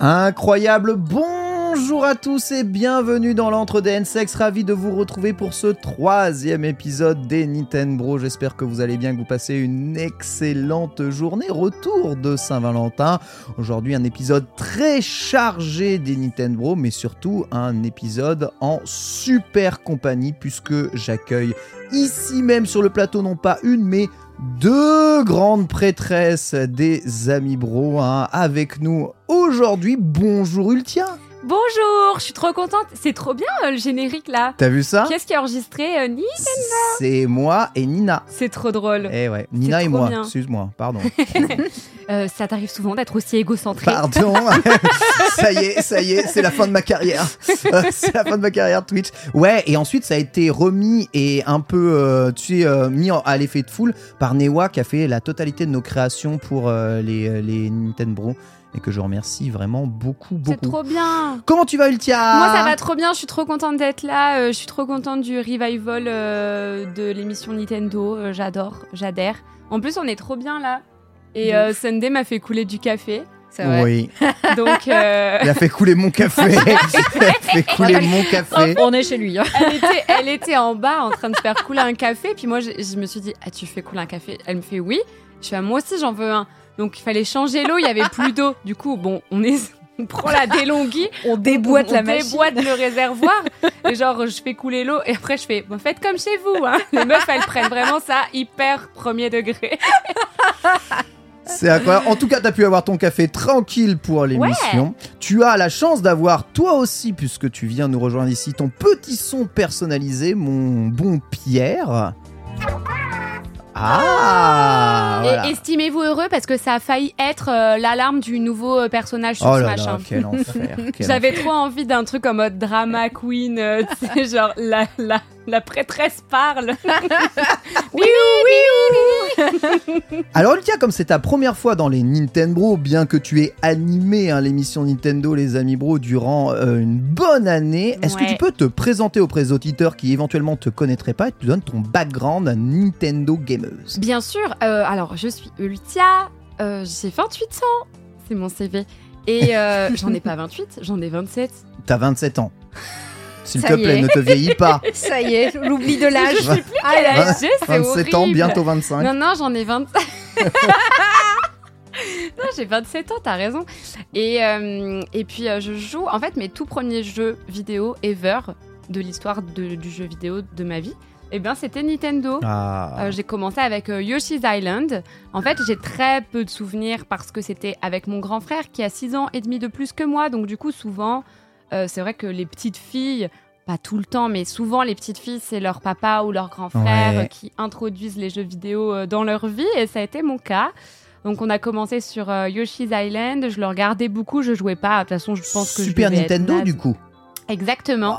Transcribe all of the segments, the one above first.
Incroyable bonjour à tous et bienvenue dans l'entre des N-Sex, ravi de vous retrouver pour ce troisième épisode des Nintendo. J'espère que vous allez bien, que vous passez une excellente journée. Retour de Saint-Valentin. Aujourd'hui un épisode très chargé des Nintendo, mais surtout un épisode en super compagnie puisque j'accueille ici même sur le plateau non pas une mais deux grandes prêtresses des amis bro hein, avec nous aujourd'hui. Bonjour Ultia. Bonjour, je suis trop contente. C'est trop bien euh, le générique là. T'as vu ça Qui est-ce qui a enregistré euh, Nina C'est moi et Nina. C'est trop drôle. Eh ouais, Nina et moi. bien. Excuse-moi, pardon. Euh, ça t'arrive souvent d'être aussi égocentré. Pardon. ça y est, ça y est, c'est la fin de ma carrière. C'est la fin de ma carrière Twitch. Ouais, et ensuite ça a été remis et un peu, euh, tu sais, mis en- à l'effet de foule par Newa qui a fait la totalité de nos créations pour les, les Nintendo et que je remercie vraiment beaucoup, beaucoup. C'est trop bien. Comment tu vas Ultia Moi ça va trop bien, je suis trop contente d'être là. euh, je suis trop contente du revival euh, de l'émission Nintendo. euh, J'adore, j'adhère. En plus on est trop bien là. Et euh, Sunday m'a fait couler du café. Vrai. Oui, Donc euh, il a fait couler mon café. il a fait couler mon café. On est chez lui. hein. elle, était, elle était en bas en train de faire couler un café. Puis moi je, je me suis dit, ah tu fais couler un café? Elle me fait oui. Je fais, ah, moi aussi j'en veux un. Donc il fallait changer l'eau, il y avait plus d'eau. Du coup, bon, on est... On prend la délonguille, On déboîte on la machine. déboîte le réservoir et genre je fais couler l'eau et après je fais bon, faites comme chez vous hein. les meufs elles prennent vraiment ça hyper premier degré C'est incroyable. En tout cas, tu as pu avoir ton café tranquille pour l'émission. Tu as la chance d'avoir, toi aussi, puisque tu viens nous rejoindre ici, ton petit son personnalisé, mon bon Pierre. Ah voilà. et estimez-vous heureux parce que ça a failli être euh, l'alarme du nouveau euh, personnage sur Oh ce là machin là, quel enfer. quel j'avais trop envie d'un truc en mode drama queen euh, tu sais, genre la, la, la prêtresse parle oui oui oui Alors Lucas, comme c'est ta première fois dans les Nintendo, bien que tu aies animé hein, l'émission Nintendo Les Amis Bro durant euh, une bonne année, est-ce que tu peux te présenter auprès des auditeurs qui éventuellement te connaîtraient pas et te donnes ton background Nintendo gameuse Bien sûr, euh, alors je suis Ultia, euh, j'ai 28 ans, c'est mon CV. Et j'en ai pas 28, j'en ai 27. T'as 27 ans. S'il te plaît, ne te vieillis pas. Ça y est, l'oubli de l'âge. Je sais plus quel âge j'ai, c'est 27 ans, bientôt 25. Non, non, j'en ai 20. non, j'ai 27 ans, t'as raison. Et, euh, et puis euh, je joue, en fait, mes tout premiers jeux vidéo ever de l'histoire du jeu vidéo de ma vie, eh bien, c'était Nintendo. Ah. Euh, j'ai commencé avec euh, Yoshi's Island. En fait, j'ai très peu de souvenirs parce que c'était avec mon grand frère qui a 6 ans et demi de plus que moi. Donc, du coup, souvent, euh, c'est vrai que les petites filles, pas tout le temps, mais souvent, les petites filles, c'est leur papa ou leur grand frère Ouais. qui introduisent les jeux vidéo euh, dans leur vie. Et ça a été mon cas. Donc on a commencé sur euh, Yoshi's Island, je le regardais beaucoup, je jouais pas. De toute façon, je pense que Super Nintendo du coup. Exactement.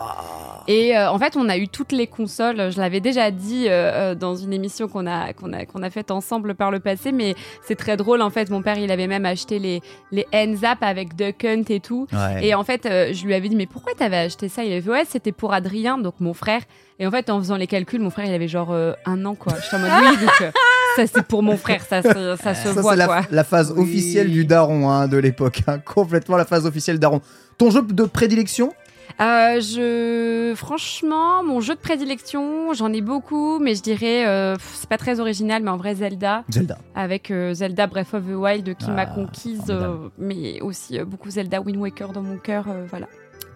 Et euh, en fait, on a eu toutes les consoles. Je l'avais déjà dit euh, euh, dans une émission qu'on a qu'on a qu'on a faite ensemble par le passé, mais c'est très drôle. En fait, mon père, il avait même acheté les les N-Zap avec Duck Hunt et tout. Ouais. Et en fait, euh, je lui avais dit mais pourquoi t'avais acheté ça? Il avait fait ouais, c'était pour Adrien, donc mon frère. Et en fait, en faisant les calculs, mon frère, il avait genre euh, un an quoi. J'étais en mode oui, donc euh, ça c'est pour mon frère, ça se- ça, se Ça, voit c'est la, quoi. la phase Oui. officielle du daron hein, de l'époque. hein. Complètement la phase officielle daron. Ton jeu de prédilection? Euh, je franchement, mon jeu de prédilection, j'en ai beaucoup, mais je dirais euh, pff, c'est pas très original, mais en vrai Zelda. Zelda. avec euh, Zelda Breath of the Wild qui Ah, m'a conquise, formidable. euh, mais aussi euh, beaucoup Zelda Wind Waker dans mon cœur. euh, voilà.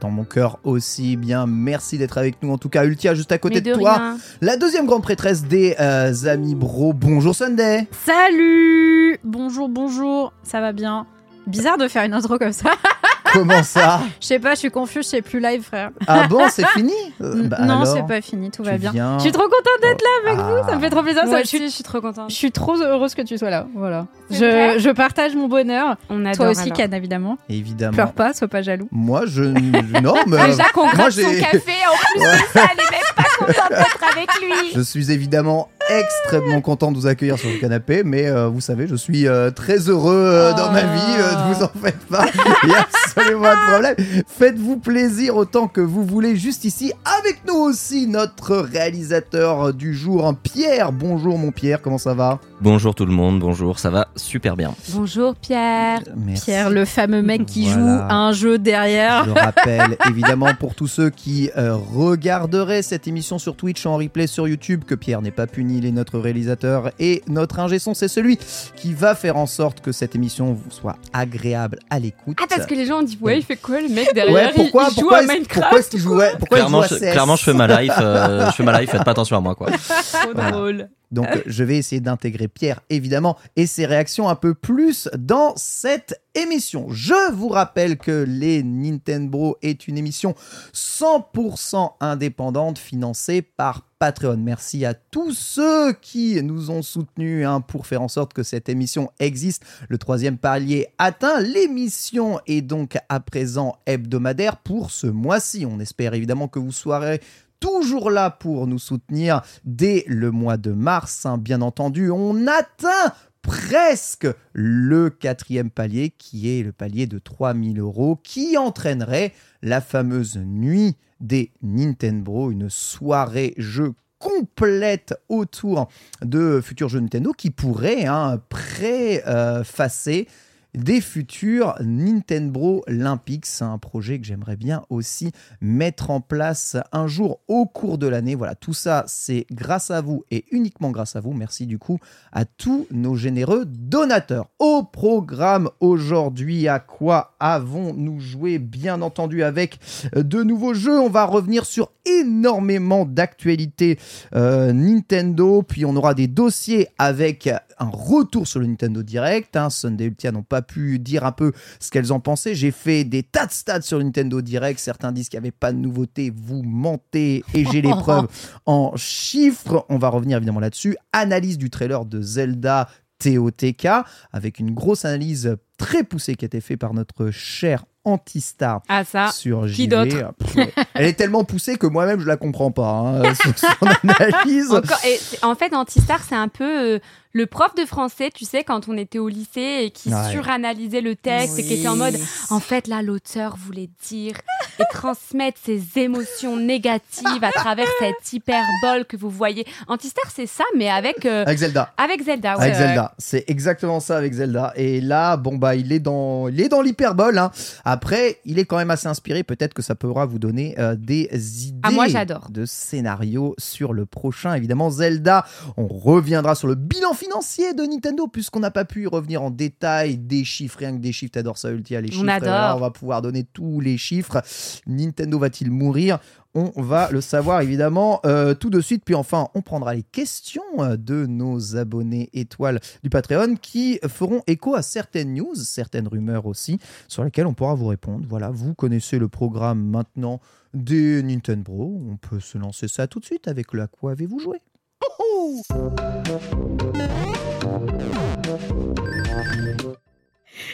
Dans mon cœur aussi bien. Merci d'être avec nous. En tout cas, Ultia, juste à côté mais de, de toi, rien. la deuxième grande prêtresse des euh, amis bro. Bonjour Sunday. Salut Bonjour, bonjour, ça va bien? Bizarre de faire une intro comme ça. Comment ça Je sais pas, je suis confus, je sais plus live, frère. Ah bon, c'est fini Euh, bah non, c'est pas fini, tout va bien. viens- Je suis trop contente d'être là avec Ah. vous, ça me fait trop plaisir. Je, suis, trop contente. je suis trop heureuse que tu sois là. Voilà. Je, je partage mon bonheur. On adore. Toi aussi, alors. Ken, évidemment. Évidemment. Pleure pas, sois pas jaloux. Moi, je. Non, mais. Déjà qu'on moi, gratte son café, en plus de ça, elle est même pas contente d'être avec lui. Je suis évidemment extrêmement content de vous accueillir sur le canapé, mais euh, vous savez, je suis euh, très heureux euh, dans ma vie, ne vous en faites pas, il n'y a absolument pas de problème. Faites-vous plaisir autant que vous voulez, juste ici, avec nous aussi, notre réalisateur du jour, hein, Pierre. Bonjour mon Pierre, comment ça va? Bonjour tout le monde, bonjour, ça va super bien. Bonjour Pierre. Merci. Pierre, le fameux mec qui Voilà. joue à un jeu derrière. Je rappelle évidemment pour tous ceux qui euh, regarderaient cette émission sur Twitch en replay sur YouTube que Pierre n'est pas puni, il est notre réalisateur et notre ingé son, c'est celui qui va faire en sorte que cette émission vous soit agréable à l'écoute. Ah parce que les gens ont dit ouais, il fait quoi le mec derrière? Ouais, pourquoi, il, il joue pourquoi, à est-ce- Minecraft. pourquoi est-ce qu'il jouait pourquoi il clairement, joue à je, CS? clairement, je fais ma life, euh, je fais ma life, faites pas attention à moi quoi. Trop Voilà. drôle. Donc euh, je vais essayer d'intégrer Pierre évidemment et ses réactions un peu plus dans cette émission. Je vous rappelle que les Nintendo est une émission 100% indépendante financée par Patreon. Merci à tous ceux qui nous ont soutenus hein, pour faire en sorte que cette émission existe. Le troisième palier atteint. L'émission est donc à présent hebdomadaire pour ce mois-ci. On espère évidemment que vous soirez toujours là pour nous soutenir dès le mois de mars. hein. Bien entendu, on atteint presque le quatrième palier qui est le palier de 3000 euros qui entraînerait la fameuse nuit des Nintendo, une soirée jeu complète autour de futurs jeux Nintendo qui pourrait hein, préfacer des futurs Nintendo Olympics. C'est un projet que j'aimerais bien aussi mettre en place un jour au cours de l'année. Voilà, tout ça, c'est grâce à vous et uniquement grâce à vous. Merci du coup à tous nos généreux donateurs. Au programme aujourd'hui, à quoi avons-nous joué? Bien entendu avec de nouveaux jeux. On va revenir sur énormément d'actualités euh, Nintendo. Puis on aura des dossiers avec un retour sur le Nintendo Direct. Hein. Sunday Ultia n'ont pas pu dire un peu ce qu'elles en pensaient. J'ai fait des tas de stats sur Nintendo Direct. Certains disent qu'il n'y avait pas de nouveauté. Vous mentez et j'ai les preuves en chiffres. On va revenir évidemment là-dessus. Analyse du trailer de Zelda TOTK avec une grosse analyse très poussée qui a été faite par notre cher Antistar Ah ça. sur qui JV. d'autre Pff, ouais. Elle est tellement poussée que moi-même je la comprends pas hein, son analyse. Encore- et c'est- en fait, Antistar, c'est un peu euh, le prof de français, tu sais, quand on était au lycée et qui Ouais. suranalysait le texte et qui était en mode en fait, là, l'auteur voulait dire et transmettre ses émotions négatives à travers cette hyperbole que vous voyez. Antistar, c'est ça, mais avec, euh, Avec Zelda. avec Zelda. ouais. Avec Zelda, c'est exactement ça avec Zelda. Et là, bon bah, il est dans, il est dans l'hyperbole. hein. Après, il est quand même assez inspiré. Peut-être que ça pourra vous donner euh, des idées Ah, moi, j'adore. de scénario sur le prochain. Évidemment, Zelda. On reviendra sur le bilan financier de Nintendo puisqu'on n'a pas pu y revenir en détail des chiffres. Rien que des chiffres, t'adores ça, Ultia, les On chiffres. Et adore. là, on va pouvoir donner tous les chiffres. Nintendo va-t-il mourir? On va le savoir évidemment euh, tout de suite. Puis enfin, on prendra les questions euh, de nos abonnés étoiles du Patreon qui feront écho à certaines news, certaines rumeurs aussi, sur lesquelles on pourra vous répondre. Voilà, vous connaissez le programme maintenant des Nintendo. On peut se lancer ça tout de suite avec le à quoi avez-vous joué?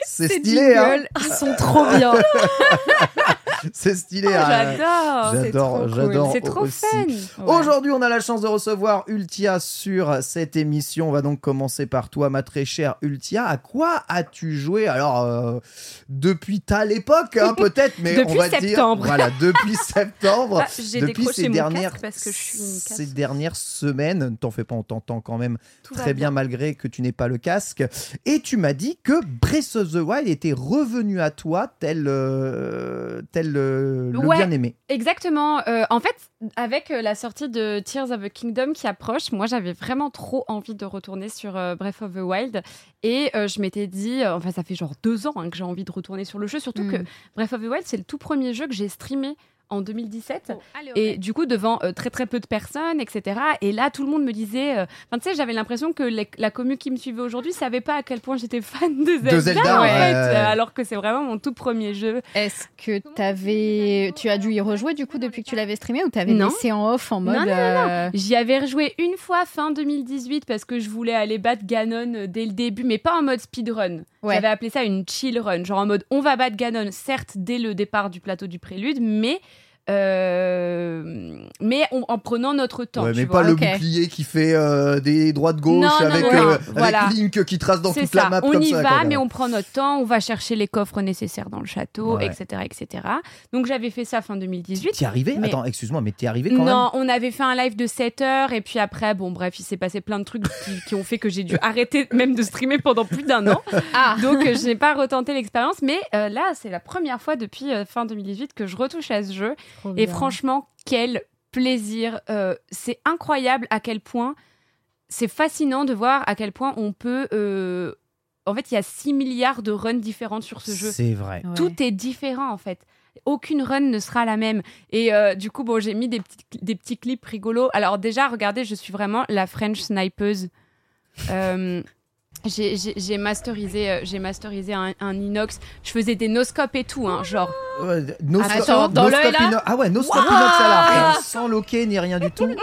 C'est Ces stylé, hein? Jingles, Ils sont trop bien. C'est stylé. Oh, hein. j'adore, c'est J'adore, trop cool. j'adore C'est trop aussi. fun. Ouais. Aujourd'hui, on a la chance de recevoir Ultia sur cette émission. On va donc commencer par toi, ma très chère Ultia. À quoi as-tu joué? Alors, euh, depuis ta l'époque, hein, peut-être, mais Depuis on va dire. septembre. Voilà, depuis septembre. Ah, J'ai depuis ces mon dernières, casque parce que je suis une casse. ces dernières semaines, t'en fais pas, on t'entend quand même Tout très bien malgré que tu n'aies pas le casque. Et tu m'as dit que Breath of the Wild était revenu à toi tel, euh, tel euh, le Ouais. bien-aimé. Exactement. Euh, en fait, avec euh, la sortie de Tears of the Kingdom qui approche, moi j'avais vraiment trop envie de retourner sur euh, Breath of the Wild. Et je m'étais dit, enfin ça fait genre deux ans hein, que j'ai envie de retourner sur le jeu, surtout Mm. que Breath of the Wild c'est le tout premier jeu que j'ai streamé en 2017. Oh, Et du coup, devant euh, très très peu de personnes, etc. Et là, tout le monde me disait. euh, Enfin, tu sais, j'avais l'impression que les- la commu qui me suivait aujourd'hui savait pas à quel point j'étais fan de Zelda. Zelda, en ouais, fait, ouais, ouais. euh, alors que c'est vraiment mon tout premier jeu. Est-ce que t'avais, tu as dû y rejouer du coup depuis que tu l'avais streamé ou t'avais Non. laissé en off en mode Non, non, non, euh, J'y avais rejoué une fois fin 2018 parce que je voulais aller battre Ganon dès le début, mais pas en mode speedrun. J'avais appelé ça une chill run, genre en mode on va battre Ganon, certes dès le départ du plateau du prélude, mais euh, mais on- en prenant notre temps. Ouais, tu mais vois. pas le bouclier qui fait euh, des droites gauche Non, avec, non, euh, non, avec voilà. Link qui trace dans toute ça, la map on comme y ça. va, mais on prend notre temps, on va chercher les coffres nécessaires dans le château, Ouais. etc., etc. Donc j'avais fait ça fin 2018. T'y es arrivé? Mais- Attends, excuse-moi, mais t'y es arrivé quand Non, on avait fait un live de 7 heures et puis après, bon bref, il s'est passé plein de trucs qui, qui ont fait que j'ai dû arrêter même de streamer pendant plus d'un an. Ah. Donc euh, je n'ai pas retenté l'expérience, mais euh, là c'est la première fois depuis euh, fin 2018 que je retouche à ce jeu Trop et bien. franchement quel plaisir, Euh, c'est incroyable à quel point c'est fascinant de voir à quel point on peut. euh, En fait, il y a 6 milliards de runs différentes sur ce jeu. C'est vrai. Ouais. Tout est différent en fait. Aucune run ne sera la même. Et euh, du coup, bon, j'ai mis des petits, des petits clips rigolos. Alors déjà, regardez, je suis vraiment la French snipeuse. J'ai- masterisé, euh, j'ai masterisé un, un inox. Je faisais des noscopes et tout, hein, genre. Ouais, no Attends, scope- dans no là Ah ouais, no scope inox à l'arc, hein, sans loquet ni rien du tout.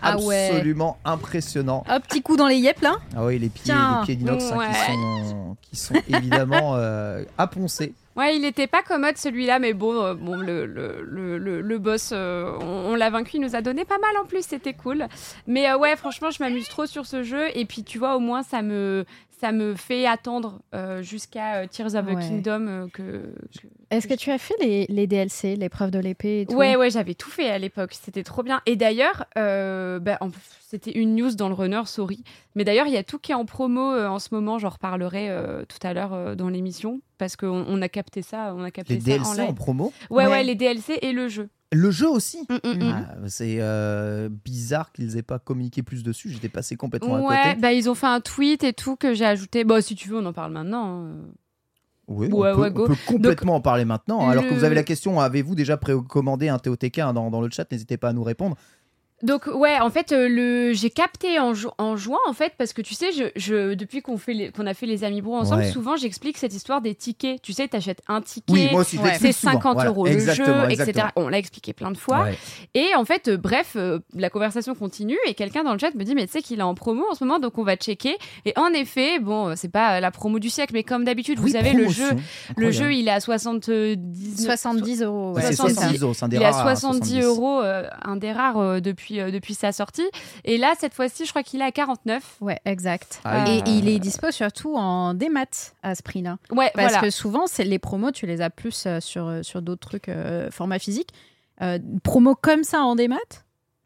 Ah ouais. Absolument impressionnant. Un petit coup dans les yep là. Ah oui, les pieds, Tiens. les pieds d'inox hein, qui, sont, qui sont évidemment euh, à poncer. Ouais, il était pas commode celui-là, mais bon, euh, bon le, boss, euh, on, on l'a vaincu, il nous a donné pas mal en plus, c'était cool. Mais euh, ouais, franchement, je m'amuse trop sur ce jeu. Et puis, tu vois, au moins, ça me, ça me fait attendre euh, jusqu'à euh, Tears of the Ouais. Kingdom. euh, que, que- Est-ce que tu as fait les, les DLC, l'épreuve de l'épée et tout? Ouais, ouais, j'avais tout fait à l'époque. C'était trop bien. Et d'ailleurs, euh, bah, en- c'était une news dans le runner, sorry. Mais d'ailleurs, il y a tout qui est en promo euh, en ce moment. J'en reparlerai euh, tout à l'heure euh, dans l'émission parce qu'on on a capté ça. On a capté Les ça DLC en promo? Ouais, ouais, Ouais. les DLC et le jeu. Le jeu aussi. Mm, mm, mm. Ah, c'est euh, bizarre qu'ils aient pas communiqué plus dessus. J'étais passé complètement à Ouais, côté. bah ils ont fait un tweet et tout que j'ai ajouté. Bon, si tu veux, on en parle maintenant. hein. Oui, Ouais, on, peut, ouais, go. on peut complètement en parler maintenant. le- Alors que vous avez la question, avez-vous déjà précommandé un TOTK hein, dans, dans le chat? N'hésitez pas à nous répondre. Donc ouais, en fait, euh, le j'ai capté en, en jouant en fait parce que tu sais, je, je depuis qu'on fait les- qu'on a fait les amis bro ensemble, Ouais. souvent j'explique cette histoire des tickets. Tu sais, t'achètes un ticket. Oui, Ouais. C'est souvent. 50 Voilà, euros le jeu, exactement. etc. On l'a expliqué plein de fois. Ouais. Et en fait, euh, bref, euh, la conversation continue et quelqu'un dans le chat me dit, mais tu sais qu'il est en promo en ce moment, donc on va checker. Et en effet, bon, c'est pas la promo du siècle, mais comme d'habitude, vous Oui, savez, le jeu, le jeu, il est à 70, 70 euros. Ouais, ouais, c'est 70. 70 euros, c'est un des il est à rares à 70 70. euros, euh, un des rares euh, depuis, euh, depuis sa sortie. Et là, cette fois-ci, je crois qu'il est à 49. Ouais, exact. Ah, Et il- il est dispo surtout en démat à ce prix-là. Ouais, Parce voilà. que souvent, c'est les promos, tu les as plus euh, sur, euh, sur d'autres trucs, euh, format physique. Euh, promo comme ça en démat,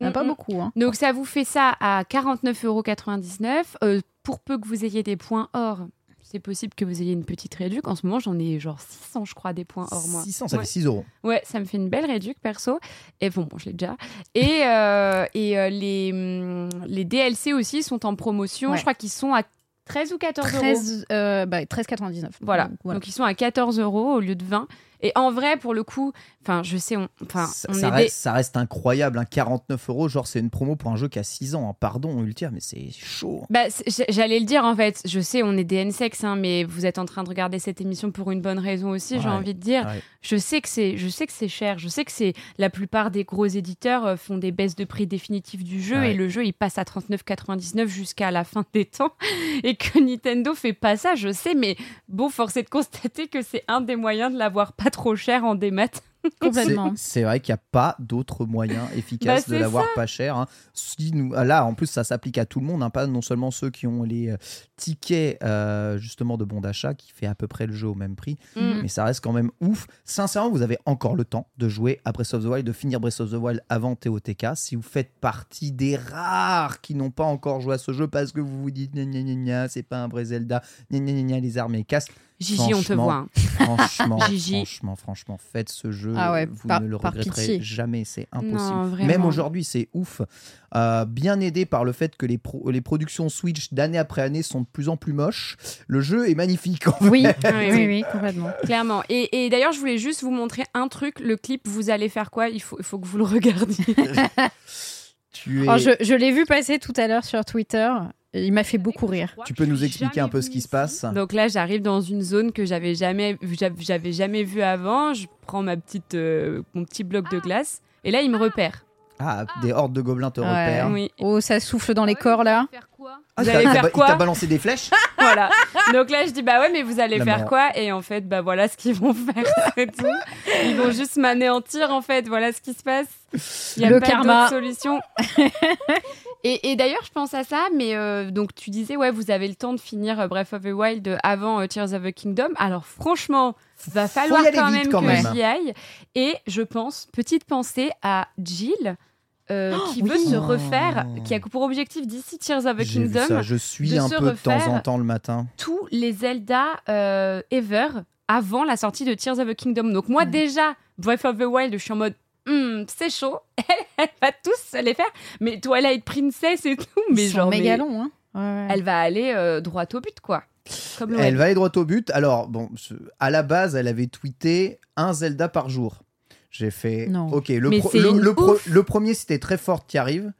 il n'y en a pas Mm, mm. beaucoup. Hein. Donc ça vous fait ça à 49,99 euros. pour peu que vous ayez des points or, c'est possible que vous ayez une petite réduc. En ce moment, j'en ai genre 600, je crois, des points or, moi. 600, ça Ouais. fait 6 euros. Ouais, ça me fait une belle réduc perso. Et bon, bon je l'ai déjà. Et, euh, et euh, les, hum, les DLC aussi sont en promotion. Ouais. Je crois qu'ils sont à 13 ou 14 euros. 13, euh, bah, 13,99. Voilà. Donc, voilà. Donc ils sont à 14 euros au lieu de 20. Et en vrai, pour le coup, enfin, je sais, on, enfin, ça, on ça est des- reste, ça reste incroyable, hein, 49 euros, genre c'est une promo pour un jeu qui a 6 ans. hein. Pardon, Ultia, mais c'est chaud. Bah, c'est- j'- j'allais le dire en fait. Je sais, on est des N-sex, hein, mais vous êtes en train de regarder cette émission pour une bonne raison aussi. J'ai envie de dire. Ouais. Je sais que c'est, je sais que c'est cher. Je sais que c'est la plupart des gros éditeurs euh, font des baisses de prix définitives du jeu Ouais. et le jeu il passe à 39,99 jusqu'à la fin des temps et que Nintendo fait pas ça. Je sais, mais bon, force est de constater que c'est un des moyens de l'avoir pas trop cher en démat. Complètement. C'est- vrai qu'il n'y a pas d'autre moyen efficace Bah, de l'avoir pas cher. hein. Si nous, ah, là, en plus, ça s'applique à tout le monde, hein, pas non seulement ceux qui ont les euh, tickets euh, justement de bon d'achat qui fait à peu près le jeu au même prix, Mm. mais ça reste quand même ouf. Sincèrement, vous avez encore le temps de jouer à Breath of the Wild, de finir Breath of the Wild avant TOTK. Si vous faites partie des rares qui n'ont pas encore joué à ce jeu parce que vous vous dites gna gna gna c'est pas un vrai Zelda, gna gna gna gna, les les casques. Gigi, on te Franchement, voit. hein. Franchement, Gigi. franchement, franchement, faites ce jeu. Ah ouais, vous par- ne le regretterez jamais, c'est impossible. Non. Même aujourd'hui, c'est ouf. Euh, bien aidé par le fait que les, pro- les productions Switch d'année après année sont de plus en plus moches. Le jeu est magnifique. en Oui, fait. Oui, oui, oui. oui, complètement. Clairement. Et, et d'ailleurs, je voulais juste vous montrer un truc. Le clip, vous allez faire quoi? Il faut, il faut que vous le regardiez. Tu, es- Oh, je je l'ai vu passer tout à l'heure sur Twitter. Il m'a fait beaucoup rire. tu peux nous expliquer un peu ce qui se passe? Donc là, j'arrive dans une zone que j'avais jamais, j'av- j'avais jamais vue avant. Je prends ma petite, euh, mon petit bloc de glace. Et là, il me repère. Ah, des hordes de gobelins te Ouais. repèrent. Oui. Oh, ça souffle dans les corps là. Ah, Vous t'as- allez t'as faire quoi Il t'a balancé des flèches Voilà. Donc là, je dis bah ouais, mais vous allez La faire marrant. quoi Et en fait, bah voilà ce qu'ils vont faire. Tout. Ils vont juste m'anéantir en fait. Voilà ce qui se passe. Il y a Le pas d'autre solution. et et d'ailleurs, je pense à ça, mais euh, donc tu disais ouais, vous avez le temps de finir euh, Breath of the Wild avant euh, Tears of the Kingdom. Alors franchement, va falloir quand même quand que j'y aille. Et je pense, petite pensée à Jill. Euh, qui oui. veut se refaire, qui a pour objectif d'ici Tears of the J'ai vu Kingdom ça, je suis un peu de temps en temps le matin. tous les Zelda euh, ever avant la sortie de Tears of the Kingdom. Donc moi déjà, Breath of the Wild, je suis en mode Hmm, c'est chaud, elle, va tous les faire, mais Twilight Princess et tout, mais Ils genre méga. Hein. Ouais, ouais. elle va aller euh, droit au but quoi. Comme Elle va aller droit au but. Alors, bon, à la base, elle avait tweeté un Zelda par jour. J'ai fait. Non. Ok, le, pro- le, une le pro- ouf. le premier, c'était très fort qui arrive.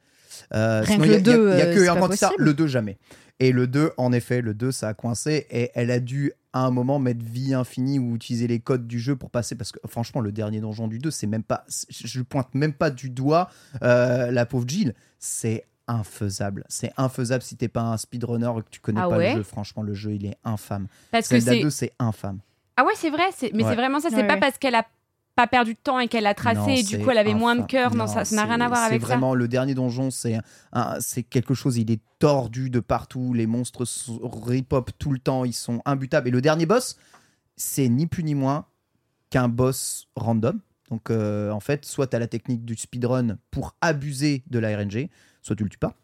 Euh, Rien sinon, que il y a- le il y a- 2, il y a euh, que un candidat, le 2 jamais. Et le 2, en effet, le 2, ça a coincé et elle a dû à un moment mettre vie infinie ou utiliser les codes du jeu pour passer parce que franchement, le dernier donjon du 2, c'est même pas. Je pointe même pas du doigt euh, la pauvre Jill. C'est infaisable. C'est infaisable si t'es pas un speedrunner et que tu connais Ah pas ouais le jeu. Franchement, le jeu, il est infâme. Parce que Zelda c'est 2, c'est infâme. ah ouais c'est vrai, c'est- mais Ouais. c'est vraiment ça. C'est Ouais, pas ouais. parce qu'elle a pas perdu de temps et qu'elle a tracé Non, et du coup elle avait moins de cœur. Non, ça ça n'a rien à voir avec C'est ça. vraiment le dernier donjon, c'est c'est quelque chose. Il est tordu de partout. Les monstres rip-hop tout le temps. Ils sont imbutables. Et le dernier boss, c'est ni plus ni moins qu'un boss random. Donc euh, en fait, soit tu as la technique du speedrun pour abuser de la RNG, soit tu le tues pas.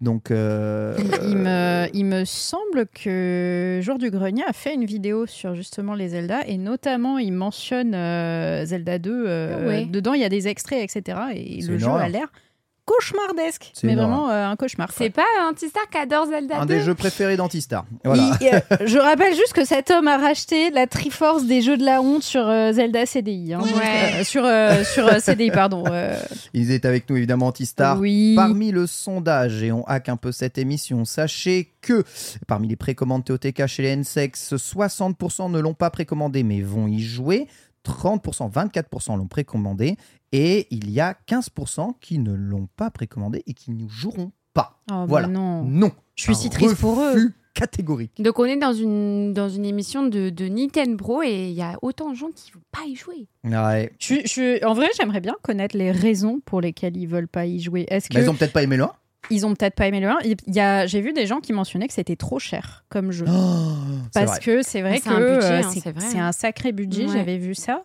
Donc euh, Il me, il me semble que Jour du Grenier a fait une vidéo sur justement les Zelda et notamment il mentionne euh, Zelda 2. euh, Ah ouais. Dedans, il y a des extraits, etc. Et le jeu horreur. a l'air cauchemardesque. C'est Mais vraiment euh, un cauchemar. C'est pas Antistar qui adore Zelda un 2 des jeux préférés d'Antistar. Voilà. Il- euh, je rappelle juste que cet homme a racheté la Triforce des jeux de la honte sur euh, Zelda CDI. hein. Ouais. euh, sur euh, sur euh, CDI, pardon. euh, Ils étaient avec nous évidemment Antistar. oui. Parmi le sondage, et on hack un peu cette émission, sachez que parmi les précommandes TOTK chez les NSEX, 60% ne l'ont pas précommandé mais vont y jouer. 30%, 24% l'ont précommandé. Et il y a 15% qui ne l'ont pas précommandé et qui ne joueront pas. Oh, bah voilà. non. Non. Je suis si triste pour eux. refus catégorique. Donc on est dans une, dans une émission de, de Nintendo et il y a autant de gens qui ne vont pas y jouer. Ouais. Je, suis- je en vrai, j'aimerais bien connaître les raisons pour lesquelles ils veulent pas y jouer. Est-ce Bah, que ils ont peut-être pas aimé le 1. ils ont peut-être pas aimé le 1 Il y a, j'ai vu des gens qui mentionnaient que c'était trop cher comme jeu. Oh, Parce vrai. que c'est vrai C'est que un euh, hein, c'est, un sacré budget, Ouais. j'avais vu ça.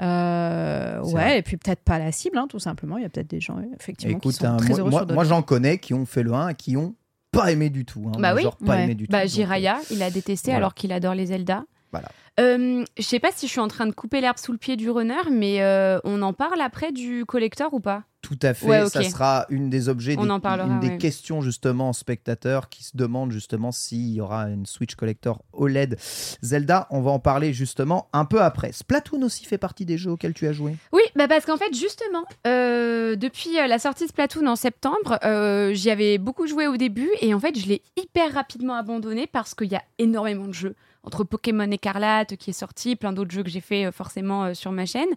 Euh, ouais, vrai. et puis peut-être pas la cible, hein, tout simplement. Il y a peut-être des gens, effectivement, Écoute, qui sont hein, très moi, heureux moi- sur d'autres. moi, j'en connais qui ont fait le 1 et qui ont pas aimé du tout. hein. Bah oui. genre pas Ouais. aimé du tout. Bah Donc, Jiraya, il a détesté voilà. alors qu'il adore les Zelda. Voilà. Euh, je sais pas si je suis en train de couper l'herbe sous le pied du runner, mais euh, on en parle après du collector ou pas? Tout à fait, Ouais, ça sera une des objets, On des, en parlera, une des ouais. questions justement spectateurs qui se demandent justement s'il y aura une Switch Collector OLED Zelda. On va en parler justement un peu après. Splatoon aussi fait partie des jeux auxquels tu as joué? Oui, bah parce qu'en fait, justement, euh, depuis euh, la sortie de Splatoon en septembre, euh, j'y avais beaucoup joué au début et en fait, je l'ai hyper rapidement abandonné parce qu'il y a énormément de jeux. Entre Pokémon Écarlate qui est sorti, plein d'autres jeux que j'ai fait euh, forcément euh, sur ma chaîne.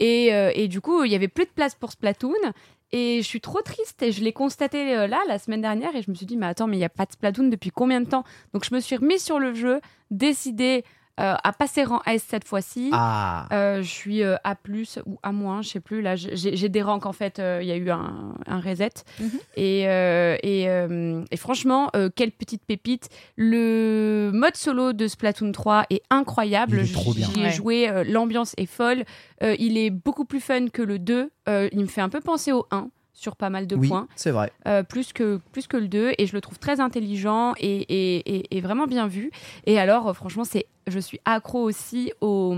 Et, euh, et du coup, il y avait plus de place pour Splatoon. Et je suis trop triste et je l'ai constaté là, la semaine dernière, et je me suis dit, mais attends, mais il n'y a pas de Splatoon depuis combien de temps? Donc je me suis remise sur le jeu, décidé euh, à passer rang S cette fois-ci. Ah Euh, je suis euh, A plus ou A moins, je sais plus. Là, j'ai des ranks en fait. euh, Il y a eu un, un reset. Mhm. Et, euh, et, euh, et franchement, euh, quelle petite pépite. Le mode solo de Splatoon 3 est incroyable. J'y ai Ouais. joué. euh, L'ambiance est folle. Euh, il est beaucoup plus fun que le 2. Euh, il me fait un peu penser au 1 sur pas mal de oui, points. c'est vrai. Euh, plus, que, plus que le 2 et je le trouve très intelligent et, et, et- et vraiment bien vu. Et alors, euh, franchement, c'est, je suis accro aussi au,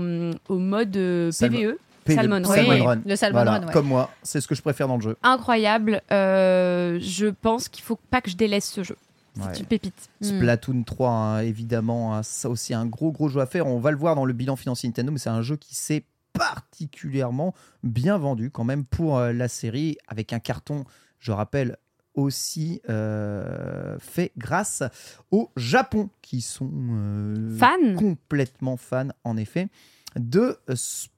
au mode euh, PVE. P- Salmon Run. Salmon Oui, Run. le Salmon Voilà, Run, ouais. comme moi, c'est ce que je préfère dans le jeu. Incroyable. Euh, je pense qu'il faut pas que je délaisse ce jeu. C'est Ouais. une pépite. Mm. Splatoon 3, hein, évidemment, hein, ça aussi un gros gros jeu à faire. On va le voir dans le bilan financier Nintendo, mais c'est un jeu qui s'est particulièrement bien vendu quand même pour euh, la série, avec un carton, je rappelle, aussi euh, fait grâce au Japon, qui sont euh, Fan complètement fans, en effet, de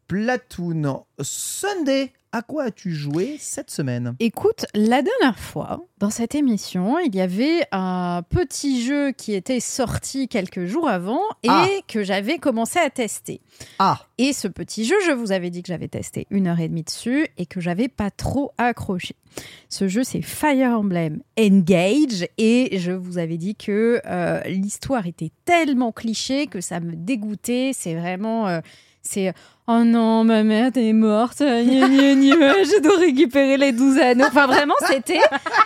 Splatoon. Sunday, à quoi as-tu joué cette semaine? Écoute, la dernière fois, dans cette émission, il y avait un petit jeu qui était sorti quelques jours avant et Ah. que j'avais commencé à tester. Ah, Et ce petit jeu, je vous avais dit que j'avais testé une heure et demie dessus et que j'avais pas trop accroché. Ce jeu, c'est Fire Emblem Engage et je vous avais dit que euh, l'histoire était tellement cliché que ça me dégoûtait. C'est vraiment, euh, c'est oh non, ma mère est morte, gna, gna, gna, je dois récupérer les 12 anneaux. Enfin, vraiment, c'était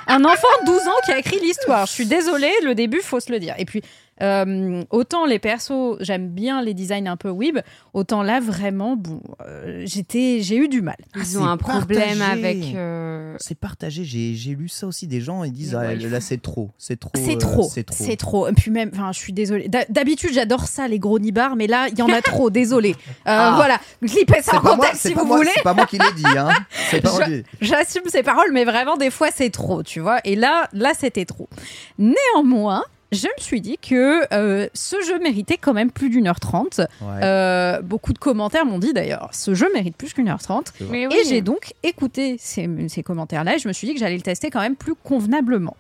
un enfant de 12 ans qui a écrit l'histoire. Je suis désolée, le début, faut se le dire. Et puis, euh, autant les persos, j'aime bien les designs un peu weeb, autant là, vraiment, bon, euh, j'étais, j'ai eu du mal. Ah, Ils c'est ont un problème partagé. avec. euh, c'est partagé. J'ai j'ai lu ça aussi des gens. Ils disent ouais, ah, il là faut- c'est trop, c'est trop, C'est euh, trop, c'est trop. c'est trop. Et puis même, enfin, je suis désolée. D'ha- D'habitude, j'adore ça, les gros nibards, mais là, il y en a trop. Désolée. Euh, Ah. Voilà, je lis pas ça en contexte si vous moi, voulez. c'est pas moi qui l'ai dit. Hein. J'assume ces paroles, mais vraiment, des fois, c'est trop, tu vois. Et là, là, c'était trop. Néanmoins, je me suis dit que euh, ce jeu méritait quand même plus d'une heure trente. Euh, beaucoup de commentaires m'ont dit d'ailleurs, ce jeu mérite plus qu'une heure trente. Oui. Et j'ai donc écouté ces, ces commentaires-là et je me suis dit que j'allais le tester quand même plus convenablement.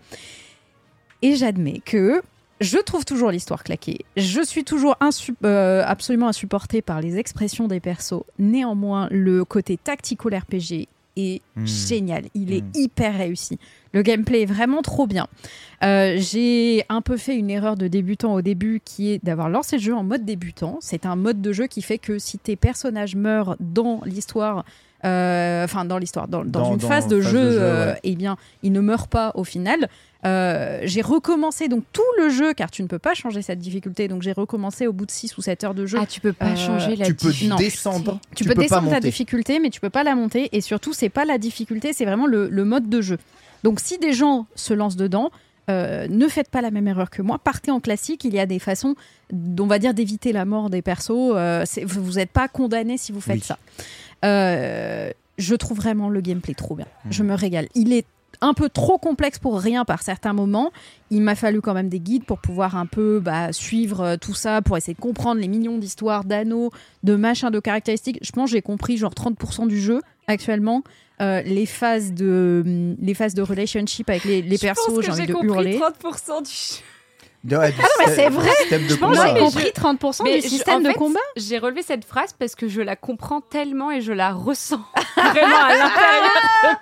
Et j'admets que je trouve toujours l'histoire claquée. Je suis toujours insu- euh, absolument insupportée par les expressions des persos. Néanmoins, le côté tactical RPG est Hmm. génial. Il est Hmm. hyper réussi. Le gameplay est vraiment trop bien. Euh, J'ai un peu fait une erreur de débutant au début qui est d'avoir lancé le jeu en mode débutant. C'est un mode de jeu qui fait que si tes personnages meurent dans l'histoire, enfin dans l'histoire, dans, dans Dans- une dans phase de phase jeu, de jeu, euh, ouais. eh bien, ils ne meurent pas au final. Euh, j'ai recommencé donc tout le jeu car tu ne peux pas changer cette difficulté. Donc j'ai recommencé au bout de 6 ou 7 heures de jeu. Ah, tu peux pas Euh, changer la tu peux difficulté. descendre. Tu, peux, pas descendre ta monter. difficulté, mais tu peux pas la monter. Et surtout, c'est pas la difficulté, c'est vraiment le, le mode de jeu. Donc, si des gens se lancent dedans, euh, ne faites pas la même erreur que moi. Partez en classique. Il y a des façons, on va dire, d'éviter la mort des persos. Euh, vous n'êtes pas condamné si vous faites Oui. ça. Euh, je trouve vraiment le gameplay trop bien. Mhm. Je me régale. Il est un peu trop complexe pour rien par certains moments. Il m'a fallu quand même des guides pour pouvoir un peu bah, suivre euh, tout ça, pour essayer de comprendre les millions d'histoires, d'anneaux, de machins, de caractéristiques. Je pense que j'ai compris genre 30% du jeu actuellement. Euh, les phases de les phases de relationship avec les, les persos, j'ai envie de hurler. 30% du jeu. Ah mais système- c'est vrai, Je pense que j'ai mais compris je- 30% Mais du je- système de fait, combat. J'ai relevé cette phrase parce que je la comprends tellement et je la ressens vraiment à l'intérieur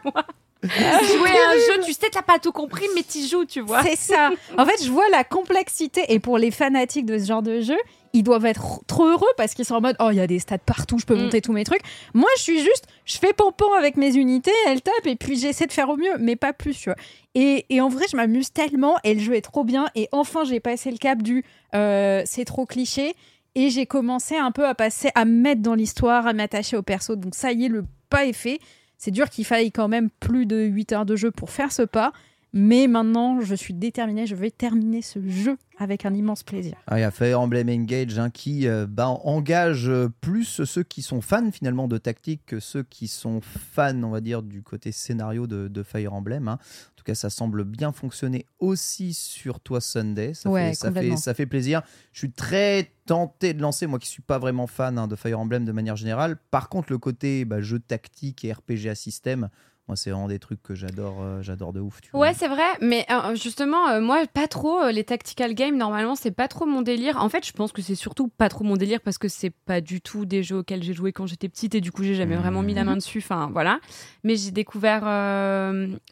de moi. Jouer à un jeu, tu sais, t'as pas tout compris, mais tu joues, tu vois. C'est ça. En fait, je vois la complexité. Et pour les fanatiques de ce genre de jeu, ils doivent être trop heureux parce qu'ils sont en mode Oh, il y a des stats partout, je peux Mm. monter tous mes trucs. Moi, je suis juste, je fais pompon avec mes unités, elles tapent et puis j'essaie de faire au mieux, mais pas plus, tu vois. Et, et en vrai, je m'amuse tellement et le jeu est trop bien. Et enfin, j'ai passé le cap du euh, C'est trop cliché. Et j'ai commencé un peu à passer, à me mettre dans l'histoire, à m'attacher au perso. Donc, ça y est, le pas est fait. C'est dur qu'il faille quand même plus de 8 heures de jeu pour faire ce pas. Mais maintenant, je suis déterminée, je vais terminer ce jeu avec un immense plaisir. Ah, il y a Fire Emblem Engage hein, qui euh, bah, engage euh, plus ceux qui sont fans finalement de tactique que ceux qui sont fans, on va dire, du côté scénario de, de Fire Emblem. hein. En tout cas, ça semble bien fonctionner aussi sur toi Sunday. Ça, Ouais, fait, ça, fait, complètement. ça fait plaisir. Je suis très tenté de lancer, moi qui suis pas vraiment fan hein, de Fire Emblem de manière générale. Par contre, le côté bah, jeu tactique et RPG à système, moi, c'est vraiment des trucs que j'adore, euh, j'adore de ouf. Tu. Ouais, c'est vrai, mais euh, justement, euh, moi, pas trop. les tactical games, normalement, c'est pas trop mon délire. En fait, je pense que c'est surtout pas trop mon délire parce que c'est pas du tout des jeux auxquels j'ai joué quand j'étais petite et du coup, j'ai jamais vraiment mis la main dessus. Enfin, voilà. Mais j'ai découvert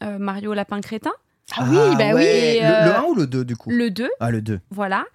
Mario Lapin Crétin, Ah oui, bah oui. Et, Le, le euh, 1 ou le 2 du coup le 2. Ah, le 2. Voilà.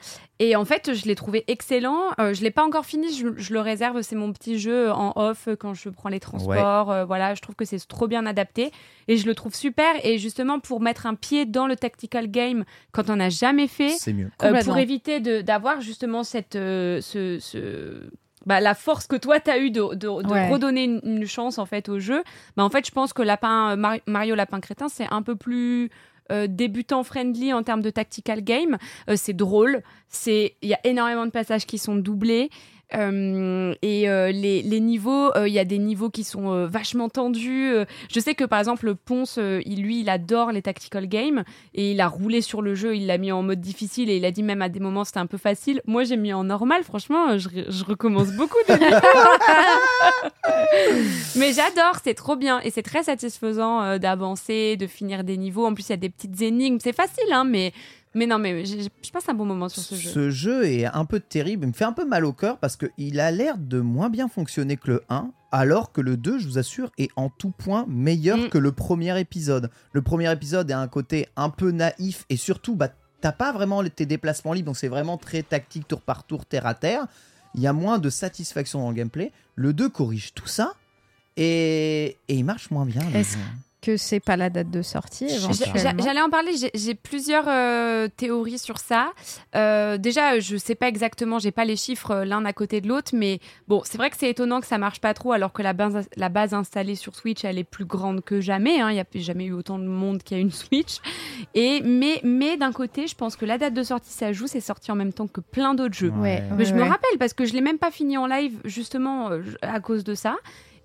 Et en fait, je l'ai trouvé excellent. Euh, je l'ai pas encore fini. Je, je le réserve. C'est mon petit jeu en off euh, quand je prends les transports. Euh, voilà. Je trouve que c'est trop bien adapté et je le trouve super. Et justement, pour mettre un pied dans le tactical game quand on n'a jamais fait, C'est mieux. euh, pour éviter d'avoir justement cette euh, ce, ce- bah, la force que toi t'as eu de, de- de Ouais. redonner une, une chance en fait au jeu. Bah, en fait, je pense que Lapin, Mar- Mario Lapin Crétin, c'est un peu plus euh, débutant friendly en termes de tactical game. Euh, c'est drôle, c'est il y a énormément de passages qui sont doublés. Euh, et euh, les, les niveaux, euh, il y a des niveaux qui sont vachement tendus. Je sais que par exemple, Ponce, il, lui, il adore les tactical games et il a roulé sur le jeu, il l'a mis en mode difficile et il a dit même à des moments c'était un peu facile. Moi j'ai mis en normal, franchement, je, recommence beaucoup de Mais j'adore, c'est trop bien et c'est très satisfaisant d'avancer, de finir des niveaux. En plus, il y a des petites énigmes, c'est facile, hein, mais, mais non, mais je passe un bon moment sur ce jeu. Ce jeu est un peu terrible, il me fait un peu mal au cœur parce qu'il a l'air de moins bien fonctionner que le 1, alors que le 2, je vous assure, est en tout point meilleur Mm. que le premier épisode. Le premier épisode a un côté un peu naïf et surtout, bah, t'as pas vraiment tes déplacements libres, donc c'est vraiment très tactique, tour par tour, terre à terre. Il y a moins de satisfaction dans le gameplay. Le 2 corrige tout ça et, et il marche moins bien. Est-ce. Que c'est pas la date de sortie. J'allais en parler, j'ai- plusieurs euh, théories sur ça. Euh, déjà, je sais pas exactement, j'ai pas les chiffres euh, l'un à côté de l'autre, mais bon, c'est vrai que c'est étonnant que ça marche pas trop alors que la base, la base installée sur Switch, elle est plus grande que jamais. hein. Il y a jamais eu autant de monde qui a une Switch. Et, mais mais d'un côté, je pense que la date de sortie, ça joue, c'est sorti en même temps que plein d'autres jeux. Ouais, Mais ouais, je me rappelle parce que je l'ai même pas fini en live justement euh, à cause de ça.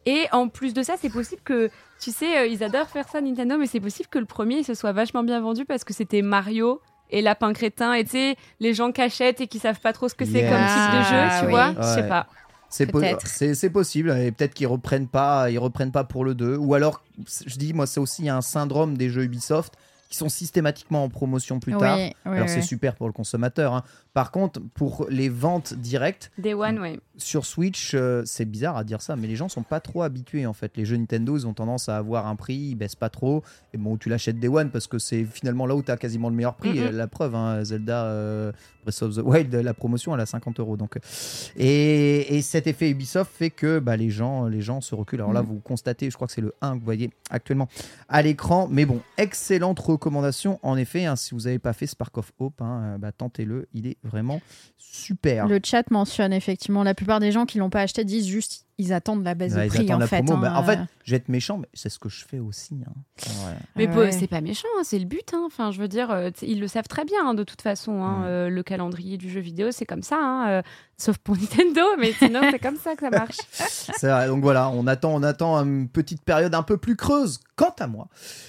Et en plus de ça, c'est possible que, tu sais, euh, ils adorent faire ça Nintendo, mais c'est possible que le premier il se soit vachement bien vendu parce que c'était Mario et Lapin Crétin et tu sais, les gens cachètent et qui savent pas trop ce que c'est comme type de jeu, Ah, tu oui. vois. Je sais Ouais. pas. C'est po- Peut-être. c'est c'est possible et peut-être qu'ils reprennent pas ils reprennent pas pour le 2 ou alors je dis moi c'est aussi un syndrome des jeux Ubisoft qui sont systématiquement en promotion plus Oui, tard. oui, Alors oui. c'est super pour le consommateur. hein. Par contre, pour les ventes directes Day One, ouais. sur Switch, euh, c'est bizarre à dire ça, mais les gens sont pas trop habitués en fait. Les jeux Nintendo, ils ont tendance à avoir un prix, ils baissent pas trop. Et bon, tu l'achètes Day One parce que c'est finalement là où tu as quasiment le meilleur prix. Mhm. Euh, La preuve, hein, Zelda euh, Breath of the Wild, la promotion, elle a 50 euros. Donc, et, et cet effet Ubisoft fait que bah, les, gens, les gens se reculent. Alors là, Mhm. vous constatez, je crois que c'est le 1 que vous voyez actuellement à l'écran. Mais bon, excellente recommandation en effet. hein, si vous n'avez pas fait Spark of Hope, hein, euh, bah, tentez-le. Il est vraiment super. Le chat mentionne effectivement, la plupart des gens qui l'ont pas acheté disent juste ils attendent la baisse Ouais, de prix en la fait. promo. hein, Bah, en fait, je vais être méchant, mais c'est ce que je fais aussi. hein. Ouais. Mais Ah ouais. c'est pas méchant, hein, c'est le but. hein. Enfin, je veux dire, euh, ils le savent très bien hein, de toute façon. hein, Mm. euh, le calendrier du jeu vidéo, c'est comme ça. hein, euh, sauf pour Nintendo, mais sinon, c'est comme ça que ça marche. C'est vrai, donc voilà, on attend, on attend une petite période un peu plus creuse. Quant à moi,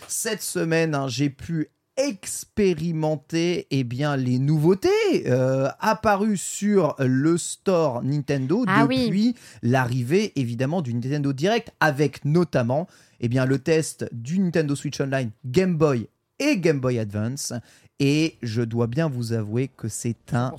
cette semaine, hein, j'ai pu expérimenter eh bien, les nouveautés euh, apparues sur le store Nintendo Ah oui. depuis l'arrivée évidemment du Nintendo Direct avec notamment eh bien, le test du Nintendo Switch Online Game Boy et Game Boy Advance et je dois bien vous avouer que c'est un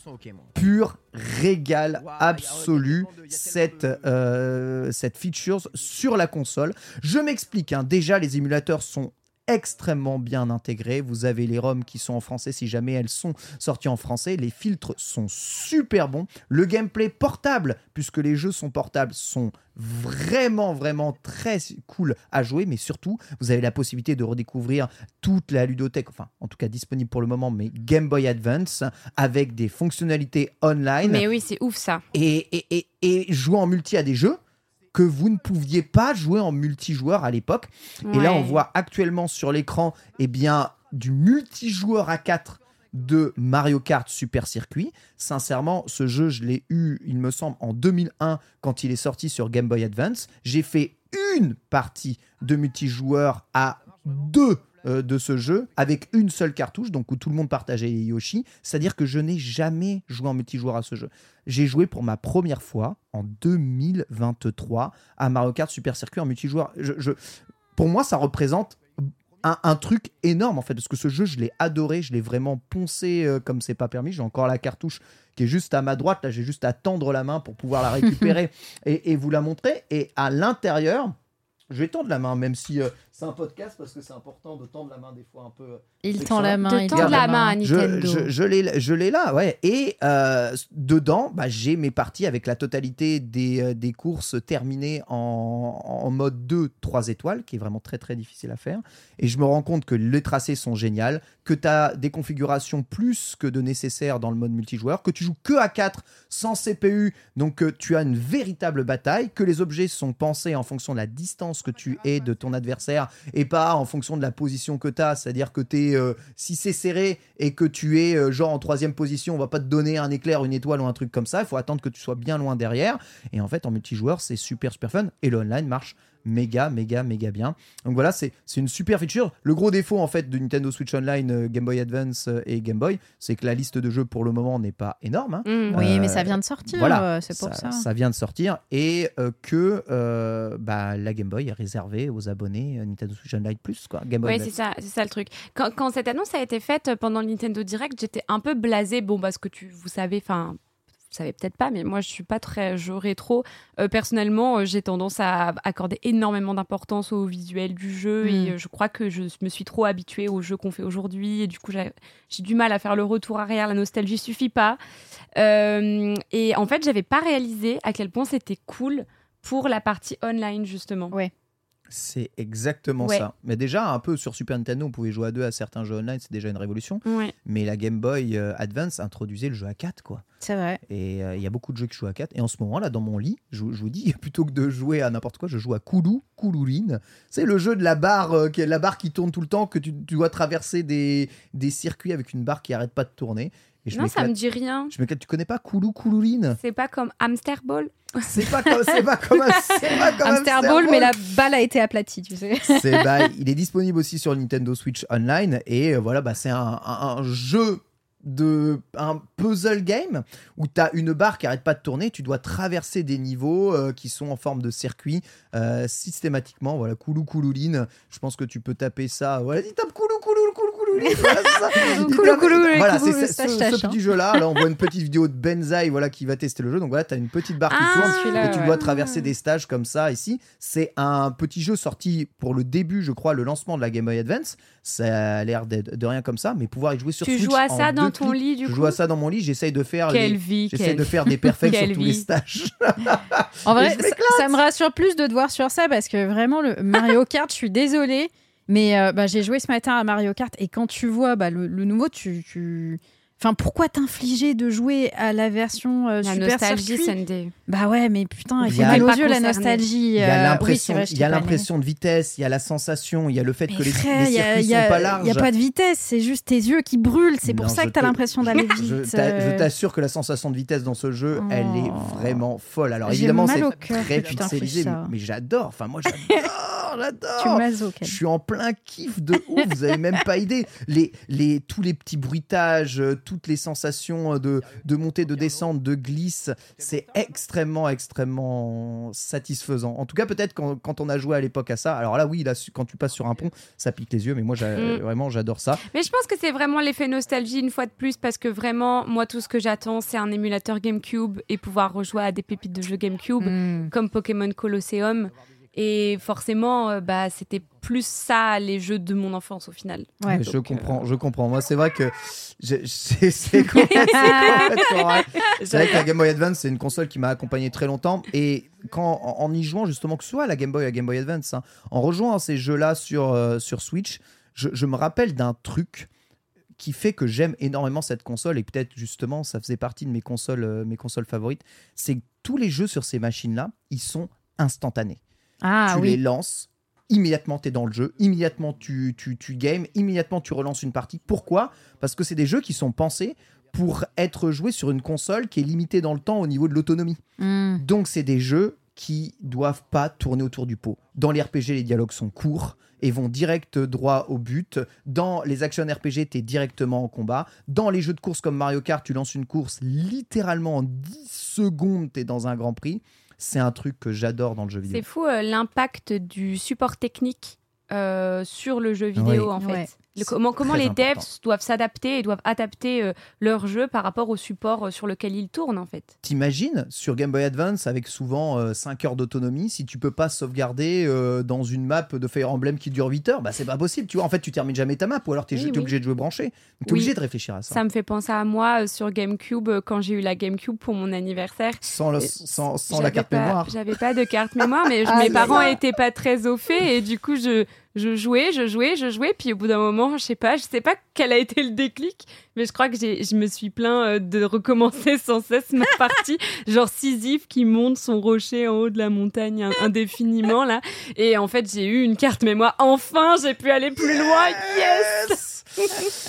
pur régal absolu cette, euh, cette feature sur la console. Je m'explique, hein. déjà les émulateurs sont extrêmement bien intégrés. Vous avez les ROM qui sont en français si jamais elles sont sorties en français. Les filtres sont super bons. Le gameplay portable, puisque les jeux sont portables, sont vraiment, vraiment très cool à jouer. Mais surtout, vous avez la possibilité de redécouvrir toute la ludothèque, enfin en tout cas disponible pour le moment, mais Game Boy Advance avec des fonctionnalités online mais oui, c'est ouf ça. et, et, et, et jouer en multi à des jeux. Que vous ne pouviez pas jouer en multijoueur à l'époque. Et là, on voit actuellement sur l'écran, eh bien, du multijoueur à 4 de Mario Kart Super Circuit. Sincèrement, ce jeu, je l'ai eu, il me semble, en 2001 quand il est sorti sur Game Boy Advance. J'ai fait une partie de multijoueur à deux euh, de ce jeu avec une seule cartouche, donc où tout le monde partageait les Yoshi. C'est-à-dire que je n'ai jamais joué en multijoueur à ce jeu. J'ai joué pour ma première fois en 2023 à Mario Kart Super Circuit en multijoueur. Je, je- pour moi, ça représente un, un truc énorme en fait, parce que ce jeu, je l'ai adoré, je l'ai vraiment poncé euh, comme c'est pas permis. J'ai encore la cartouche qui est juste à ma droite, là j'ai juste à tendre la main pour pouvoir la récupérer et, et vous la montrer. Et à l'intérieur, je vais tendre la main, même si euh, c'est un podcast, parce que c'est important de tendre la main des fois un peu. Il C'est tend la main. De il tendre tend la main à Je, Nintendo. je, je l'ai, je l'ai là, ouais. Et euh, dedans, bah, j'ai mes parties avec la totalité des, euh, des courses terminées en, en mode 2, 3 étoiles, qui est vraiment très très difficile à faire. Et je me rends compte que les tracés sont géniaux, que tu as des configurations plus que de nécessaire dans le mode multijoueur, que tu joues que à 4 sans CPU, donc euh, tu as une véritable bataille, que les objets sont pensés en fonction de la distance que tu es de ton adversaire et pas en fonction de la position que tu as. C'est-à-dire que euh, si c'est serré et que tu es euh, genre en troisième position, on va pas te donner un éclair, une étoile ou un truc comme ça. Il faut attendre que tu sois bien loin derrière. Et en fait, en multijoueur, c'est super, super fun. Et le online marche méga, méga, méga bien. Donc voilà, c'est c'est une super feature. Le gros défaut en fait de Nintendo Switch Online, euh, Game Boy Advance euh, et Game Boy, c'est que la liste de jeux pour le moment n'est pas énorme. hein. Mm. Oui, mais Euh, ça vient de sortir. Voilà, euh, c'est pour ça. vient de sortir et euh, que euh, bah, la Game Boy est réservée aux abonnés euh, Nintendo Switch Online Plus, quoi. Game Boy Oui, c'est ça, c'est ça le truc. Quand, quand cette annonce a été faite pendant le Nintendo Direct, j'étais un peu blasée. Bon, parce que tu, vous savez, enfin, vous savez peut-être pas, mais moi, je suis pas très jeu rétro. Euh, personnellement, euh, j'ai tendance à accorder énormément d'importance au visuel du jeu et euh, je crois que je me suis trop habituée aux jeux qu'on fait aujourd'hui et du coup, j'ai du mal à faire le retour arrière. La nostalgie suffit pas. Et en fait, j'avais pas réalisé à quel point c'était cool pour la partie online justement. Ouais. C'est exactement Ouais. ça. Mais déjà, un peu sur Super Nintendo, on pouvait jouer à deux à certains jeux online, c'est déjà une révolution. Ouais. Mais la Game Boy euh, Advance introduisait le jeu à 4, quoi. C'est vrai. Et euh, il y a beaucoup de jeux qui jouent à 4. Et en ce moment, là, dans mon lit, je, je vous dis, plutôt que de jouer à n'importe quoi, je joue à Koulou, Koulouline. C'est le jeu de la barre, euh, qui est la barre qui tourne tout le temps, que tu, tu dois traverser des, des circuits avec une barre qui arrête pas de tourner. Et je Non, ça me dit rien. Je m'éclate. Tu connais pas Koulou, Koulouline? C'est pas comme Hamster Ball? C'est pas comme, c'est pas comme c'est pas comme Hamster Ball, mais la balle a été aplatie, tu sais. C'est- bah, il est disponible aussi sur Nintendo Switch Online et euh, voilà, bah, c'est un, un- un jeu de un puzzle game où tu as une barre qui arrête pas de tourner, tu dois traverser des niveaux euh, qui sont en forme de circuit euh, systématiquement. Voilà, Koulou Koulouline, je pense que tu peux taper ça. Voilà, il tape Koulou Koulou Koulou. Voilà, c'est ce, je tâche, hein. petit jeu-là. Là, on voit une petite vidéo de Benzaï voilà, qui va tester le jeu. Donc voilà, tu as une petite barre qui Ah, tourne et tu dois traverser des stages comme ça ici. C'est un petit jeu sorti pour le début, je crois, le lancement de la Game Boy Advance. Ça a l'air de, de rien comme ça, mais pouvoir y jouer sur Tu Switch joues à ça dans ton clics. lit, du Je coup joue à ça dans mon lit, j'essaye de faire Quelle les- vie, J'essaie quelle de faire des perfects sur tous les stages. En vrai, je ça me rassure plus de te voir sur ça parce que vraiment, le Mario Kart, je suis désolée. Mais euh, bah, j'ai joué ce matin à Mario Kart et quand tu vois bah, le, nouveau, tu... Enfin, pourquoi t'infliger de jouer à la version euh, La Super nostalgie, Sandy. Bah ouais, mais putain, il Il y fait a- mal aux Pas yeux la nostalgie. Il y euh, a oui, l'impression, il y a de vitesse, il y a la sensation, il y a le fait Mais que les, frère, les il y a- circuits il y a- sont pas Il larges. n'y a pas de vitesse, c'est juste tes yeux qui brûlent. C'est pour Non, ça que tu as te- l'impression d'aller vite. je euh. t'assure que la sensation de vitesse dans ce jeu, elle est Oh. vraiment folle. Alors évidemment, c'est très pixelisé, mais, j'adore. Enfin, moi, j'adore, Tu j'adore. Je suis en plein kiff de ouf, vous avez même pas idée. Les, les, tous les petits bruitages, euh, toutes les sensations de, de montée, de descente, de glisse, c'est extrêmement, extrêmement satisfaisant. En tout cas, peut-être quand, quand on a joué à l'époque à ça. Alors là, oui, là, quand tu passes sur un pont, ça pique les yeux, mais moi, j'a- Mm. vraiment, j'adore ça. Mais je pense que c'est vraiment l'effet nostalgie une fois de plus parce que vraiment, moi, tout ce que j'attends, c'est un émulateur GameCube et pouvoir rejouer à des pépites de jeux GameCube Mm. comme Pokémon Colosseum. Et forcément, euh, bah, c'était plus ça les jeux de mon enfance au final. Ouais. Je Donc, comprends, je comprends. Moi, c'est vrai que c'est complètement- vrai. C'est vrai que la Game Boy Advance, c'est une console qui m'a accompagné très longtemps. Et quand, en, en y jouant, justement, que ce soit la Game Boy ou la Game Boy Advance, hein, en rejoignant ces jeux-là sur, euh, sur Switch, je, je me rappelle d'un truc qui fait que j'aime énormément cette console et peut-être justement ça faisait partie de mes consoles, euh, mes consoles favorites, c'est que tous les jeux sur ces machines-là, ils sont instantanés. Ah tu oui. les lances, immédiatement tu es dans le jeu, immédiatement tu, tu, tu games, immédiatement tu relances une partie. Pourquoi? Parce que c'est des jeux qui sont pensés pour être joués sur une console qui est limitée dans le temps au niveau de l'autonomie. Hmm. Donc c'est des jeux qui doivent pas tourner autour du pot. Dans les RPG, les dialogues sont courts et vont direct droit au but. Dans les actions RPG, tu es directement en combat. Dans les jeux de course comme Mario Kart, tu lances une course littéralement en 10 secondes, tu es dans un Grand Prix. C'est un truc que j'adore dans le jeu vidéo. C'est fou euh, l'impact du support technique euh, sur le jeu vidéo Oui. en fait. Ouais. Le- comment les devs important. doivent s'adapter et doivent adapter euh, leur jeu par rapport au support euh, sur lequel ils tournent en fait? T'imagines sur Game Boy Advance avec souvent 5 heures d'autonomie, si tu peux pas sauvegarder euh, dans une map de Fire Emblem qui dure 8 heures, bah c'est pas possible. Tu vois, en fait, tu termines jamais ta map ou alors Oui, t'es oui. obligé de jouer branché. T'es Oui. obligé de réfléchir à ça. Ça me fait penser à moi euh, sur GameCube euh, quand j'ai eu la GameCube pour mon anniversaire. Sans, le- Euh, sans, sans la carte pas- mémoire. J'avais pas de carte mémoire, mais je- Ah mes là parents étaient pas très au fait et du coup je je jouais, je jouais, je jouais, puis au bout d'un moment, je sais pas, je sais pas quel a été le déclic, mais je crois que j'ai, je me suis plaint euh, de recommencer sans cesse ma partie, genre Sisyphe qui monte son rocher en haut de la montagne in- indéfiniment là, et en fait j'ai eu une carte mémoire. Enfin, j'ai pu aller plus loin. Yes.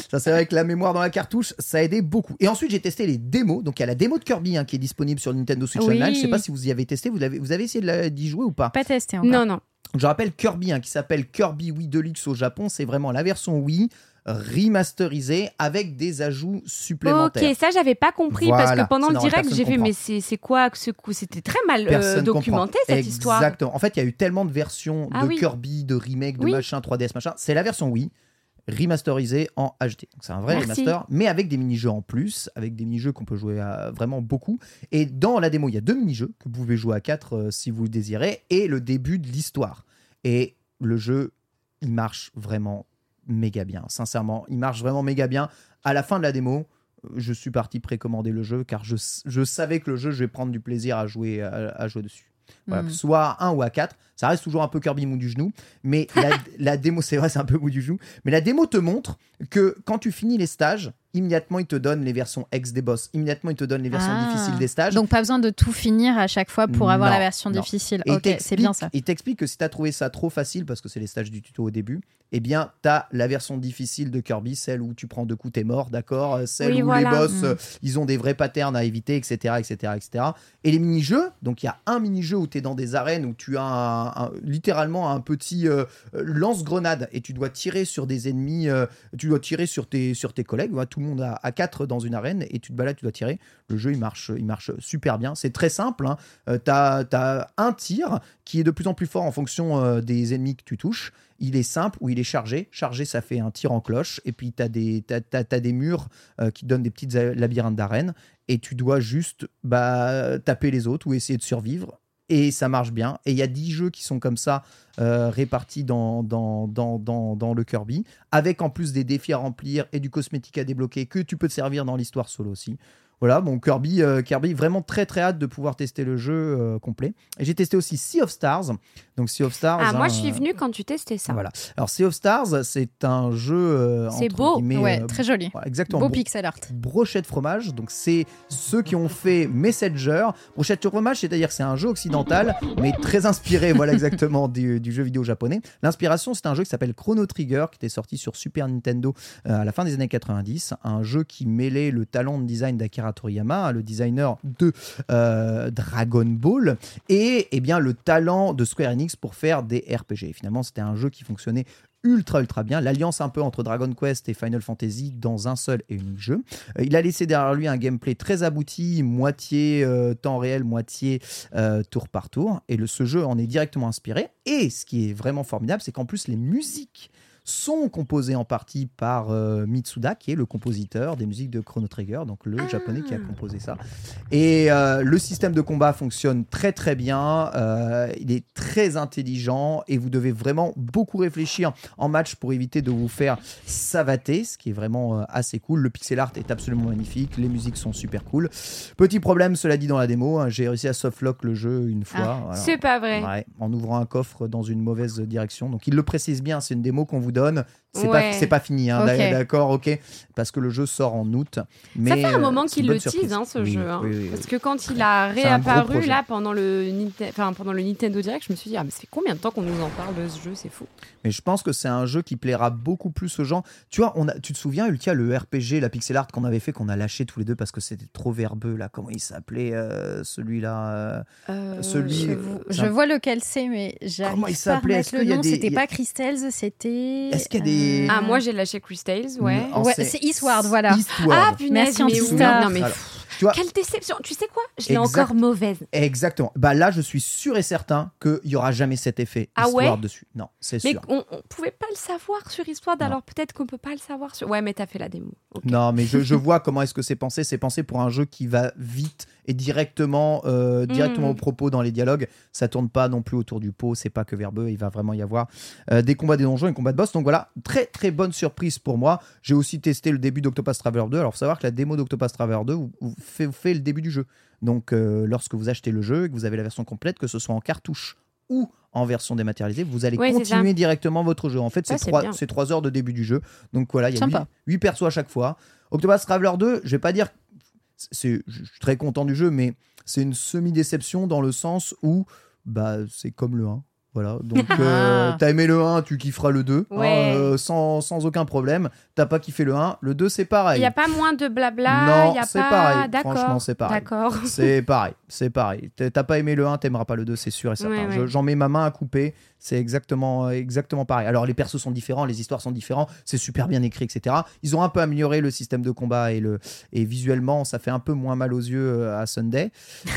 Ça, c'est vrai que la mémoire dans la cartouche, ça a aidé beaucoup. Et ensuite, j'ai testé les démos. Donc, il y a la démo de Kirby hein, qui est disponible sur Nintendo Switch Oui. Online. Je sais pas si vous y avez testé. Vous avez, vous avez essayé de la- d'y jouer ou pas? Pas testé encore. Non non. Je rappelle Kirby, hein, qui s'appelle Kirby Wii Deluxe au Japon. C'est vraiment la version Wii remasterisée avec des ajouts supplémentaires. Ok, ça j'avais pas compris parce que pendant le direct j'ai fait mais c'est quoi que ce coup? C'était très mal euh, documenté comprend. cette histoire. Exactement. En fait, il y a eu tellement de versions Ah de oui. Kirby, de remake, de Oui. machin, 3DS, machin. C'est la version Wii remasterisée en HD. Donc, C'est un vrai Merci. remaster, mais avec des mini-jeux en plus, avec des mini-jeux qu'on peut jouer à vraiment beaucoup. Et dans la démo, il y a deux mini-jeux que vous pouvez jouer à 4 si vous le désirez, et le début de l'histoire. Et le jeu, il marche vraiment méga bien. Sincèrement, il marche vraiment méga bien. À la fin de la démo, je suis parti précommander le jeu car je, je savais que le jeu, je vais prendre du plaisir à jouer, à, à jouer dessus. Voilà, ce soit à 1 ou à 4, ça reste toujours un peu Kirby mou du genou, mais la, la démo, c'est vrai, c'est un peu mou du genou, mais la démo te montre que quand tu finis les stages, immédiatement il te donne les versions ex des boss, immédiatement il te donne les versions Ah. difficiles des stages. Donc pas besoin de tout finir à chaque fois pour avoir Non, la version non. difficile. Et ok, c'est bien ça. Il t'explique que si tu as trouvé ça trop facile, parce que c'est les stages du tuto au début, eh bien, tu as la version difficile de Kirby, celle où tu prends deux coups, t'es mort, d'accord euh, Celle Oui, où voilà. les boss, Mm. euh, ils ont des vrais patterns à éviter, etc. etc., etc. Et les mini-jeux, donc il y a un mini-jeu où tu es dans des arènes où tu as un- un- littéralement un petit euh, euh, lance-grenade et tu dois tirer sur des ennemis, euh, tu dois tirer sur tes, sur tes collègues. Voilà, tout monde a, à 4 dans une arène et tu te balades, tu dois tirer. Le jeu, il marche, il marche super bien. C'est très simple. Hein. Euh, as un tir qui est de plus en plus fort en fonction euh, des ennemis que tu touches. Il est simple ou il est chargé. Chargé, ça fait un tir en cloche. Et puis, tu as, t'as- t'as des murs euh, qui donnent des petites labyrinthes d'arènes. Et tu dois juste bah, taper les autres ou essayer de survivre. Et ça marche bien. Et il y a 10 jeux qui sont comme ça, euh, répartis dans, dans, le Kirby, avec en plus des défis à remplir et du cosmétique à débloquer que tu peux te servir dans l'histoire solo aussi. Voilà, bon, Kirby, euh, Kirby, vraiment très très hâte de pouvoir tester le jeu euh, complet. Et j'ai testé aussi Sea of Stars. Donc Sea of Stars. Ah moi hein, je suis euh, venue quand tu testais ça. Voilà. Alors Sea of Stars, c'est un jeu. euh, C'est beau. Ouais, très joli. exactement. Beau pixel art. Brochet de fromage, donc c'est ceux qui ont fait Messenger. Brochette de fromage, c'est-à-dire c'est un jeu occidental, mais très inspiré, voilà exactement, du, du jeu vidéo japonais. L'inspiration, c'est un jeu qui s'appelle Chrono Trigger, qui était sorti sur Super Nintendo à la fin des années 90. Un jeu qui mêlait le talent de design d'Akira Toriyama, le designer de euh, Dragon Ball, et eh bien le talent de Square Enix pour faire des RPG. Et finalement, c'était un jeu qui fonctionnait ultra ultra bien. L'alliance un peu entre Dragon Quest et Final Fantasy dans un seul et unique jeu. Euh, il a laissé derrière lui un gameplay très abouti moitié euh, temps réel moitié tour par tour. Et le, ce jeu en est directement inspiré. Et ce qui est vraiment formidable c'est qu'en plus les musiques sont composées en partie par euh, Mitsuda, qui est le compositeur des musiques de Chrono Trigger, donc le japonais qui a composé ça. Et euh, le système de combat fonctionne très très bien, euh, il est très intelligent et vous devez vraiment beaucoup réfléchir en match pour éviter de vous faire savater, ce qui est vraiment assez cool. Le pixel art est absolument magnifique, les musiques sont super cool. Petit problème, cela dit dans la démo, hein, j'ai réussi à softlock le jeu une fois. Ah. C'est pas vrai. Ouais, en ouvrant un coffre dans une mauvaise direction. Donc il le précise bien, c'est une démo qu'on vous donne. C'est Ouais. pas, fini, hein, d'accord, ok, parce que le jeu sort en août. Mais ça fait un euh, moment qu'il le tease, hein, ce Oui, jeu. hein. oui, oui, oui. Parce que quand il a réapparu là pendant le, Ninte- enfin, pendant le Nintendo Direct, je me suis dit, ah, mais ça fait combien de temps qu'on nous en parle de ce jeu C'est fou. Mais je pense que c'est un jeu qui plaira beaucoup plus aux gens. Tu vois, on a, tu te souviens, Ultia, le RPG, la pixel art qu'on avait fait, qu'on a lâché tous les deux parce que c'était trop verbeux, là. Comment il s'appelait, euh, celui-là euh, Celui- Je, vous- vois lequel c'est, mais j'arrive pas à le nom. C'était pas Crystals, c'était. Est-ce qu'il y a des- Ah, moi j'ai lâché Crystals, ouais. Non, Ouais, c'est Eastward, voilà. Eastward. Ah, punaise, Merci, mais Antistar. oui. Non, mais Alors, tu vois, quelle déception. Tu sais quoi? Je l'ai Exact. encore mauvaise. exactement. Bah là, je suis sûr et certain qu'il y aura jamais cet effet Ah Eastward ouais dessus. Non, c'est Mais sûr. on, on pouvait pas le savoir sur Histoire, alors peut-être qu'on peut pas le savoir sur. Ouais, mais t'as fait la démo. Non, mais je, je vois comment est-ce que c'est pensé. C'est pensé pour un jeu qui va vite et directement, euh, directement Mm. au propos dans les dialogues. Ça tourne pas non plus autour du pot. C'est pas que verbeux. Il va vraiment y avoir euh, des combats des donjons et des combats de boss. Donc voilà, très très bonne surprise pour moi. J'ai aussi testé le début d'Octopath Traveler 2. Alors faut savoir que la démo d'Octopath Traveler 2 vous, vous fait, le début du jeu. Donc euh, lorsque vous achetez le jeu et que vous avez la version complète, que ce soit en cartouche ou en version dématérialisée, vous allez Ouais, continuer directement votre jeu. En fait, c'est trois, trois heures de début du jeu. Donc voilà, il y a Sympa. 8, persos à chaque fois. Octopath Traveler 2, je vais pas dire. Je suis très content du jeu, mais c'est une semi-déception dans le sens où bah, c'est comme le 1. Voilà, donc euh, Ah. t'as aimé le 1, tu kifferas le 2, hein, Ouais. euh, sans, sans aucun problème. T'as pas kiffé le 1, le 2 c'est Il pareil. n'y a pas moins de blabla. Non, il y a c'est pas... pareil. Franchement, c'est pareil. D'accord. C'est pareil, c'est pareil. T'as pas aimé le 1, t'aimeras pas le 2, c'est sûr et certain. Ouais, ouais. Je- J'en mets ma main à couper, c'est exactement, exactement pareil. Alors les persos sont différents, les histoires sont différentes, c'est super bien écrit, etc. Ils ont un peu amélioré le système de combat et, le, et visuellement, ça fait un peu moins mal aux yeux euh, à Sunday,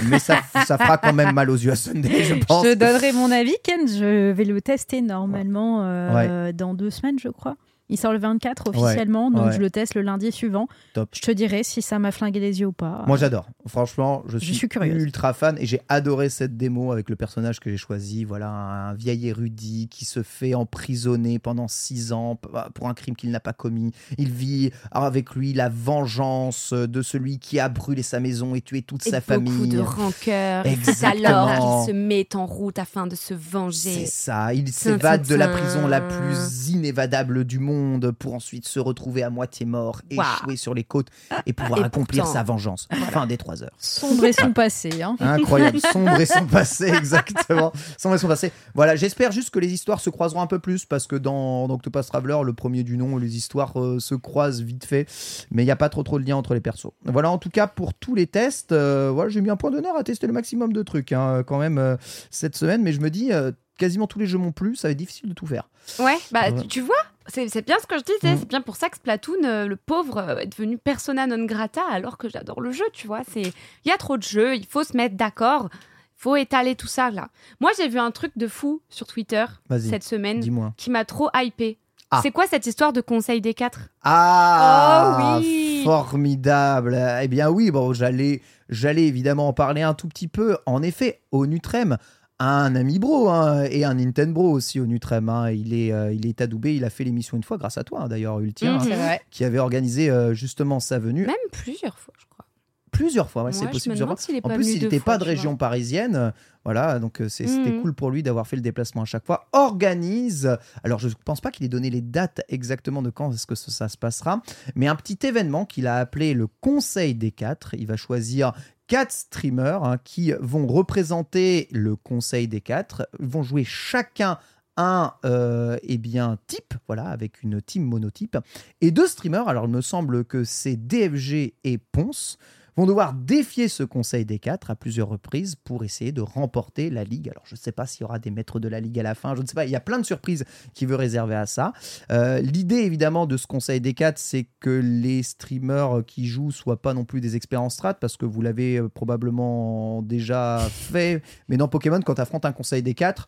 mais ça, ça fera quand même mal aux yeux à Sunday, je pense. Je donnerai mon avis, Ken. Je vais le tester normalement euh, dans deux semaines, je crois. Il sort le 24 officiellement, donc ouais. je le teste le lundi suivant. Top. Je te dirai si ça m'a flingué les yeux ou pas. Moi j'adore. Franchement, je suis, suis curieuse. ultra fan et j'ai adoré cette démo avec le personnage que j'ai choisi. Voilà, un vieil érudit qui se fait emprisonner pendant six ans p- pour un crime qu'il n'a pas commis. Il vit avec lui la vengeance de celui qui a brûlé sa maison et tué toute Et sa beaucoup famille. de rancœur. Et c'est Exactement. alors qu'il se met en route afin de se C'est venger. ça, il s'évade de la prison la plus inévadable du monde pour ensuite se retrouver à moitié mort, Waouh. échoué sur les côtes et pouvoir Et accomplir pourtant- sa vengeance. Fin des trois heures. Sombre et son passé. Hein. Incroyable, sombre et son passé, exactement. Sombre et son passé. Voilà, j'espère juste que les histoires se croiseront un peu plus parce que dans, dans Octopus Traveler, le premier du nom, les histoires euh, se croisent vite fait, mais il n'y a pas trop trop de lien entre les persos. Voilà, en tout cas, pour tous les tests, euh, voilà, j'ai mis un point d'honneur à tester le maximum de trucs hein, quand même euh, cette semaine, mais je me dis, euh, quasiment tous les jeux m'ont plu, ça va être difficile de tout faire. Ouais, bah tu vois, c'est bien ce que je disais, Mm. c'est bien pour ça que Splatoon, euh, le pauvre, euh, est devenu persona non grata alors que j'adore le jeu, tu vois. C'est Il y a trop de jeux, il faut se mettre d'accord, il faut étaler tout ça là. Moi j'ai vu un truc de fou sur Twitter cette semaine qui m'a trop hypé. Ah. C'est quoi cette histoire de conseil des quatre? Ah, Oh oui. formidable. Eh bien oui, bon, j'allais, j'allais évidemment en parler un tout petit peu. En effet, au Nutrem, un ami bro hein, et un Nintendo bro aussi au Nutrem. hein. Il est, euh, il est adoubé. Il a fait l'émission une fois grâce à toi hein, d'ailleurs, Ultien, Mhm. hein, qui avait organisé euh, justement sa venue Même plusieurs fois, je crois. plusieurs fois. ouais, c'est possible. je me plusieurs demande fois. s'il est En plus, il n'était pas de vois. région parisienne. Voilà, donc euh, c'était Mhm. cool pour lui d'avoir fait le déplacement à chaque fois. Organise, alors je ne pense pas qu'il ait donné les dates exactement de quand est-ce que ça, ça se passera, mais un petit événement qu'il a appelé le Conseil des quatre. Il va choisir quatre streamers hein, qui vont représenter le Conseil des quatre, vont jouer chacun un euh, eh bien type, voilà, avec une team monotype, et deux streamers. Alors il me semble que c'est DFG et Ponce vont devoir défier ce conseil des quatre à plusieurs reprises pour essayer de remporter la ligue. Alors je ne sais pas s'il y aura des maîtres de la ligue à la fin, je ne sais pas, il y a plein de surprises qui veut réserver à ça. Euh, L'idée évidemment de ce conseil des quatre, c'est que les streamers qui jouent soient pas non plus des experts en strat, parce que vous l'avez euh, probablement déjà fait, mais dans Pokémon, quand tu affrontes un conseil des quatre,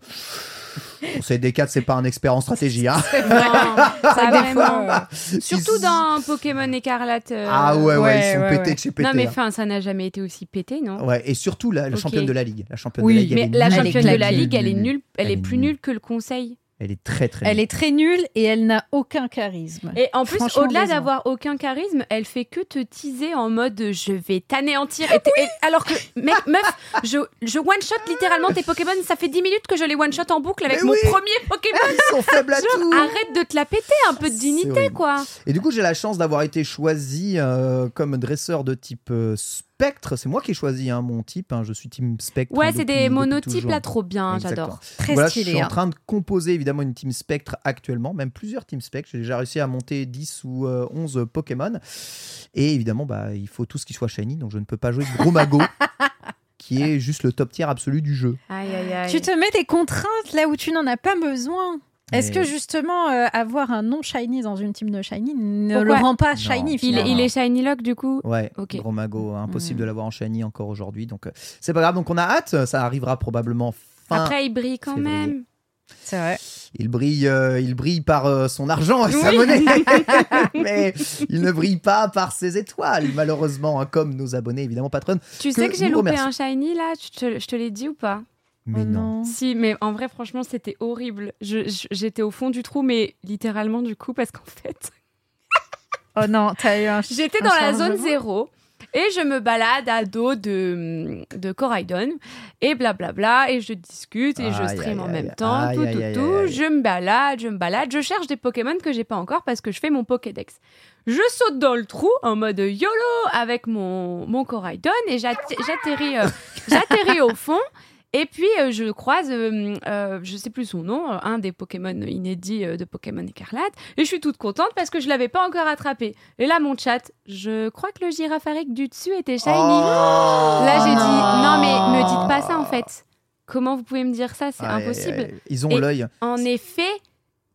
conseil des quatre, c'est pas un expert en stratégie. Hein. Non, vraiment. Surtout dans Pokémon Écarlate. euh, Ah ouais, ouais, Ouais, ils sont ouais, pétés de chez pétés. Non mais hein. Enfin, ça n'a jamais été aussi pété, non? Ouais, et surtout la, la Ok. championne de la ligue. La championne Oui, de la ligue, Mais elle est la championne de la ligue, elle est nulle, elle, Elle est plus nulle que le conseil. Elle est très très. Elle nulle. est très nulle et elle n'a aucun charisme. Et en plus, au-delà d'avoir aucun charisme, elle fait que te teaser en mode je vais t'anéantir. Et- alors que, mec, meuf, je, je one-shot littéralement tes Pokémon. Ça fait 10 minutes que je les one-shot en boucle avec Mais mon oui. premier Pokémon. Ils sont faibles à Genre, tout. arrête de te la péter, un peu de dignité, quoi. Et du coup, j'ai la chance d'avoir été choisi euh, comme dresseur de type euh, spectre. C'est moi qui ai choisi hein, mon type. hein. Je suis team spectre. Ouais, c'est des monotypes là, trop bien, j'adore. Très Voilà, je stylé. suis en hein. train de composer évidemment une team spectre actuellement, même plusieurs team spectre. J'ai déjà réussi à monter 10 ou euh, 11 Pokémon. Et évidemment, bah, il faut tout ce qui soit shiny, donc je ne peux pas jouer Bromago, qui est juste le top tier absolu du jeu. Aïe, aïe, aïe. Tu te mets des contraintes là où tu n'en as pas besoin. Est-ce que justement euh, avoir un non shiny dans une team no shiny ne Pourquoi le rend pas Non. shiny il, est- finalement il est Shiny Lock, du coup. Ouais, Ok. Bromago, impossible Mm. de l'avoir en shiny encore aujourd'hui, donc euh, c'est pas grave. Donc on a hâte, ça arrivera probablement fin. Après, il brille quand février. même. C'est vrai. Il brille, euh, il brille par euh, son argent et sa monnaie, mais il ne brille pas par ses étoiles, malheureusement, hein, comme nos abonnés évidemment patronnes. Tu sais Que que j'ai loupé remercions. un Shiny là? Je te, je te l'ai dit ou pas? Mais Oh non. Si, mais en vrai, franchement, c'était horrible. J'étais au fond du trou, mais littéralement, du coup, parce qu'en fait, Oh non, t'as eu un. j'étais dans la zone zéro. Et je me balade à dos de, de Coraidon et blablabla et je discute et je stream en même temps, tout, tout, tout. Je me balade, je me balade, je cherche des Pokémon que j'ai pas encore parce que je fais mon Pokédex. Je saute dans le trou en mode YOLO avec mon, mon Coraidon et j'atte- j'atterris euh, j'atterris au fond. Et puis euh, je croise, euh, euh, je sais plus son nom, euh, un des Pokémon inédits euh, de Pokémon Écarlate, et je suis toute contente parce que je l'avais pas encore attrapé. Et là, mon chat, je crois que le girapharique du dessus était shiny. Oh Là, j'ai non. dit non, mais me dites pas ça en fait. Comment vous pouvez me dire ça? C'est Aïe, impossible. aïe. Ils ont Et- l'œil. En effet,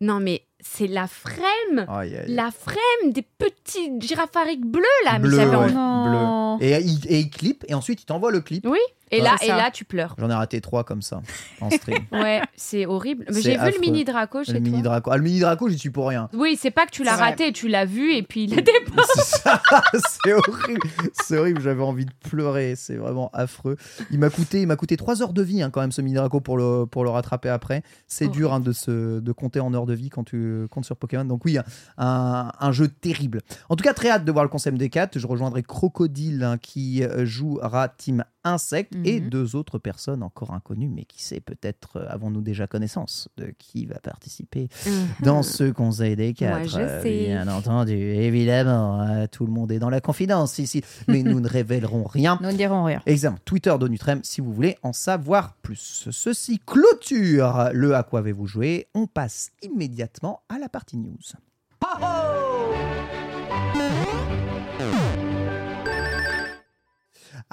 non, mais c'est la frême, Aïe, aïe. la frême des petits giraphariques bleus là. Bleu, mais j'avais ouais. envie- Non. Et il, et il clip, et ensuite il t'envoie le clip. Oui. Et là, et là, tu pleures. J'en ai raté trois comme ça en stream. Ouais, c'est horrible. Mais J'ai vu le mini Draco chez le mini. Draco. Ah, le mini Draco, j'y suis pour rien. Oui, c'est pas que tu l'as vrai. raté, tu l'as vu et puis il a des C'est horrible. C'est horrible, j'avais envie de pleurer. C'est vraiment affreux. Il m'a coûté, il m'a coûté 3 heures de vie hein, quand même ce mini Draco pour le, pour le rattraper après. C'est Horrible. dur hein, de, se, de compter en heures de vie quand tu comptes sur Pokémon. Donc oui, un, un jeu terrible. En tout cas, très hâte de voir le concept des 4. Je rejoindrai Crocodile hein, qui euh, jouera Team Insect et Mhm. deux autres personnes encore inconnues, mais qui sait peut-être euh, avons-nous déjà connaissance de qui va participer dans ce conseil des quatre. Moi, je euh, sais. Bien entendu, évidemment. euh, tout le monde est dans la confidence ici, mais nous ne révélerons rien. Nous ne dirons rien. Exemple, Twitter d'Onutrem si vous voulez en savoir plus. Ceci clôture le À quoi avez-vous joué? On passe immédiatement à la partie news.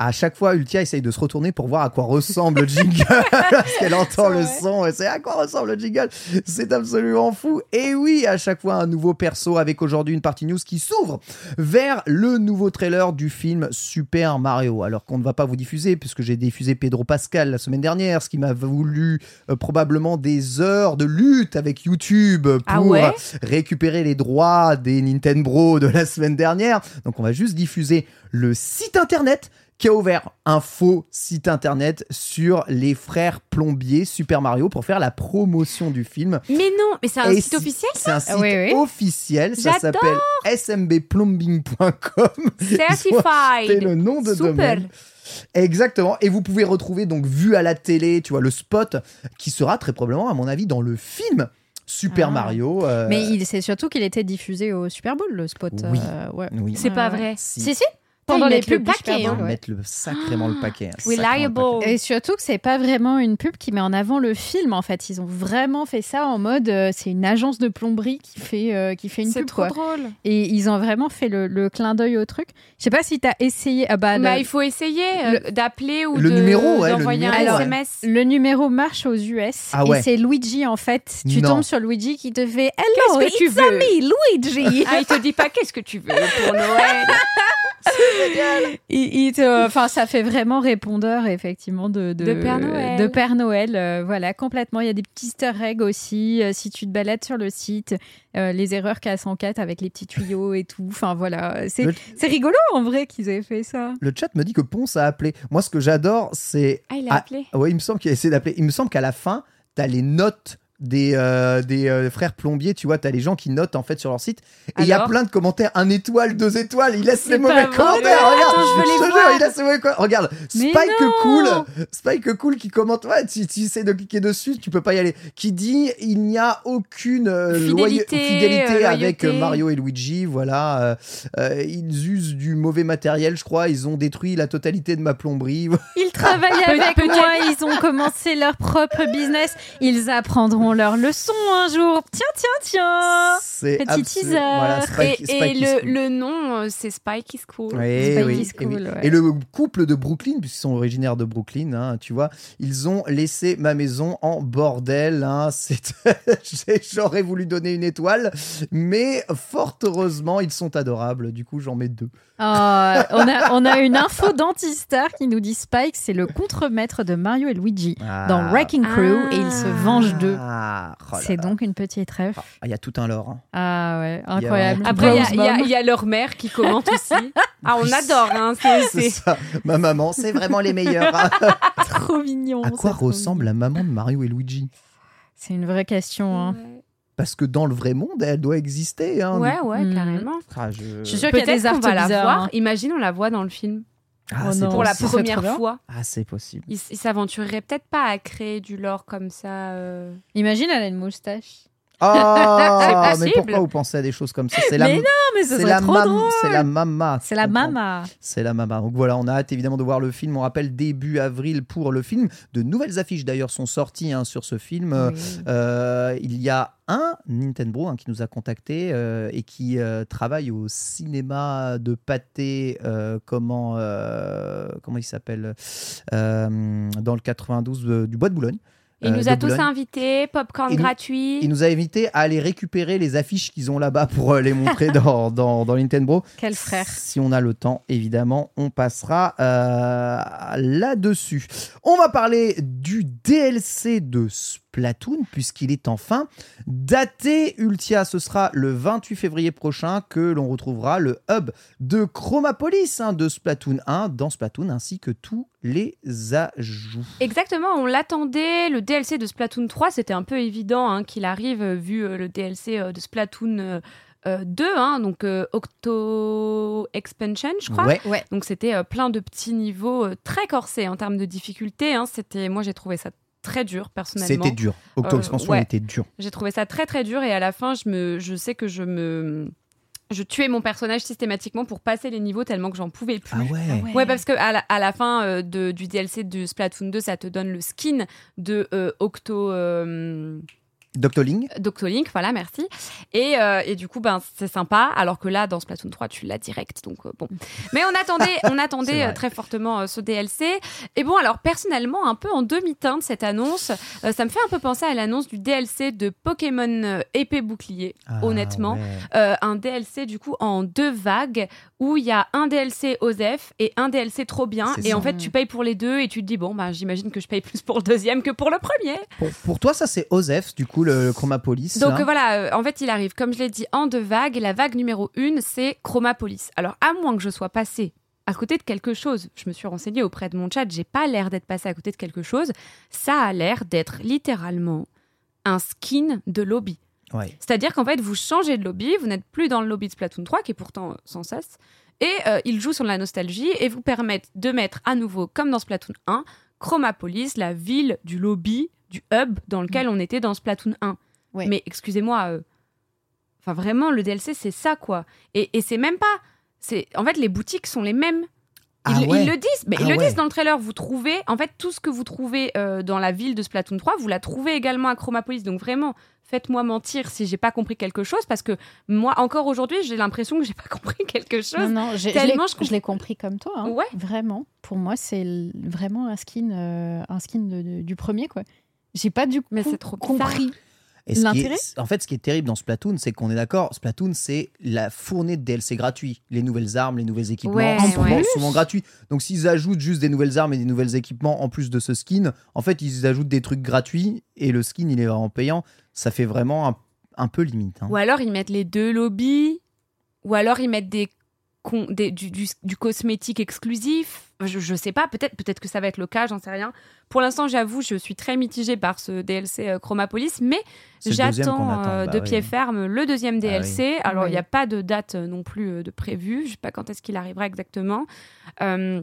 À chaque fois, Ultia essaye de se retourner pour voir à quoi ressemble le jingle. Parce qu'elle entend le son et c'est à quoi ressemble le jingle. C'est absolument fou. Et oui, à chaque fois, un nouveau perso avec aujourd'hui une partie news qui s'ouvre vers le nouveau trailer du film Super Mario. Alors qu'on ne va pas vous diffuser, puisque j'ai diffusé Pedro Pascal la semaine dernière, ce qui m'a voulu euh, probablement des heures de lutte avec YouTube pour Ah ouais récupérer les droits des Nintendo de la semaine dernière. Donc on va juste diffuser le site internet qui a ouvert un faux site internet sur les frères plombiers Super Mario pour faire la promotion du film. Mais non, mais c'est un Et site si- officiel C'est un site oui, oui. officiel, ça J'adore. s'appelle smbplumbing.com. C'est Certified. le nom de Super. domaine. Exactement. Et vous pouvez retrouver donc vu à la télé, tu vois, le spot qui sera très probablement, à mon avis, dans le film Super Ah. Mario. euh, Mais il- c'est surtout qu'il était diffusé au Super Bowl, le spot. Oui. euh, ouais. oui. C'est pas vrai. Si. Si, si. Pendant Ils les mettent le pubs du paquet, hein, ouais. mettre le sacrément le paquet. hein, Reliable. le. Et surtout que c'est pas vraiment une pub qui met en avant le film en fait. Ils ont vraiment fait ça en mode euh, c'est une agence de plomberie qui fait euh, qui fait une C'est pub trop quoi. drôle. Et ils ont vraiment fait le, le clin d'œil au truc. Je sais pas si t'as essayé. Ah bah, Bah, le, il faut essayer euh, d'appeler ou le de- numéro, ouais, le d'envoyer un numéro, ouais. SMS. le numéro marche aux US Ah ouais. et c'est Luigi en fait. Tu Non. tombes sur Luigi qui te fait Hello, Qu'est-ce que tu it's veux? me, Luigi. Ah, il te dit pas qu'est-ce que tu veux pour Noël? Il- il te- Enfin, ça fait vraiment répondeur, effectivement, de, De Père Noël. de Père Noël, euh, voilà, complètement. Il y a des petits easter eggs aussi. euh, si tu te balades sur le site, euh, les erreurs K104 avec les petits tuyaux et tout. Enfin, voilà. C'est Le- rigolo, en vrai, qu'ils aient fait ça. Le chat me dit que Ponce a appelé. Moi, ce que j'adore, c'est. Ah, il a Ah, appelé. Ouais, il me semble qu'il a essayé d'appeler. Il me semble qu'à la fin, t'as les notes des, euh, des euh, frères plombiers, tu vois, t'as les gens qui notent en fait sur leur site. Et il y a plein de commentaires, un étoile, deux étoiles, ils laissent les mauvais vrai. commentaires. Regarde, Attends, je te jure, voir. il laisse les mauvais commentaires. Regarde, Mais Spike non. Cool, Spike Cool qui commente, ouais, tu, tu essaies de cliquer dessus, tu peux pas y aller. Qui dit, il n'y a aucune euh, Fidélité, fidélité euh, avec. Mario et Luigi, voilà. euh, euh, ils usent du mauvais matériel, je crois. Ils ont détruit la totalité de ma plomberie. Ils travaillent Peut- avec moi, ils ont commencé leur propre business. Ils apprendront leur leçon un jour. Tiens, tiens, tiens. Petit absolu- teaser. Voilà, Et, Spike, et Spike is le, le nom, euh, c'est Spike is cool. Oui, Spike oui, is et oui. cool, ouais. Et le couple de Brooklyn, puisqu'ils sont originaires de Brooklyn, hein, tu vois, ils ont laissé ma maison en bordel. hein. J'aurais voulu donner une étoile, mais fort heureusement, ils sont adorables. Du coup, j'en mets deux. Oh, on, a, on a une info d'Antistar qui nous dit Spike, c'est le contremaître de Mario et Luigi dans Wrecking Crew Ah. et il se venge d'eux. Ah, oh C'est donc une petite rêve. Ah, Il y a tout un lore. hein. Ah ouais, incroyable. Après, il y a- y, y leur mère qui commente aussi. Ah, on adore, hein. c'est- ça. Ma maman, c'est vraiment les meilleurs. trop mignon. à quoi ressemble la maman de Mario et Luigi? C'est une vraie question. hein. Parce que dans le vrai monde, elle doit exister. Hein, Ouais, ouais, Mhm. carrément. Ah, je... Je suis sûre qu'il y a Peut-être des qu'on va la voir. hein. Imagine, on la voit dans le film. Ah, Oh. Pour la première fois. Ah, c'est possible. Il, il s'aventurerait peut-être pas à créer du lore comme ça. euh. Imagine, elle a une moustache. Ah, mais pourquoi vous pensez à des choses comme ça? C'est la, Mais non, mais ce c'est la, mam- la mama. C'est la mama. C'est la mama. Donc voilà, on a hâte évidemment de voir le film. On rappelle début avril pour le film. De nouvelles affiches d'ailleurs sont sorties hein, sur ce film. Euh, euh, il y a un Nintendo hein, qui nous a contacté euh, et qui euh, travaille au cinéma de pâté. comment comment il s'appelle dans le 92 de- du Bois de Boulogne. Il euh, nous de a tous Boulogne. invités, popcorn Il nous- gratuit. Il nous a invités à aller récupérer les affiches qu'ils ont là-bas pour euh, les montrer dans, dans, dans Nintendo. Quel frère. Si on a le temps, évidemment, on passera euh, là-dessus. On va parler du DLC de Splatoon, puisqu'il est enfin daté. Ultia, ce sera le 28 février prochain que l'on retrouvera le hub de Chromapolis hein, de Splatoon 1 dans Splatoon, ainsi que tous les ajouts. Exactement, on l'attendait. Le DLC de Splatoon 3, c'était un peu évident hein, qu'il arrive, euh, vu euh, le DLC euh, de Splatoon euh, euh, 2, hein, donc euh, Octo Expansion, je crois. Ouais. Ouais. Donc c'était euh, plein de petits niveaux euh, très corsés en termes de difficulté. hein. C'était, moi j'ai trouvé ça très dur personnellement. C'était dur. Octo Euh, Expansion ouais. était dur. J'ai trouvé ça très très dur et à la fin, je, me, je sais que je me. Je tuais mon personnage systématiquement pour passer les niveaux tellement que j'en pouvais plus. Ah ouais. Ouais, parce que à la, à la fin euh, de, du DLC de Splatoon 2, ça te donne le skin de euh, Octo. euh, Doctoling Doctolink, voilà, merci. Et, euh, et du coup, ben, c'est sympa, alors que là, dans Splatoon 3, tu l'as direct, donc euh, bon. Mais on attendait, on attendait euh, très fortement euh, ce DLC. Et bon, alors personnellement, un peu en demi-teinte cette annonce, ça me fait un peu penser à l'annonce du DLC de Pokémon épée bouclier, Ah honnêtement. ouais. Un DLC du coup en deux vagues où il y a un DLC OZEF et un DLC trop bien. Et ça. en fait, tu payes pour les deux et tu te dis, bon, bah, j'imagine que je paye plus pour le deuxième que pour le premier. Pour, pour toi, ça c'est Osef, du coup, le, le Chromapolis. Donc là. euh, voilà, euh, en fait, il arrive, comme je l'ai dit, en deux vagues. Et la vague numéro une, c'est Chromapolis. Alors, à moins que je sois passée à côté de quelque chose, je me suis renseignée auprès de mon chat, j'ai pas l'air d'être passée à côté de quelque chose. Ça a l'air d'être littéralement un skin de lobby. Ouais. C'est-à-dire qu'en fait, vous changez de lobby, vous n'êtes plus dans le lobby de Splatoon 3, qui est pourtant sans cesse, et euh, il joue sur la nostalgie et vous permettent de mettre à nouveau, comme dans Splatoon 1, Chromapolis, la ville du lobby, du hub dans lequel on était dans Splatoon 1. Ouais. Mais excusez-moi, euh, enfin vraiment, le DLC, c'est ça, quoi. Et, et c'est même pas... c'est En fait, les boutiques sont les mêmes. Ils, Ah le- ouais. ils le disent, mais Ah ils le ouais. disent dans le trailer. Vous trouvez, en fait, tout ce que vous trouvez euh, dans la ville de Splatoon 3, vous la trouvez également à Chromapolis. Donc vraiment, faites-moi mentir si j'ai pas compris quelque chose, parce que moi, encore aujourd'hui, j'ai l'impression que j'ai pas compris quelque chose. Non, non, j'ai- je tellement l'ai- je je l'ai compris comme toi. hein. Ouais. Vraiment. Pour moi, c'est vraiment un skin, euh, un skin de- de- du premier, quoi. J'ai pas du Mais coup c'est trop compris. Et ce qui L'intérêt est- en fait, ce qui est terrible dans Splatoon, c'est qu'on est d'accord, Splatoon, c'est la fournée de DLC gratuits. Les nouvelles armes, les nouveaux équipements, Ouais, sont souvent, ouais. souvent gratuits. Donc s'ils ajoutent juste des nouvelles armes et des nouveaux équipements en plus de ce skin, en fait, ils ajoutent des trucs gratuits et le skin, il est vraiment payant. Ça fait vraiment un, un peu limite. hein. Ou alors ils mettent les deux lobbies, ou alors ils mettent des, con- des- du, du- du cosmétique exclusif. Je, je sais pas, peut-être peut-être que ça va être le cas, j'en sais rien. Pour l'instant, j'avoue, je suis très mitigée par ce DLC euh, Chromapolis, mais j'attends attend, euh, bah de oui. pied ferme le deuxième Ah oui. DLC. Alors, il Oui. n'y a pas de date euh, non plus de prévue, je sais pas quand est-ce qu'il arrivera exactement. Euh,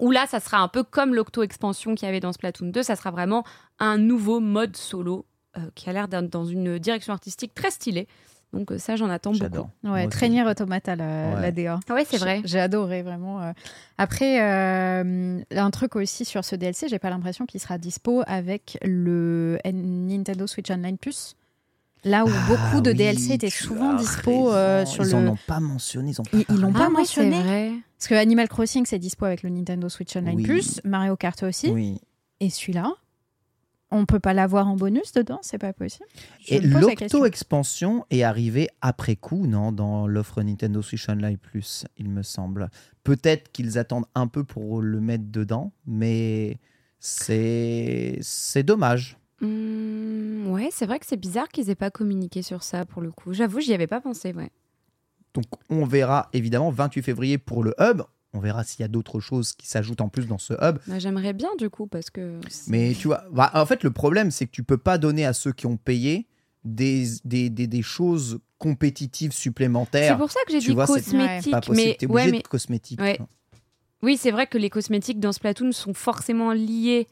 où là, ça sera un peu comme l'octo-expansion qu'il y avait dans Splatoon 2, ça sera vraiment un nouveau mode solo euh, qui a l'air d'être dans une direction artistique très stylée. Donc euh, ça, j'en attends beaucoup. Ouais, aussi. très Nier Automata, la, Ouais. la DA. Ouais, c'est vrai. J'ai adoré vraiment. euh. Après, euh, un truc aussi sur ce DLC, j'ai pas l'impression qu'il sera dispo avec le Nintendo Switch Online Plus. Là où Ah beaucoup de oui, DLC étaient souvent dispo euh, sur Ils le. en ont pas mentionné, ils ont pas Ils- ils l'ont pas Ah c'est mentionné. vrai. Parce que Animal Crossing, c'est dispo avec le Nintendo Switch Online Oui. Plus, Mario Kart aussi. Oui. Et celui-là, on peut pas l'avoir en bonus dedans, c'est pas possible. Je Et l'octo-expansion est arrivée après coup, non, dans l'offre Nintendo Switch Online Plus, il me semble. Peut-être qu'ils attendent un peu pour le mettre dedans, mais c'est c'est dommage. Hum, ouais, c'est vrai que c'est bizarre qu'ils aient pas communiqué sur ça pour le coup. J'avoue, j'y avais pas pensé, ouais. Donc on verra évidemment 28 février pour le hub. On verra s'il y a d'autres choses qui s'ajoutent en plus dans ce hub. Bah, J'aimerais bien du coup parce que. c'est- Mais tu vois, bah, en fait, le problème, c'est que tu peux pas donner à ceux qui ont payé des, des, des, des choses compétitives c'est supplémentaires. pour ça que j'ai dit vois, c'est cosmétique. Pas possible, mais t'es obligé ouais, mais de. Ouais. oui, c'est vrai que les cosmétiques dans Splatoon sont forcément liés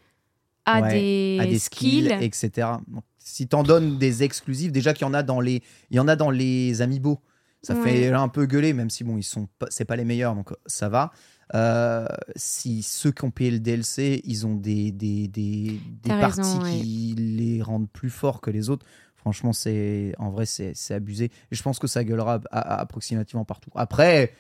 à, Ouais, des, à des skills, skills. etc. Donc, si t'en donnes des exclusifs, déjà qu'il y en a dans les, il y en a dans les amiibo. Ça Ouais. fait un peu gueuler, même si bon, ils sont, pas- c'est pas les meilleurs, donc ça va. Euh, si ceux qui ont payé le DLC, ils ont des des, des, parties raison, ouais. qui les rendent plus forts que les autres. Franchement, c'est en vrai, c'est c'est abusé. Et je pense que ça gueulera à- à- approximativement partout. Après,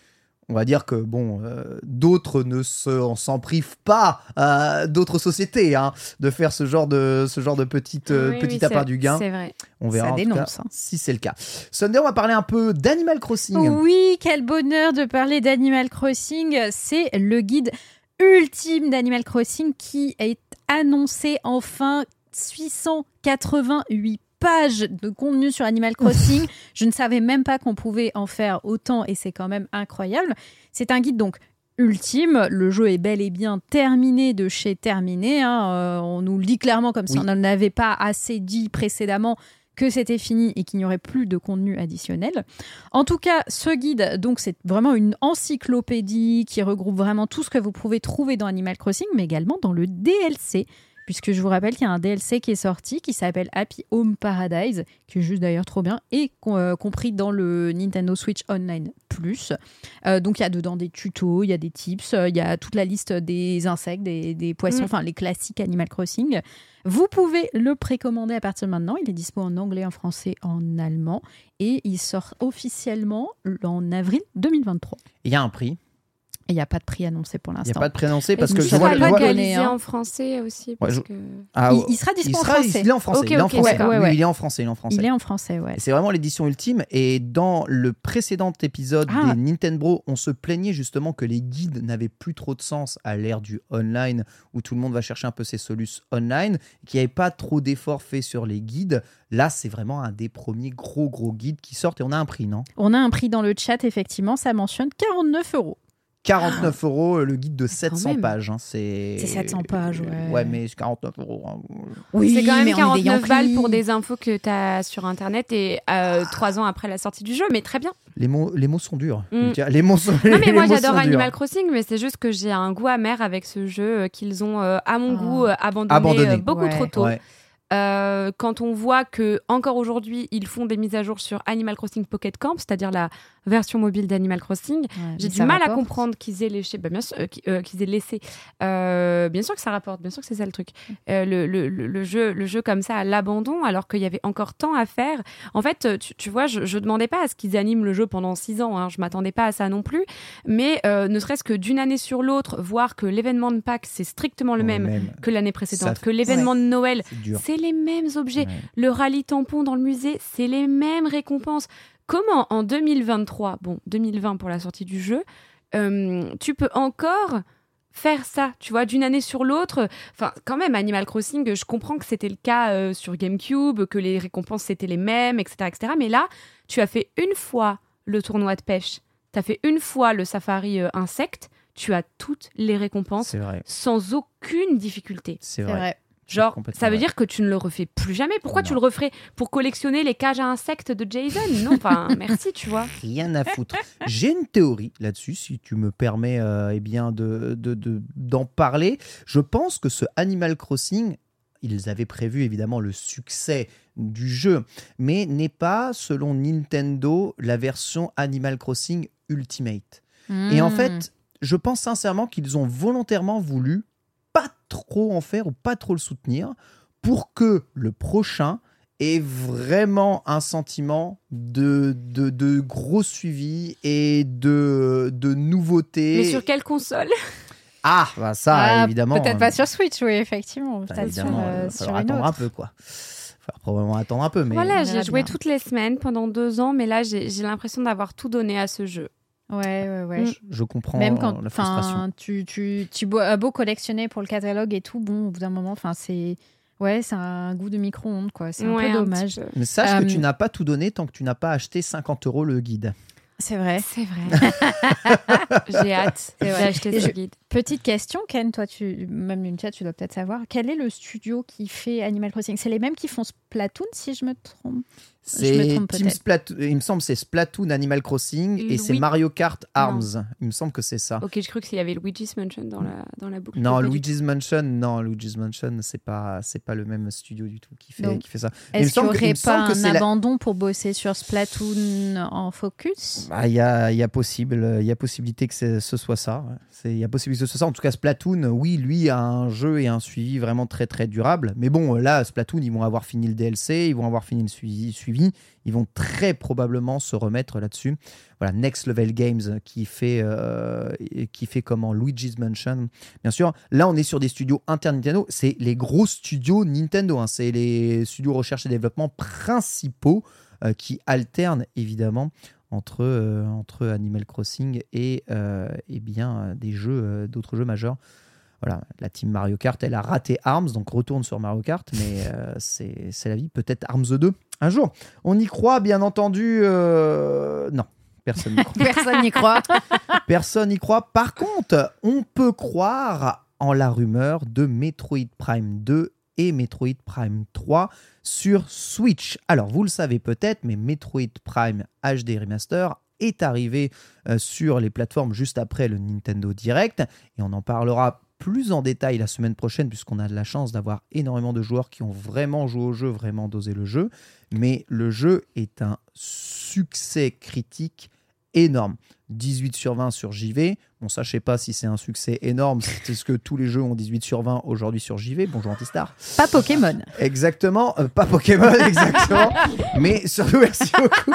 on va dire que bon, euh, d'autres ne se- s'en privent pas, euh, d'autres sociétés, hein, de faire ce genre de ce genre de petite euh, Oui, petit oui, appart du gain. C'est vrai. On verra Ça dénonce, cas hein. si c'est le cas. Sunday, on va parler un peu d'Animal Crossing. Oui, quel bonheur de parler d'Animal Crossing. C'est le guide ultime d'Animal Crossing qui est annoncé enfin 688 pages de contenu sur Animal Crossing. Je ne savais même pas qu'on pouvait en faire autant et c'est quand même incroyable. C'est un guide donc ultime. Le jeu est bel et bien terminé de chez terminé. hein. Euh, on nous le dit clairement comme si on n'en avait pas assez dit précédemment que c'était fini et qu'il n'y aurait plus de contenu additionnel. En tout cas, ce guide, donc, c'est vraiment une encyclopédie qui regroupe vraiment tout ce que vous pouvez trouver dans Animal Crossing, mais également dans le DLC. Puisque je vous rappelle qu'il y a un DLC qui est sorti qui s'appelle Happy Home Paradise, qui est juste d'ailleurs trop bien, et euh, compris dans le Nintendo Switch Online Plus. Euh, donc il y a dedans des tutos, il y a des tips, euh, il y a toute la liste des insectes, des, des poissons, Mm. enfin les classiques Animal Crossing. Vous pouvez le précommander à partir de maintenant. Il est dispo en anglais, en français, en allemand. Et il sort officiellement en avril 2023. Il y a un prix. Et il n'y a pas de prix annoncé pour Il n'y a l'instant. pas de prix annoncé parce que je vois, pas je vois- local. localisé en français aussi parce je- que. Ah, Il, il sera dispo il en français. Il est en français. Il est en français. Ouais, il est en français. Il est en français. Il est en français, ouais. C'est vraiment l'édition ultime. Et dans le précédent épisode Ah. des Nintendo, on se plaignait justement que les guides n'avaient plus trop de sens à l'ère du online, où tout le monde va chercher un peu ses solutions online, qu'il n'y avait pas trop d'efforts faits sur les guides. Là, c'est vraiment un des premiers gros, gros guides qui sortent et on a un prix, non? On a un prix dans le chat, effectivement. Ça mentionne 49 euros. 49 euros, le guide de 700 même. pages. hein, c'est C'est 700 pages, ouais. Ouais, mais c'est 49 euros. hein. Oui, c'est quand même mais on est des 49 balles pour des infos que tu as sur internet et euh, trois ans après la sortie du jeu, mais très bien. Les mots, les mots sont durs. Mm. Les mots sont, Non, mais moi j'adore durs. Animal Crossing, mais c'est juste que j'ai un goût amer avec ce jeu euh, qu'ils ont, euh, à mon Ah. goût, euh, abandonné, Abandonné. euh, beaucoup Ouais. trop tôt. Ouais. Euh, quand on voit que encore aujourd'hui ils font des mises à jour sur Animal Crossing Pocket Camp, c'est-à-dire la version mobile d'Animal Crossing, Ouais, j'ai du mal à comprendre qu'ils aient léché, bah, bien sûr, euh, qu'ils euh, qu'ils aient laissé. Euh, bien sûr que ça rapporte, bien sûr que c'est ça le truc. Euh, le, le- le- le jeu, le jeu comme ça à l'abandon, alors qu'il y avait encore tant à faire. En fait, tu, tu vois, je, je demandais pas à ce qu'ils animent le jeu pendant six ans. Hein, je m'attendais pas à ça non plus. Mais euh, ne serait-ce que d'une année sur l'autre, voir que l'événement de Pâques c'est strictement le même que l'année précédente, Ça- que l'événement de Noël C'est les mêmes objets. Ouais. Le rallye tampon dans le musée, c'est les mêmes récompenses. Comment en 2023, bon 2020 pour la sortie du jeu, euh, tu peux encore faire ça, tu vois, d'une année sur l'autre. Enfin, quand même, Animal Crossing, je comprends que c'était le cas euh, sur GameCube, que les récompenses c'était les mêmes, etc., etc. Mais là, tu as fait une fois le tournoi de pêche, tu as fait une fois le safari euh, insecte, tu as toutes les récompenses vrai. sans aucune difficulté. C'est C'est vrai. Genre, ça veut dire que tu ne le refais plus jamais. Pourquoi tu le referais Pour collectionner les cages à insectes de Jason? Non, enfin, merci, tu vois. Rien à foutre. J'ai une théorie là-dessus, si tu me permets euh, eh bien de, de- de- d'en parler. Je pense que ce Animal Crossing, ils avaient prévu évidemment le succès du jeu, mais n'est pas, selon Nintendo, la version Animal Crossing Ultimate. Et en Hmm. fait, je pense sincèrement qu'ils ont volontairement voulu trop en faire ou pas trop le soutenir pour que le prochain ait vraiment un sentiment de, de, de gros suivi et de, de nouveauté. Mais sur quelle console? Ah, bah ça, Ah, évidemment. Peut-être euh, pas sur Switch, oui, effectivement. bah, Peut-être sur, euh, il va sur falloir une attendre autre. un peu, quoi. Il va falloir probablement attendre un peu, mais... Voilà, j'ai joué bien. toutes les semaines pendant deux ans, mais là, j'ai l'impression d'avoir tout donné à ce jeu. Ouais, ouais, ouais. Je comprends Même euh, quand la frustration. enfin, tu, tu, tu beau- as beau collectionner pour le catalogue et tout, bon, au bout d'un moment, enfin, c'est. Ouais, c'est un goût de micro-ondes, quoi. C'est un Ouais, peu dommage. peu. Mais sache que Euh, tu n'as pas tout donné tant que tu n'as pas acheté 50 euros le guide. C'est vrai. C'est vrai. j'ai hâte d'acheter Et ce guide. Petite question, Ken, toi, tu, même Lucia, tu dois peut-être savoir. Quel est le studio qui fait Animal Crossing? C'est les mêmes qui font Splatoon, si je me trompe? Je me C'est trompe Team peut-être. Splatoon, il me semble que c'est Splatoon Animal Crossing et c'est Mario Kart Arms. Il me semble que c'est ça. Ok, je crois qu'il y avait Luigi's Mansion dans la, dans la boucle. Non, Luigi's Mansion, non, Luigi's Mansion, c'est pas, c'est pas le même studio du tout qui fait, Donc, qui fait ça. Mais il me Est-ce qu'il n'y semble que- il aurait me semble pas que un c'est la- abandon pour bosser sur Splatoon en focus? Bah, Il y, a, il y a possible, il y a possibilité que ce soit ça. Il y a possibilité que ce soit. En tout cas, Splatoon, oui, lui a un jeu et un suivi vraiment très très durable. Mais bon, là, Splatoon, ils vont avoir fini le DLC, ils vont avoir fini le suivi, suivi. Ils vont très probablement se remettre là-dessus. Voilà, Next Level Games qui fait, euh, qui fait comment Luigi's Mansion. Bien sûr, là, on est sur des studios inter Nintendo. C'est les gros studios Nintendo. hein. C'est les studios recherche et développement principaux euh, qui alternent évidemment entre, euh, entre Animal Crossing et, euh, eh bien, euh, des jeux, d'autres jeux majeurs. Voilà, la team Mario Kart, elle a raté Arms, donc retourne sur Mario Kart, mais euh, c'est c'est la vie. Peut-être Arms 2 un jour. On y croit, bien entendu. Non, personne n'y croit. Personne n'y croit. Personne n'y croit. Par contre, on peut croire en la rumeur de Metroid Prime 2 et Metroid Prime 3 sur Switch. Alors, vous le savez peut-être, mais Metroid Prime HD Remaster est arrivé euh, sur les plateformes juste après le Nintendo Direct et on en parlera plus en détail la semaine prochaine puisqu'on a de la chance d'avoir énormément de joueurs qui ont vraiment joué au jeu, vraiment dosé le jeu. Mais le jeu est un succès critique énorme. 18 sur 20 sur JV. Bon, ça, je sais pas si c'est un succès énorme. C'est ce que tous les jeux ont 18 sur 20 aujourd'hui sur JV. Bonjour Antistar. Pas Pokémon. Exactement. Euh, pas Pokémon, exactement. Mais surtout, merci beaucoup.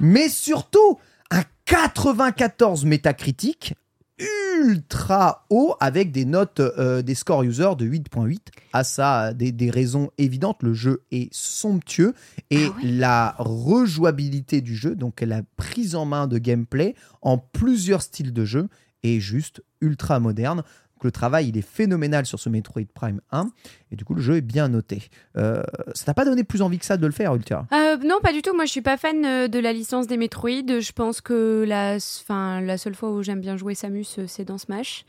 Mais surtout, un 94 métacritique ultra haut avec des notes, euh, des scores user de 8.8. À ça, des, des raisons évidentes. Le jeu est somptueux et la rejouabilité du jeu, donc la prise en main de gameplay en plusieurs styles de jeu, est juste ultra moderne. Donc, le travail, il est phénoménal sur ce Metroid Prime 1 et du coup, le jeu est bien noté. Euh, ça t'a pas donné plus envie que ça de le faire, Ultra Euh, non, pas du tout. Moi, je suis pas fan euh, de la licence des Metroid. Je pense que la, enfin, la seule fois où j'aime bien jouer Samus, c'est dans Smash.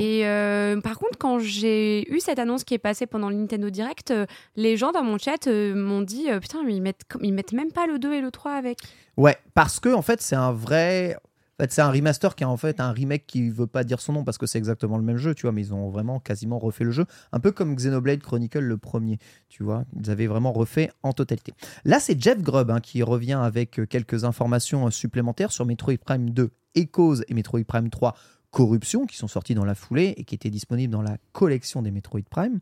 Et euh, par contre, quand j'ai eu cette annonce qui est passée pendant le Nintendo Direct, euh, les gens dans mon chat euh, m'ont dit Putain, mais ils mettent, ils mettent même pas le 2 et le 3 avec. Ouais, parce que en fait, c'est un vrai. En fait, c'est un remaster qui est en fait un remake qui veut pas dire son nom parce que c'est exactement le même jeu, tu vois, mais ils ont vraiment quasiment refait le jeu, un peu comme Xenoblade Chronicle le premier, tu vois, ils avaient vraiment refait en totalité. Là, c'est Jeff Grubb hein, qui revient avec euh, quelques informations euh, supplémentaires sur Metroid Prime 2 Echoes et Metroid Prime 3 Corruption qui sont sortis dans la foulée et qui étaient disponibles dans la collection des Metroid Prime.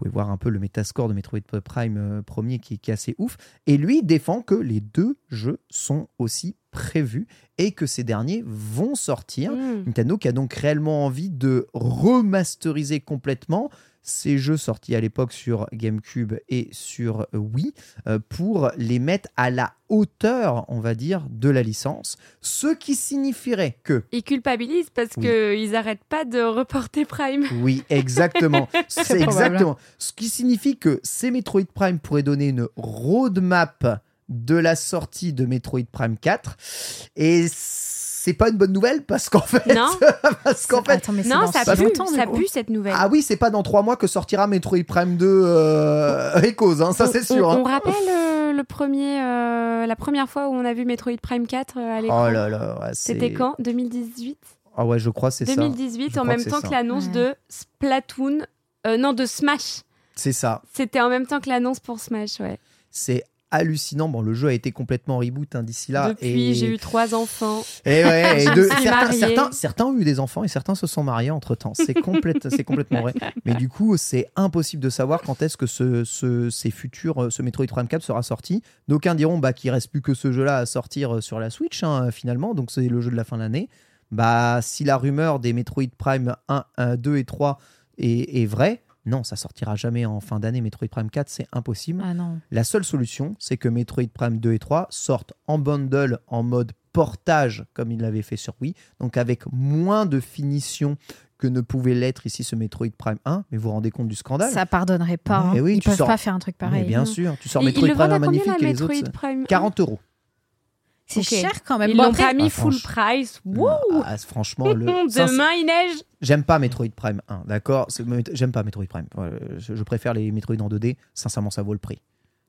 Vous pouvez voir un peu le métascore de Metroid Prime euh, premier qui, qui est assez ouf. Et lui défend que les deux jeux sont aussi prévus et que ces derniers vont sortir. Mm. Nintendo qui a donc réellement envie de remasteriser complètement ces jeux sortis à l'époque sur GameCube et sur Wii euh, pour les mettre à la hauteur, on va dire, de la licence. Ce qui signifierait que Ils culpabilisent parce Oui. qu'ils arrêtent pas de reporter Prime. Oui, exactement. C'est exactement. Ce qui signifie que ces Metroid Prime pourraient donner une roadmap de la sortie de Metroid Prime 4. Et c'est pas une bonne nouvelle parce qu'en fait, Non. parce qu'en fait, Attends, mais Non, dans ça pue, ça pue cette nouvelle. ah oui, c'est pas dans trois mois que sortira Metroid Prime 2 euh, Echoes, hein, ça c'est sûr. On, hein. on rappelle euh, le premier, euh, la première fois où on a vu Metroid Prime 4 euh, à l'écran. Oh là là, ouais, c'est- C'était quand 2018 Ah ouais, je crois c'est ça. 2018, Je en même que temps ça. que l'annonce Ouais. de Splatoon. euh, non, de Smash. C'est ça. C'était en même temps que l'annonce pour Smash, ouais. C'est hallucinant. Bon, le jeu a été complètement reboot hein, d'ici là. Depuis, et... j'ai eu trois enfants. Et ouais, et de- certains, mariée. certains, certains ont eu des enfants et certains se sont mariés entre temps. C'est complète, c'est complètement vrai. Mais du coup, c'est impossible de savoir quand est-ce que ce, ce, ces futurs, euh, ce Metroid Prime 4 sera sorti. D'aucuns diront bah, qu'il reste plus que ce jeu-là à sortir euh, sur la Switch hein, finalement, donc c'est le jeu de la fin de l'année. Bah, si la rumeur des Metroid Prime 1, 1, 2 et 3 est, est vraie, non, ça sortira jamais en fin d'année. Metroid Prime 4, c'est impossible. Ah non. La seule solution, c'est que Metroid Prime 2 et 3 sortent en bundle en mode portage, comme il l'avait fait sur Wii, donc avec moins de finition que ne pouvait l'être ici ce Metroid Prime 1. Mais vous vous rendez compte du scandale Ça pardonnerait pas. Hein. oui, Ils peuvent sors- pas faire un truc Mais pareil. Bien non. sûr, tu sors Metroid Prime vendent 1 à combien, magnifique et les Metroid autres. Prime 40 euros. C'est cher quand même. Ils Bon, l'ont pas mis Ah, full price. Wouh Ah, franchement, le... ça, c'est- Demain, il neige. j'aime pas Metroid Prime 1, d'accord? J'aime pas Metroid Prime. Je, préfère les Metroid en 2D. Sincèrement, ça vaut le prix.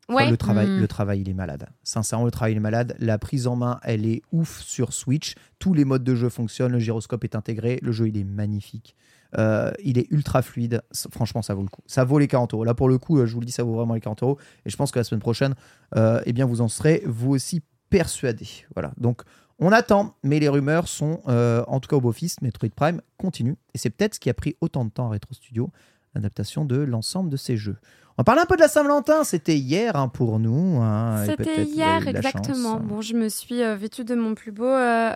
Enfin, Ouais. le, travail, Mm. le travail, il est malade. Sincèrement, le travail, il est malade. La prise en main, elle est ouf sur Switch. Tous les modes de jeu fonctionnent. Le gyroscope est intégré. Le jeu, il est magnifique. Euh, il est ultra fluide. Franchement, ça vaut le coup. Ça vaut les 40 euros. Là, pour le coup, euh, je vous le dis, ça vaut vraiment les 40 euros. Et je pense que la semaine prochaine, euh, eh bien, vous en serez vous aussi persuadés. Voilà. Donc, on attend, mais les rumeurs sont, euh, en tout cas au beau-fils, Metroid Prime continue. Et c'est peut-être ce qui a pris autant de temps à Retro Studio, l'adaptation de l'ensemble de ces jeux. On parler un peu de la Saint-Valentin. C'était hier hein, pour nous. hein, C'était hier, exactement. chance. Bon, je me suis euh, vêtue de mon plus beau euh,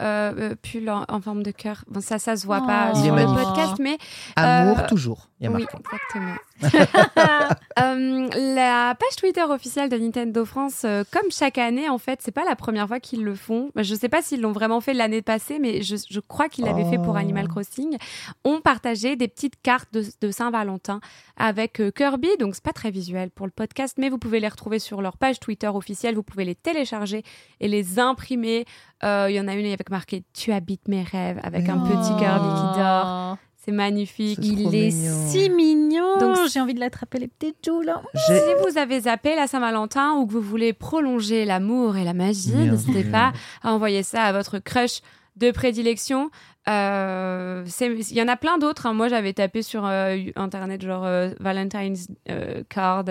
euh, pull en, en forme de cœur. Bon, ça, ça se voit Oh. pas Il sur le podcast, mais Amour Euh, toujours. Il y a oui, marqué. exactement. Euh, la page Twitter officielle de Nintendo France, euh, comme chaque année, en fait, c'est pas la première fois qu'ils le font. Bah, Je sais pas s'ils l'ont vraiment fait l'année passée, mais je, je crois qu'ils l'avaient fait pour Oh. Animal Crossing. Ont partagé des petites cartes de, de Saint-Valentin avec euh, Kirby. Donc, c'est pas très visuel pour le podcast, mais vous pouvez les retrouver sur leur page Twitter officielle. Vous pouvez les télécharger et les imprimer. Il y en a une avec marqué Tu habites mes rêves avec un Oh. petit Kirby qui dort. C'est magnifique. Il est mignon. si mignon. Donc, j'ai envie de l'attraper les petites joues là. Si vous avez zappé la Saint-Valentin ou que vous voulez prolonger l'amour et la magie, n'hésitez pas à envoyer ça à votre crush de prédilection. Euh, Il y en a plein d'autres. hein. Moi, j'avais tapé sur euh, Internet genre euh, Valentine's euh, card.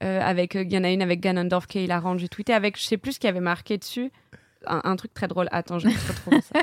avec, il y en a une avec Ganondorf qui est hilarante. J'ai tweeté avec, je sais plus ce qu'il y avait marqué dessus. Un, un truc très drôle. Attends, je vais te retrouver ça.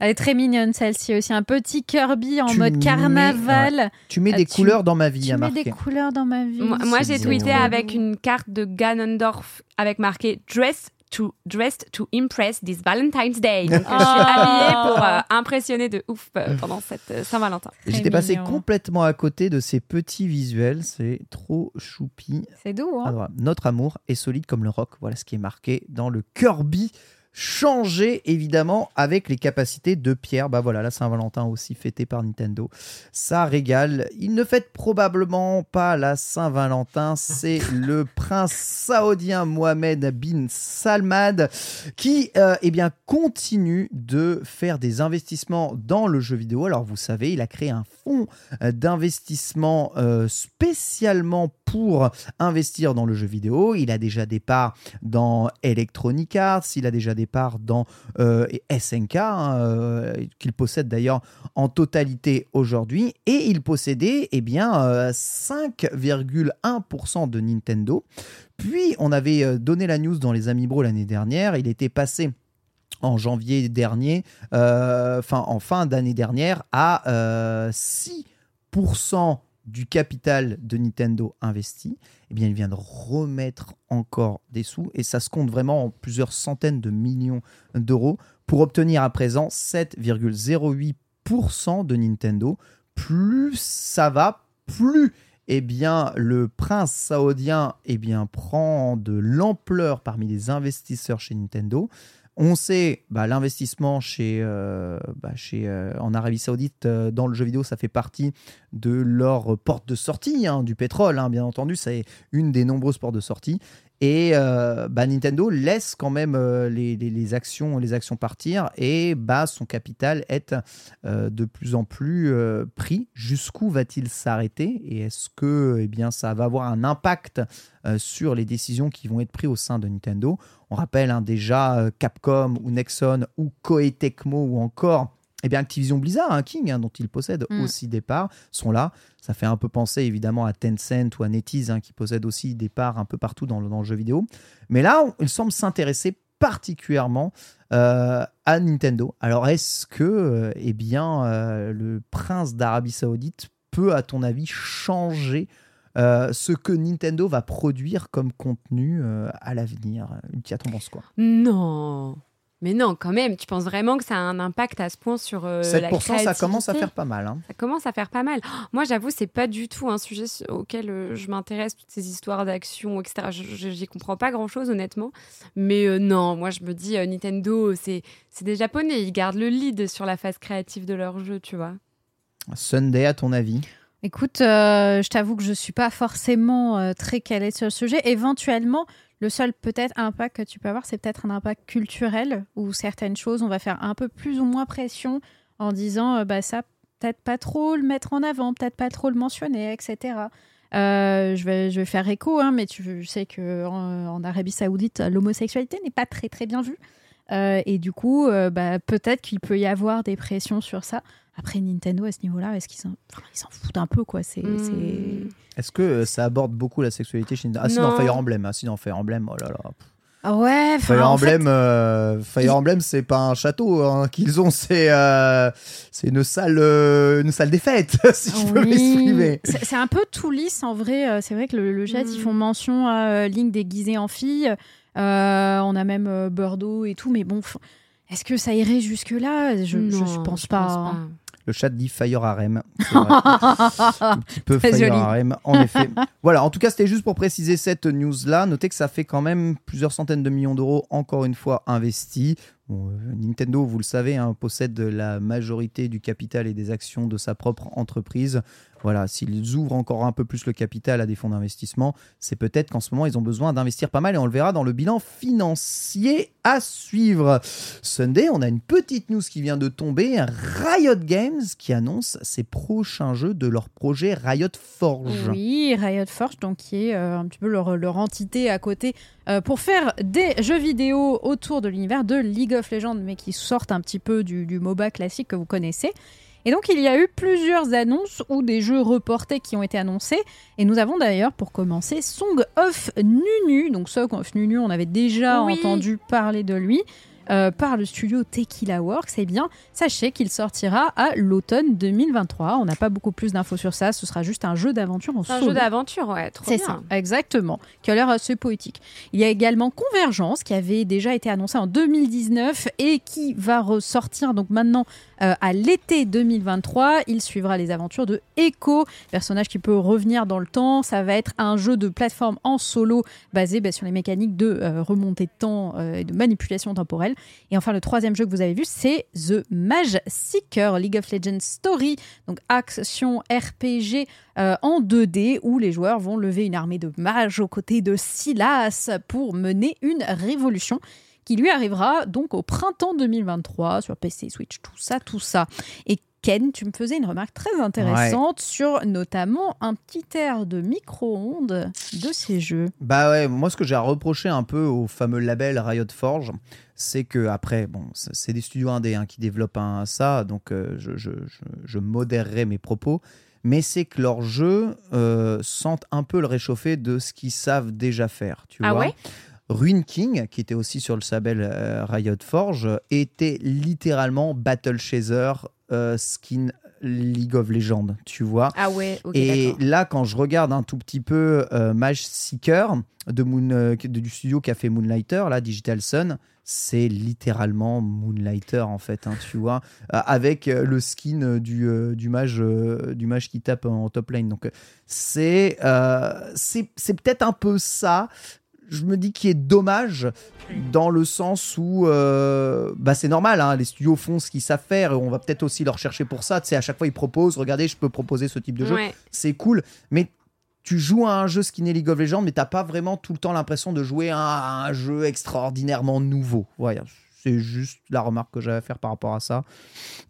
Elle est très mignonne celle-ci aussi. Un petit Kirby en Tu mode mets- carnaval. Tu mets Ah, des tu- couleurs dans ma vie, Tu a mets des couleurs dans ma vie. moi, j'ai tweeté avec une carte de Ganondorf avec marqué Dress to, dressed to impress this Valentine's Day. Donc, je suis Ah. habillée pour euh, impressionner de ouf euh, pendant cette euh, Saint-Valentin. J'étais passé complètement à côté de ces petits visuels. C'est trop choupi. C'est doux, hein Ah. Notre amour est solide comme le roc. Voilà ce qui est marqué dans le Kirby. Changé évidemment avec les capacités de pierre. Bah voilà, la Saint-Valentin aussi fêtée par Nintendo. Ça régale. Il ne fête probablement pas la Saint-Valentin. C'est le prince saoudien Mohamed bin Salman qui euh, eh bien, continue de faire des investissements dans le jeu vidéo. Alors vous savez, il a créé un fonds d'investissement euh, spécialement pour investir dans le jeu vidéo. Il a déjà des parts dans Electronic Arts, il a déjà des parts dans euh, SNK, hein, euh, qu'il possède d'ailleurs en totalité aujourd'hui. Et il possédait eh bien, euh, 5,1% de Nintendo. Puis on avait euh, donné la news dans les Amibro l'année dernière, il était passé en janvier dernier, euh, enfin en fin d'année dernière, à euh, 6% du capital de Nintendo investi, eh bien, il vient de remettre encore des sous et ça se compte vraiment en plusieurs centaines de millions d'euros pour obtenir à présent 7,08% de Nintendo. Plus ça va, plus eh bien, le prince saoudien eh bien, prend de l'ampleur parmi les investisseurs chez Nintendo. On sait, bah, l'investissement euh, bah, euh, en Arabie Saoudite euh, dans le jeu vidéo, ça fait partie de leur porte de sortie, hein, du pétrole, hein, bien entendu. C'est une des nombreuses portes de sortie. Et euh, bah, Nintendo laisse quand même euh, les, actions, les actions partir. Et bah, son capital est euh, de plus en plus pris. Jusqu'où va-t-il s'arrêter? Et est-ce que eh ça va avoir un impact sur les décisions qui vont être prises au sein de Nintendo? On rappelle hein, déjà Capcom ou Nexon ou Koei ou encore eh bien, Activision Blizzard, un King, hein, dont il possède Mm. aussi des parts, sont là. Ça fait un peu penser évidemment à Tencent ou à NetEase, hein, qui possèdent aussi des parts un peu partout dans le, dans le jeu vidéo. Mais là, on- il semble s'intéresser particulièrement euh, à Nintendo. Alors, est-ce que euh, eh bien, euh, le prince d'Arabie Saoudite peut, à ton avis, changer euh, ce que Nintendo va produire comme contenu euh, à l'avenir? Ultia, t'en penses quoi? Non. Mais non, quand même, tu penses vraiment que ça a un impact à ce point sur euh, la 7%, ça commence à faire pas mal. hein. Ça commence à faire pas mal. Oh, Moi, j'avoue, c'est pas du tout un sujet su- auquel euh, je m'intéresse, toutes ces histoires d'action, etc. J'y comprends pas grand-chose, honnêtement. Mais euh, non, moi, je me dis, euh, Nintendo, c'est c'est des Japonais. Ils gardent le lead sur la phase créative de leur jeu, tu vois. Sunday, à ton avis? Écoute, euh, je t'avoue que je suis pas forcément euh, très calée sur le sujet. Éventuellement, le seul peut-être impact que tu peux avoir, c'est peut-être un impact culturel où certaines choses, on va faire un peu plus ou moins pression en disant, euh, bah ça, peut-être pas trop le mettre en avant, peut-être pas trop le mentionner, etc. Euh, je, vais, je vais faire écho, hein, mais tu sais que en, Arabie Saoudite, l'homosexualité n'est pas très très bien vue. Euh, et du coup, bah, peut-être qu'il peut y avoir des pressions sur ça. Après, Nintendo, à ce niveau-là, est-ce qu'ils s'en enfin, ils s'en foutent un peu, quoi C'est Hmm. Est-ce que euh, ça aborde beaucoup la sexualité chez Nintendo? Ah, si, dans. Fire Emblem. Ah, si, dans Fire Emblem, oh là là. Ah ouais, enfin, Fire en fait, Emblem, euh, Fire Emblem, c'est pas un château hein, qu'ils ont, c'est euh, c'est une salle, euh, une salle des fêtes, si je peux m'exprimer. C'est un peu tout lisse en vrai. C'est vrai que le, le chat, ils font mention à Link déguisé en fille. Euh, on a même Bordeaux et tout, mais bon, est-ce que ça irait jusque-là? Je, je, Non, je pense pas. hein. Le chat dit Fire Harem. un petit peu Très Fire joli. Harem, en effet. voilà, en tout cas, c'était juste pour préciser cette news-là. Notez que ça fait quand même plusieurs centaines de millions d'euros, encore une fois, investis. Euh, Nintendo, vous le savez, hein, possède la majorité du capital et des actions de sa propre entreprise. Voilà, s'ils ouvrent encore un peu plus le capital à des fonds d'investissement, c'est peut-être qu'en ce moment, ils ont besoin d'investir pas mal et on le verra dans le bilan financier à suivre. Sunday, on a une petite news qui vient de tomber. Riot Games qui annonce ses prochains jeux de leur projet Riot Forge. Oui, Riot Forge, donc qui est euh, un petit peu leur entité à côté euh, pour faire des jeux vidéo autour de l'univers de League of Legends, mais qui sortent un petit peu du, du MOBA classique que vous connaissez. Et donc il y a eu plusieurs annonces ou des jeux reportés qui ont été annoncés. Et nous avons d'ailleurs pour commencer Song of Nunu. Donc Song of Nunu, on avait déjà Oui. entendu parler de lui. Euh, par le studio Tequila Works, eh bien, sachez qu'il sortira à l'automne 2023. On n'a pas beaucoup plus d'infos sur ça. Ce sera juste un jeu d'aventure en un solo. jeu d'aventure, ouais, trop C'est bien. ça, exactement, qui a l'air assez poétique. Il y a également Convergence, qui avait déjà été annoncé en 2019 et qui va ressortir donc maintenant euh, à l'été 2023. Il suivra les aventures de Echo, personnage qui peut revenir dans le temps. Ça va être un jeu de plateforme en solo basé bah, sur les mécaniques de euh, remontée de temps et de manipulation temporelle. Et enfin, le troisième jeu que vous avez vu, c'est The Mage Seeker League of Legends Story, donc action RPG euh, en 2D où les joueurs vont lever une armée de mages aux côtés de Silas pour mener une révolution qui lui arrivera donc au printemps 2023 sur PC, Switch, tout ça, tout ça. Et Ken, tu me faisais une remarque très intéressante sur notamment un petit air de micro-ondes de ces jeux. Bah ouais, moi ce que j'ai à reprocher un peu au fameux label Riot Forge, c'est que après, bon, c'est c'est des studios indés hein, qui développent un, ça, donc euh, je, je, je, je modérerai mes propos, mais c'est que leurs jeux euh, sentent un peu le réchauffé de ce qu'ils savent déjà faire, tu Ah vois. ouais? Ruin King, qui était aussi sur le label euh, Riot Forge, était littéralement Battle Chaser euh, skin League of Legends, tu vois. Ah ouais, Et là, quand je regarde un tout petit peu euh, Mage Seeker de Moon, du studio qui a fait Moonlighter, là, Digital Sun, c'est littéralement Moonlighter en fait, hein, tu vois, avec le skin du, du, mage, du mage qui tape en top lane. Donc, c'est euh, c'est c'est peut-être un peu ça. Je me dis qu'il est dommage dans le sens où euh, bah c'est normal, hein, les studios font ce qu'ils savent faire et on va peut-être aussi leur chercher pour ça. Tu sais, à chaque fois ils proposent, regardez, je peux proposer ce type de jeu Ouais. c'est cool, mais tu joues à un jeu skinné League of Legends, mais t'as pas vraiment tout le temps l'impression de jouer à un, jeu extraordinairement nouveau. Voilà, c'est juste la remarque que j'avais à faire par rapport à ça.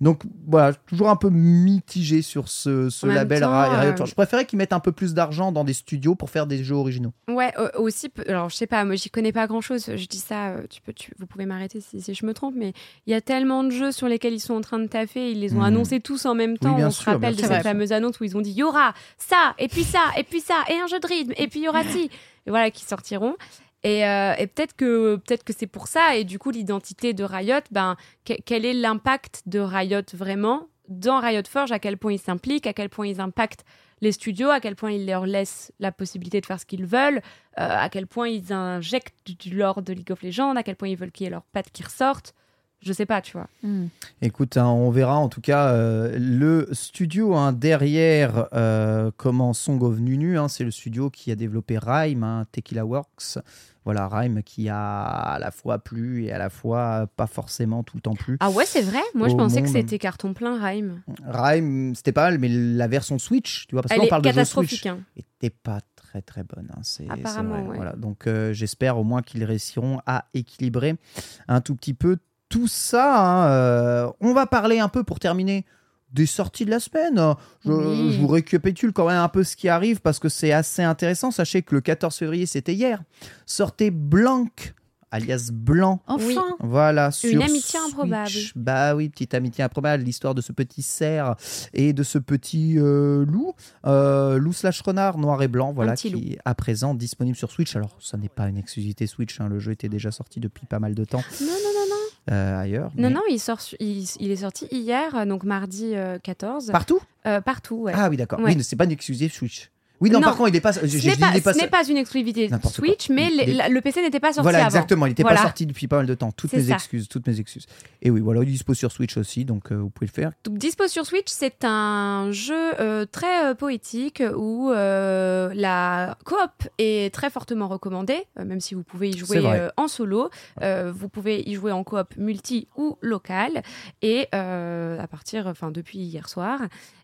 Donc voilà, toujours un peu mitigé sur ce, ce label temps, Riot. euh, Je préférais qu'ils mettent un peu plus d'argent dans des studios pour faire des jeux originaux. Ouais, aussi, alors je sais pas, moi j'y connais pas grand chose. Je dis ça, euh, tu peux, tu, vous pouvez m'arrêter si, si je me trompe, mais il y a tellement de jeux sur lesquels ils sont en train de taffer. Ils les ont Mhm. annoncés tous en même temps. On sûr, se rappelle de cette fameuse annonce où ils ont dit il y aura ça, et puis ça, et puis ça, et un jeu de rythme, et puis il y aura ci. Et voilà, qui sortiront. Et, euh, et peut-être que, peut que c'est pour ça. Et du coup, l'identité de Riot, ben, que- quel est l'impact de Riot vraiment dans Riot Forge? À quel point ils s'impliquent? À quel point ils impactent les studios? À quel point ils leur laissent la possibilité de faire ce qu'ils veulent? Euh, à quel point ils injectent du lore de League of Legends, à quel point ils veulent qu'il y ait leurs pattes qui ressortent. Je sais pas, tu vois. Hmm. Écoute, hein, on verra en tout cas euh, le studio hein, derrière euh, comment Song of Nunu, hein, c'est le studio qui a développé Rhyme, Tequila Works. Voilà, Rhyme qui a à la fois plu et à la fois pas forcément tout le temps plu. Ah ouais, c'est vrai Moi, je pensais que c'était carton plein, Rhyme. Rhyme, c'était pas mal, mais la version Switch, tu vois, parce que Elle là, on est parle de jeu. Switch, était pas très très bonne. c'est- c'est Apparemment, vrai, ouais. Voilà, donc euh, j'espère au moins qu'ils réussiront à équilibrer un tout petit peu tout ça. hein, euh, on va parler un peu pour terminer des sorties de la semaine. Je, Oui. je vous récapitule quand même un peu ce qui arrive parce que c'est assez intéressant. Sachez que le 14 février, c'était hier, sortait Blanc, alias Blanc. Enfin, Voilà, sur amitié improbable. Bah oui, petite amitié improbable, l'histoire de ce petit cerf et de ce petit euh, loup, euh, loup slash renard noir et blanc, voilà, qui est à présent disponible sur Switch. Alors, ça n'est pas une exclusivité Switch, hein, le jeu était déjà sorti depuis pas mal de temps non, non, non. Euh, ailleurs. Non, mais- non, il, sort, il, il est sorti hier, euh, donc mardi euh, 14. Partout? Euh, partout, ouais. Ah oui, d'accord. Ouais. Oui, c'est pas une exclusivité Switch. Oui, non, Non. par contre, il est pas. ce n'est pas, pas- ce n'est pas une exclusivité. Switch, mais les- le PC n'était pas sorti Voilà, avant. exactement. Il n'était Voilà. pas sorti depuis pas mal de temps. Toutes mes ça. excuses, toutes mes excuses. Et oui, voilà, il est dispo sur Switch aussi, donc euh, vous pouvez le faire. Donc, Dispo sur Switch, c'est un jeu euh, très euh, poétique où la coop est très fortement recommandée, même si vous pouvez y jouer en solo. Vous pouvez y jouer en coop multi ou local et à partir, enfin depuis hier soir.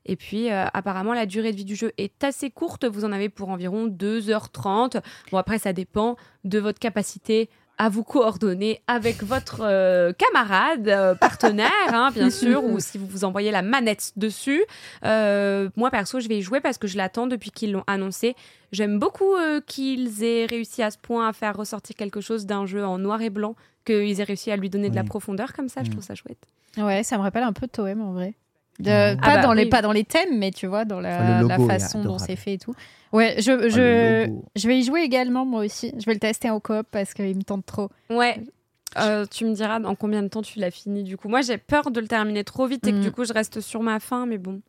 Et puis euh, apparemment la durée de vie du jeu est assez courte. Vous en avez pour environ 2h30. Bon après ça dépend de votre capacité à vous coordonner avec votre euh, camarade, euh, partenaire, hein, bien sûr, ou si vous vous envoyez la manette dessus. Euh, moi, perso, je vais y jouer parce que je l'attends depuis qu'ils l'ont annoncé. J'aime beaucoup euh, qu'ils aient réussi à ce point à faire ressortir quelque chose d'un jeu en noir et blanc, qu'ils aient réussi à lui donner de la profondeur comme ça. Je Mm. trouve ça chouette. ouais, ça me rappelle un peu Toem en vrai. De- Ah pas, bah dans les, oui. pas dans les thèmes, mais tu vois, dans la, façon dont c'est fait et tout. Ouais, je, Ah, je, je vais y jouer également, moi aussi. Je vais le tester en coop parce qu'il me tente trop. Ouais. Euh, tu me diras dans combien de temps tu l'as fini du coup. Moi j'ai peur de le terminer trop vite et que Mm. du coup je reste sur ma fin, mais bon.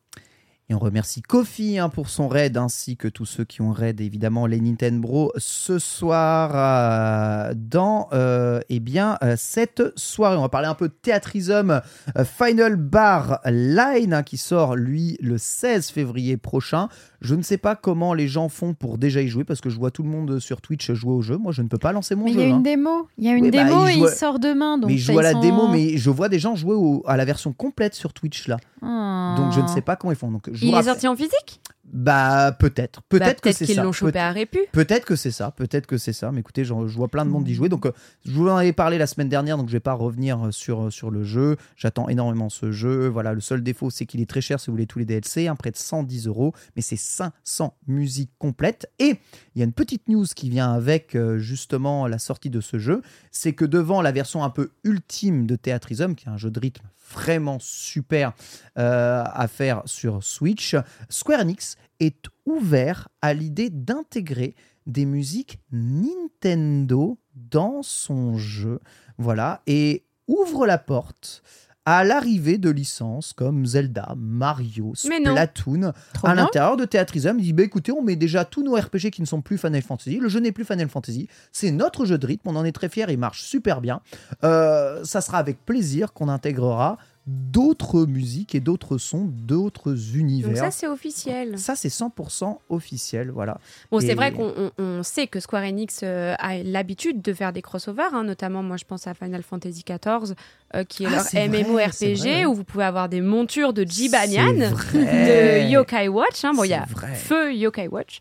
Et on remercie Kofi hein, pour son raid, ainsi que tous ceux qui ont raid, évidemment, les Nintendo ce soir euh, dans euh, eh bien, euh, cette soirée. On va parler un peu de Théâtrisum euh, Final Bar Line hein, qui sort, lui, le 16 février prochain. Je ne sais pas comment les gens font pour déjà y jouer, parce que je vois tout le monde sur Twitch jouer au jeu. Moi, je ne peux pas lancer mon Mais il jeu. y a hein. une démo. Il y a une Oui, bah, démo il et il sort demain. Donc mais je joue à la sont- démo, mais je vois des gens jouer au- à la version complète sur Twitch là. Ah. Donc je ne sais pas comment ils font. Donc, je Il est rappelle- sorti en physique? Bah peut-être, Bah, peut-être que c'est qu'ils ça. l'ont chopé à Répu. Peut-être que c'est ça, peut-être que c'est ça. Mais écoutez, j'en- je vois plein de monde y jouer. Donc, euh, je vous en avais parlé la semaine dernière, donc je vais pas revenir euh, sur, euh, sur le jeu. J'attends énormément ce jeu. Voilà, le seul défaut, c'est qu'il est très cher si vous voulez tous les DLC, hein, près de 110 euros. Mais c'est 500 musiques complètes. Et il y a une petite news qui vient avec euh, justement la sortie de ce jeu. C'est que devant la version un peu ultime de Theatrism, qui est un jeu de rythme vraiment super euh, à faire sur Switch, Square Enix est ouvert à l'idée d'intégrer des musiques Nintendo dans son jeu. Voilà, et ouvre la porte à l'arrivée de licences comme Zelda, Mario. Splatoon à l'intérieur de Theatrism. Il dit bah, écoutez, on met déjà tous nos RPG qui ne sont plus Final Fantasy. Le jeu n'est plus Final Fantasy. C'est notre jeu de rythme. On en est très fiers. Il marche super bien. Euh, ça sera avec plaisir qu'on intégrera d'autres musiques et d'autres sons, d'autres univers. Donc ça c'est officiel. Ça, c'est 100% officiel, voilà. Bon, Et- c'est vrai qu'on on- on sait que Square Enix euh, a l'habitude de faire des crossovers, hein, notamment moi je pense à Final Fantasy XIV, euh, qui est Ah, leur MMORPG, c'est vrai, ouais. où vous pouvez avoir des montures de Jibanyan, de Yokai Watch. hein. Bon, il y a vrai. Feu Yokai Watch.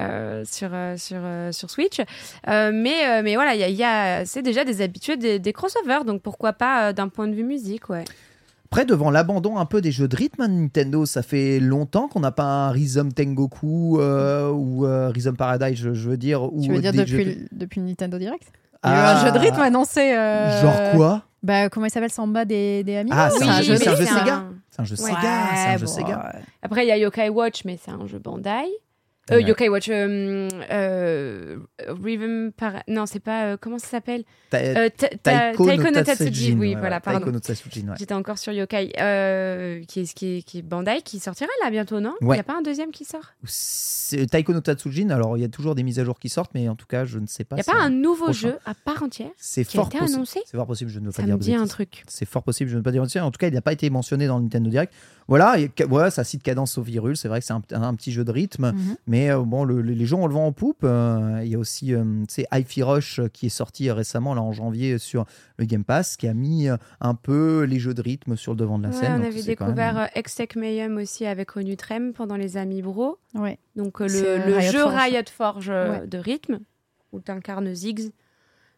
euh, sur, sur, sur Switch. Euh, mais, mais voilà, il y a, il y a- c'est déjà des habitués des, des crossovers, donc pourquoi pas d'un point de vue musique, ouais. Après, devant l'abandon un peu des jeux de rythme, hein, Nintendo, ça fait longtemps qu'on n'a pas un Rhythm Tengoku euh, ou euh, Rhythm Paradise, je, je veux dire. Ou Tu veux dire des depuis, jeux de- le- depuis le Nintendo Direct? Il y a eu Ah, un jeu de rythme annoncé. euh, Genre quoi? bah, Comment il s'appelle Samba des, des Amiibo Ah, c'est Oui, un jeu, c'est un Sega. un- C'est un jeu Ouais. Sega. C'est un jeu bon, Sega. Après, il y a Yokai Watch, mais c'est un jeu Bandai. Euh, Ouais. Yokai Watch, euh, euh, Rhythm Para- Non, c'est pas. euh, comment ça s'appelle Ta- euh, ta- ta- Taiko no no Tatsujin, Oui, ouais, voilà, pardon. Taiko no Tatsujin, ouais. J'étais encore sur Yokai, euh, qui, est, qui, est, qui est Bandai, qui sortira là bientôt, non? Il n'y a pas un deuxième qui sort? Taiko no Tatsujin, alors il y a toujours des mises à jour qui sortent, mais en tout cas, je ne sais pas. Il n'y a pas un nouveau prochain. jeu à part entière C'est qui a fort été annoncé? C'est fort possible, je ne veux pas Ça dire me de dit un truc. C'est fort possible, je ne veux pas dire. En tout cas, il n'a pas été mentionné dans le Nintendo Direct. Voilà, et, ouais, ça cite Cadence au virus. C'est vrai que c'est un, un petit jeu de rythme. Mhm. Mais euh, bon, le- les gens ont le vent en poupe. Euh, Il y a aussi, euh, tu sais, Hi-Fi Rush euh, qui est sorti récemment, là en janvier, sur le Game Pass, qui a mis euh, un peu les jeux de rythme sur le devant de la Ouais, scène. on avait c'est découvert même- euh, Extech Mayhem aussi avec Onutrem pendant les Amis Bro. Ouais. Donc euh, C'est, le, euh, le Riot jeu Forge. Riot Forge euh, Ouais. de rythme, où tu incarnes Ziggs.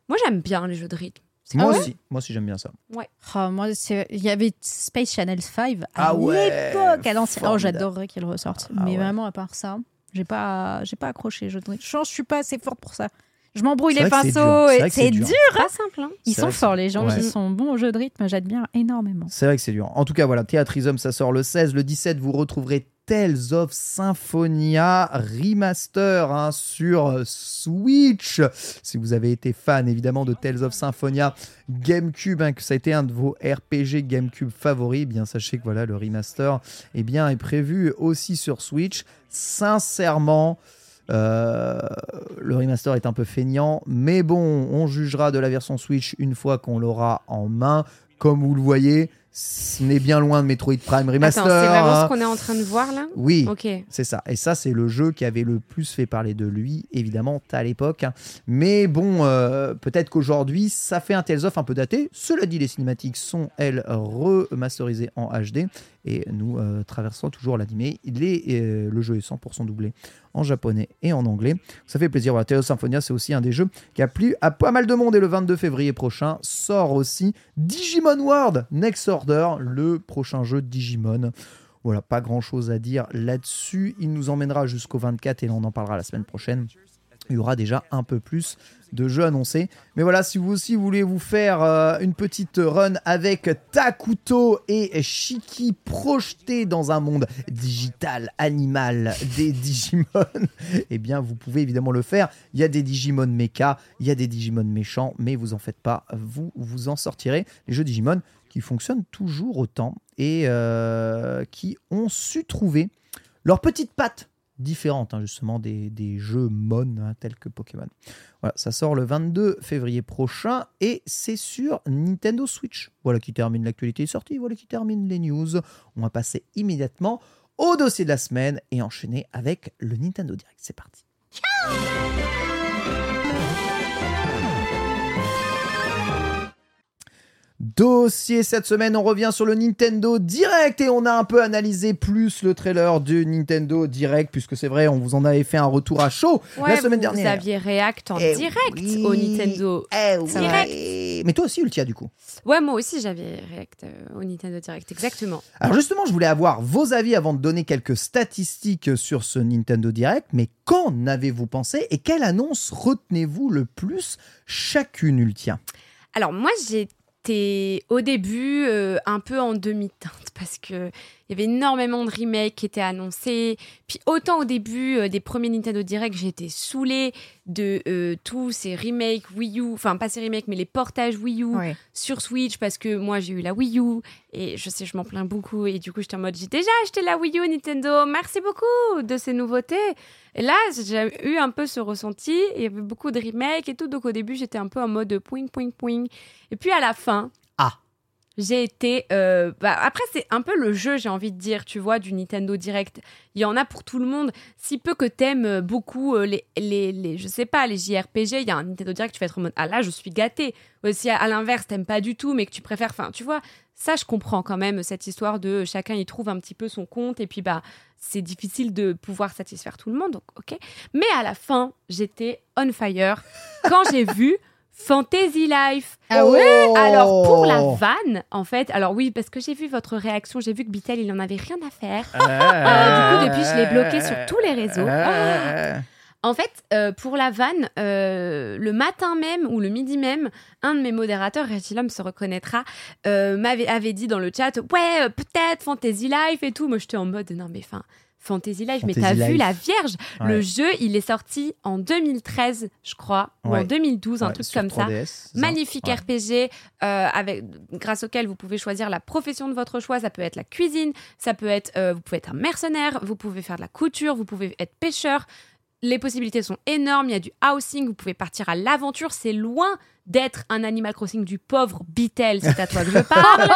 Moi j'aime bien les jeux de rythme. C'est Moi aussi, moi aussi j'aime bien ça. Oh, moi, c'est- il y avait Space Channel 5 à Ah ouais, l'époque, l'ancienne. Oh, j'adorerais qu'il ressorte. Ah Mais ouais. vraiment, à part ça, j'ai pas, j'ai pas accroché. Je, je je suis pas assez forte pour ça. Je m'embrouille les que c'est dur. pinceaux. C'est dur. Pas simple, hein Ils sont forts, les gens Ouais. qui sont bons au jeu de rythme. J'admire énormément. C'est vrai que c'est dur. En tout cas, voilà, Theatrism, ça sort le 16. Le 17, vous retrouverez Tales of Symphonia Remaster hein, sur Switch. Si vous avez été fan, évidemment, de Tales of Symphonia GameCube, hein, que ça a été un de vos RPG GameCube favoris, eh bien sachez que voilà, le remaster eh bien, est prévu aussi sur Switch. Sincèrement, euh, le remaster est un peu feignant, mais bon, on jugera de la version Switch une fois qu'on l'aura en main. Comme vous le voyez, ce n'est bien loin de Metroid Prime Remaster. Attends, c'est vraiment hein. ce qu'on est en train de voir là Oui, c'est ça. Et ça, c'est le jeu qui avait le plus fait parler de lui, évidemment, à l'époque. Mais bon, euh, peut-être qu'aujourd'hui, ça fait un Tales of un peu daté. Cela dit, les cinématiques sont, elles, remasterisées en HD. Et nous euh, traversons toujours l'animé. Euh, le jeu est 100% doublé en japonais et en anglais. Ça fait plaisir. Voilà, of Symphonia, c'est aussi un des jeux qui a plu à pas mal de monde. Et le 22 février prochain sort aussi Digimon World Next Order, le prochain jeu Digimon. Voilà, pas grand chose à dire là-dessus. Il nous emmènera jusqu'au 24 et on en parlera la semaine prochaine. Il y aura déjà un peu plus de jeux annoncés. Mais voilà, si vous aussi voulez vous faire euh, une petite run avec Takuto et Shiki projetés dans un monde digital, animal des Digimon, eh bien vous pouvez évidemment le faire. Il y a des Digimon mecha, il y a des Digimon méchants, mais vous en faites pas, vous vous en sortirez. Les jeux Digimon qui fonctionnent toujours autant et euh, qui ont su trouver leur petite patte différente hein, justement des, des jeux mon hein, tels que Pokémon. Voilà, ça sort le 22 février prochain et c'est sur Nintendo Switch. Voilà qui termine l'actualité est sortie, voilà qui termine les news. On va passer immédiatement au dossier de la semaine et enchaîner avec le Nintendo Direct. C'est parti. Dossier cette semaine, on revient sur le Nintendo Direct et on a un peu analysé plus le trailer du Nintendo Direct puisque c'est vrai, on vous en avait fait un retour à chaud Ouais, la semaine vous, dernière. Vous aviez React en Eh direct oui. au Nintendo. Eh oui. vrai. Mais toi aussi, Ultia, du coup. Ouais, moi aussi j'avais React euh, au Nintendo Direct, exactement. Alors justement, je voulais avoir vos avis avant de donner quelques statistiques sur ce Nintendo Direct. Mais qu'en avez-vous pensé et quelle annonce retenez-vous le plus chacune, Ultia? Alors moi au début euh, un peu en demi-teinte parce que il y avait énormément de remakes qui étaient annoncés. Puis autant au début euh, des premiers Nintendo Direct, j'étais saoulée de euh, tous ces remakes Wii U, enfin pas ces remakes mais les portages Wii U Ouais. sur Switch parce que moi j'ai eu la Wii U et je sais je m'en plains beaucoup et du coup j'étais en mode j'ai déjà acheté la Wii U Nintendo merci beaucoup de ces nouveautés et là j'ai eu un peu ce ressenti il y avait beaucoup de remakes et tout donc au début j'étais un peu en mode point point point et puis à la fin. J'ai été. euh, bah, après, c'est un peu le jeu, j'ai envie de dire, tu vois, du Nintendo Direct. Il y en a pour tout le monde. Si peu que t'aimes euh, beaucoup euh, les, les, je sais pas, les JRPG, il y a un Nintendo Direct, tu vas être en mode ah là, je suis gâté. Ou si à, à l'inverse, t'aimes pas du tout, mais que tu préfères. Enfin, tu vois, ça, je comprends quand même cette histoire de chacun y trouve un petit peu son compte et puis bah c'est difficile de pouvoir satisfaire tout le monde, donc ok. Mais à la fin, j'étais on fire quand j'ai vu Fantasy Life. Ah ouais Alors pour la Oh. vanne, en fait, alors oui, parce que j'ai vu votre réaction, j'ai vu que Bitel, il en avait rien à faire. Euh, du coup, depuis, je l'ai bloqué sur tous les réseaux. Euh, En fait, euh, pour la vanne, euh, le matin même ou le midi même, un de mes modérateurs, Regilum se reconnaîtra, euh, m'avait avait dit dans le chat, ouais, peut-être Fantasy Life et tout. Moi, j'étais en mode, non mais enfin, Fantasy Life, mais t'as vu la Vierge Ouais. Le jeu, il est sorti en 2013, je crois, ou en Ouais. 2012, un truc comme ça. 3DS, c'est ça Magnifique. RPG euh, avec, grâce auquel vous pouvez choisir la profession de votre choix. Ça peut être la cuisine, ça peut être, euh, vous pouvez être un mercenaire, vous pouvez faire de la couture, vous pouvez être pêcheur. Les possibilités sont énormes. Il y a du housing, vous pouvez partir à l'aventure. C'est loin d'être un Animal Crossing du pauvre Beatle, c'est à toi que je parle.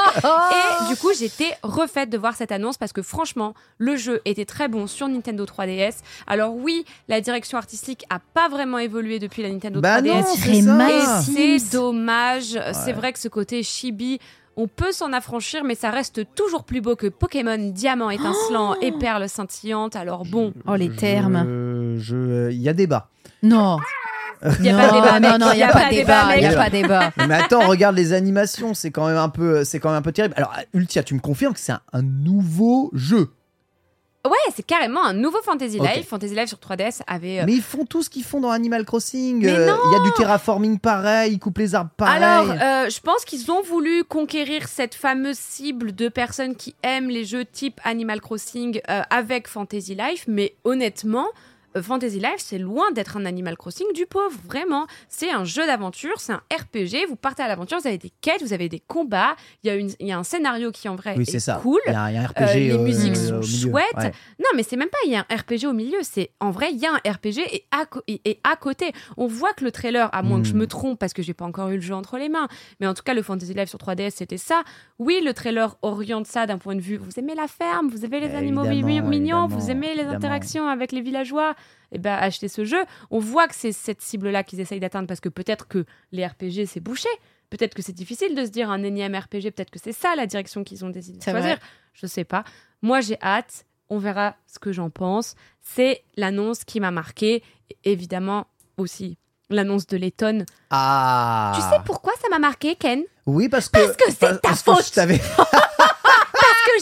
Et du coup, j'étais refaite de voir cette annonce parce que franchement, le jeu était très bon sur Nintendo 3DS. Alors oui, la direction artistique a pas vraiment évolué depuis la Nintendo Bah 3DS. non, c'est c'est ça. Et c'est Sims. dommage. C'est vrai que ce côté chibi, on peut s'en affranchir, mais ça reste toujours plus beau que Pokémon Diamant étincelant et Perle scintillante. Alors bon, Oh, les termes. Je- Il y a débat. Non. Y a non, pas débat, non, il n'y a, pas de débat. Il n'y a pas de débat. Mais attends, regarde les animations, c'est quand même un peu, c'est quand même un peu terrible. Alors, Ultia, tu me confirmes que c'est un, un nouveau jeu. Ouais, c'est carrément un nouveau Fantasy. Life. Fantasy Life sur 3DS avait. euh, Mais ils font tout ce qu'ils font dans Animal Crossing. Euh, Il y a du terraforming pareil, ils coupent les arbres pareil. Alors, euh, je pense qu'ils ont voulu conquérir cette fameuse cible de personnes qui aiment les jeux type Animal Crossing avec Fantasy Life, mais honnêtement, Fantasy Life, c'est loin d'être un Animal Crossing du pauvre, vraiment. C'est un jeu d'aventure, c'est un RPG, vous partez à l'aventure, vous avez des quêtes, vous avez des combats, il y, a une- il y a un scénario qui en vrai oui, est, ça. cool. Il y, a il y a un RPG. Euh, les euh, musiques euh, sont chouettes. Ouais. Non, mais c'est même pas, il y a un RPG au milieu, c'est en vrai, il y a un RPG et à, co- et- et à côté. On voit que le trailer, à moins que je Hmm. me trompe parce que j'ai pas encore eu le jeu entre les mains, mais en tout cas, le Fantasy Life sur 3DS, c'était ça. Oui, le trailer oriente ça d'un point de vue, vous aimez la ferme, vous aimez les Eh, animaux mignons, évidemment, vous aimez les interactions avec les villageois, et ben achetez ce jeu. On voit que c'est cette cible-là qu'ils essayent d'atteindre parce que peut-être que les RPG, c'est bouché. Peut-être que c'est difficile de se dire un énième RPG, peut-être que c'est ça la direction qu'ils ont décidé de choisir. vrai. Je sais pas. Moi, j'ai hâte. On verra ce que j'en pense. C'est l'annonce qui m'a marqué. Évidemment, aussi l'annonce de Letton. Ah. Tu sais pourquoi ça m'a marqué, Ken? Oui, parce que. Parce que c'est ta parce que faute. je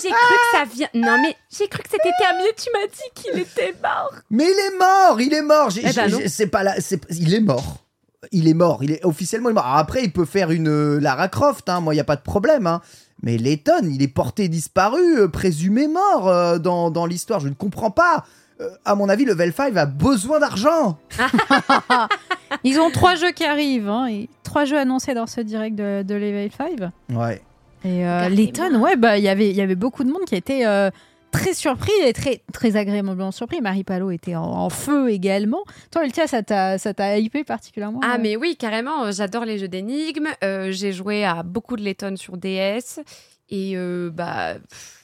j'ai cru que ça vient. Non, mais j'ai cru que c'était terminé. Tu m'as dit qu'il était mort. Mais il est mort, il est mort. J'ai- Eh ben j'ai- non. j'ai- c'est pas là, c'est- il est mort. Il est mort, il est officiellement il est mort. Alors après, il peut faire une euh, Lara Croft, hein, moi, il y a pas de problème. Hein. Mais Layton, il est porté disparu, euh, présumé mort euh, dans, dans l'histoire. Je ne comprends pas. Euh, à mon avis, Level 5 a besoin d'argent. Ils ont trois jeux qui arrivent. hein, et trois jeux annoncés dans ce direct de, de Level 5. Ouais. Et euh. Letton, ouais, bah, il y avait- il y avait beaucoup de monde qui était euh, très surpris et très, très agréablement surpris. Marie Palot était en, en feu également. Toi, Ultia, ça t'a ça t'a hypé particulièrement Ah, euh mais oui, carrément. euh, J'adore les jeux d'énigmes. J'ai joué à beaucoup de Letton sur DS. Et bah. pff,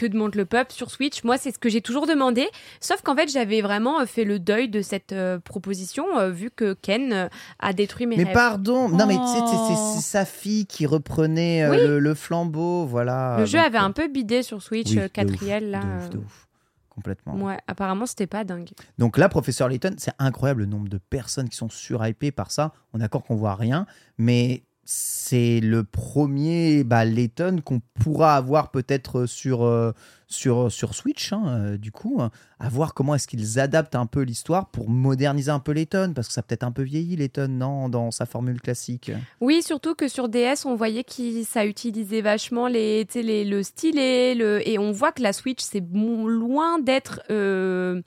Que demande le peuple sur Switch Moi, c'est ce que j'ai toujours demandé. Sauf qu'en fait, j'avais vraiment euh, fait le deuil de cette euh, proposition, euh, vu que Ken euh, a détruit mes Mais rêves. pardon, non mais tu sais, c'est- c'est Oh. c'est sa fille qui reprenait euh, Oui. le, le flambeau, voilà. Le jeu Donc, avait un peu bidé sur Switch, oui, euh, là. de ouf, de ouf. Complètement. Ouais, apparemment, c'était pas dingue. Donc là, professeur Layton, c'est incroyable le nombre de personnes qui sont surhypées par ça. On est d'accord qu'on voit rien, mais c'est le premier bah, Layton qu'on pourra avoir peut-être sur, euh, sur, sur Switch, hein, euh, du coup, hein, à voir comment est-ce qu'ils adaptent un peu l'histoire pour moderniser un peu Layton, parce que ça peut-être un peu vieilli Layton, non, dans sa formule classique. Oui, surtout que sur DS, on voyait que ça utilisait vachement les, les- le stylet, le, et on voit que la Switch, c'est loin d'être. Euh,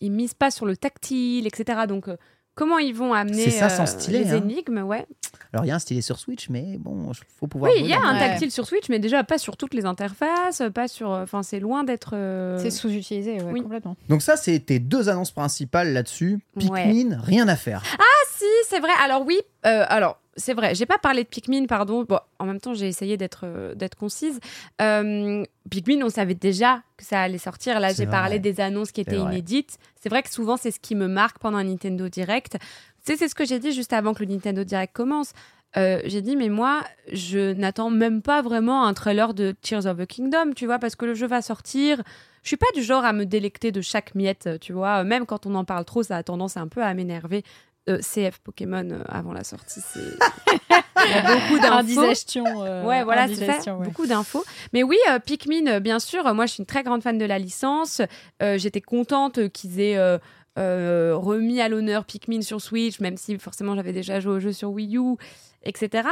ils misent pas sur le tactile, etc. Donc, euh, comment ils vont amener C'est ça, sans euh, stylet, les hein. énigmes Ouais. Alors il y a un stylet sur Switch, mais bon, il faut pouvoir. Oui, il y a un Ouais. tactile sur Switch, mais déjà pas sur toutes les interfaces, pas sur. Enfin, c'est loin d'être. euh, C'est sous-utilisé, ouais, Oui. complètement. Donc ça, c'était deux annonces principales là-dessus. Ouais. Pikmin, rien à faire. Si, c'est vrai. Alors oui, euh, alors c'est vrai, j'ai pas parlé de Pikmin, pardon. Bon, en même temps, j'ai essayé d'être euh, d'être concise. Euh, Pikmin, on savait déjà que ça allait sortir. Là, j'ai parlé des annonces qui étaient inédites. C'est vrai que souvent, c'est ce qui me marque pendant un Nintendo Direct. Tu sais, c'est ce que j'ai dit juste avant que le Nintendo Direct commence. Euh, j'ai dit, mais moi, je n'attends même pas vraiment un trailer de Tears of the Kingdom, tu vois, parce que le jeu va sortir. Je suis pas du genre à me délecter de chaque miette, tu vois. Même quand on en parle trop, ça a tendance un peu à m'énerver. Euh, CF Pokémon euh, avant la sortie, c'est. Il y a beaucoup d'infos. Euh, Ouais, voilà, c'est ça. ouais. Beaucoup d'infos. Mais oui, euh, Pikmin, euh, bien sûr, moi je suis une très grande fan de la licence. Euh, J'étais contente qu'ils aient euh, euh, remis à l'honneur Pikmin sur Switch, même si forcément j'avais déjà joué au jeu sur Wii U, etc.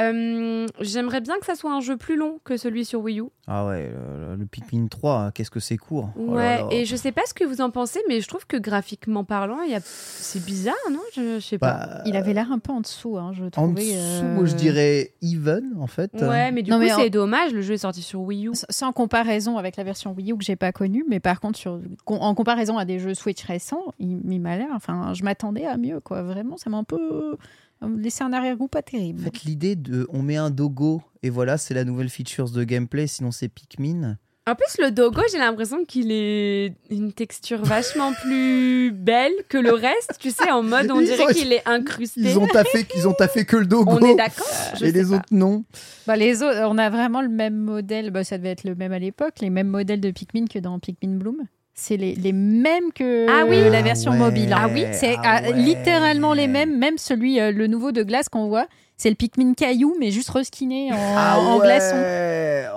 Euh, J'aimerais bien que ça soit un jeu plus long que celui sur Wii U. Ah ouais, le, le Pikmin 3, hein, qu'est-ce que c'est court. Oh là Ouais, là. et je sais pas ce que vous en pensez, mais je trouve que graphiquement parlant, il y a... c'est bizarre, non? Je, je sais pas. Bah, Il avait l'air un peu en dessous, hein, je en trouvais. dessous, euh, je dirais even en fait. Ouais, mais du Non, coup, en- c'est dommage, le jeu est sorti sur Wii U. Sans comparaison avec la version Wii U que j'ai pas connue, mais par contre, sur, en comparaison à des jeux Switch récents, il, il m'a l'air. Enfin, je m'attendais à mieux, quoi. Vraiment, ça m'a un peu euh, laissé un arrière-goût pas En terrible. fait, l'idée de on met un dogo et voilà, c'est la nouvelle features de gameplay, sinon c'est Pikmin. En plus, le dogo, j'ai l'impression qu'il est une texture vachement plus belle que le reste. Tu sais, en mode, on Ils dirait ont- qu'il est incrusté. Ils ont taffé, ils ont taffé que le dogo. On est d'accord Je Et les pas. autres non. Bah, les autres, on a vraiment le même modèle. Bah, ça devait être le même à l'époque, les mêmes modèles de Pikmin que dans Pikmin Bloom. C'est les, les mêmes que Ah oui. la version ouais. mobile. hein. Ah oui C'est Ah ah, ouais. littéralement les mêmes. Même celui, euh, le nouveau de glace qu'on voit, c'est le Pikmin caillou, mais juste reskiné en, Ah en ouais. glaçon.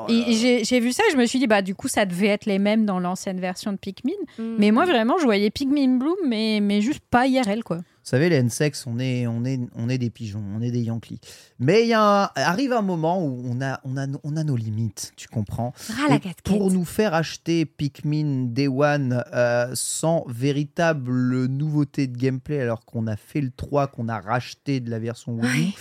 Oh Et j'ai j'ai vu ça, je me suis dit, bah du coup, ça devait être les mêmes dans l'ancienne version de Pikmin. Mm. Mais moi, vraiment, je voyais Pikmin Bloom, mais, mais juste pas IRL, quoi. Vous savez, les N-Sex, on est, on, est, on est des pigeons, on est des Yankees. Mais il arrive un moment où on a, on, a, on a nos limites, tu comprends la. Pour nous faire acheter Pikmin Day One euh, sans véritable nouveauté de gameplay, alors qu'on a fait le 3, qu'on a racheté de la version Wii U,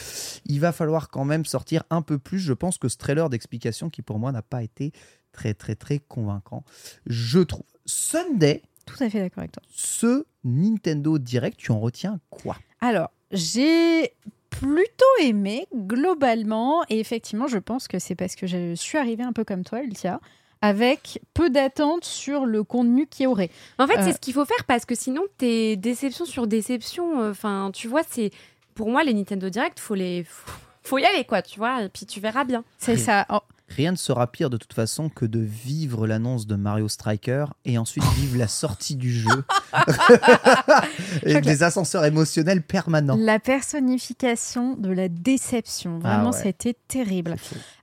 il va falloir quand même sortir un peu plus. Je pense que ce trailer d'explication, qui pour moi n'a pas été très, très, très convaincant, je trouve. Sunday, Tout à fait d'accord avec toi. ce Nintendo Direct, tu en retiens quoi? Alors, j'ai plutôt aimé globalement, et effectivement, je pense que c'est parce que je suis arrivée un peu comme toi, Ultia, avec peu d'attentes sur le contenu qu'il y aurait. En fait, Euh. c'est ce qu'il faut faire parce que sinon, t'es déception sur déception. euh, Enfin, tu vois, c'est pour moi les Nintendo Direct, faut les, faut, faut y aller quoi, tu vois, et puis tu verras bien. C'est Oui. ça. Oh, Rien ne sera pire de toute façon que de vivre l'annonce de Mario Striker et ensuite vivre la sortie du jeu. et des ascenseurs émotionnels permanents. la personnification de la déception. Vraiment, Ah ouais. c'était terrible.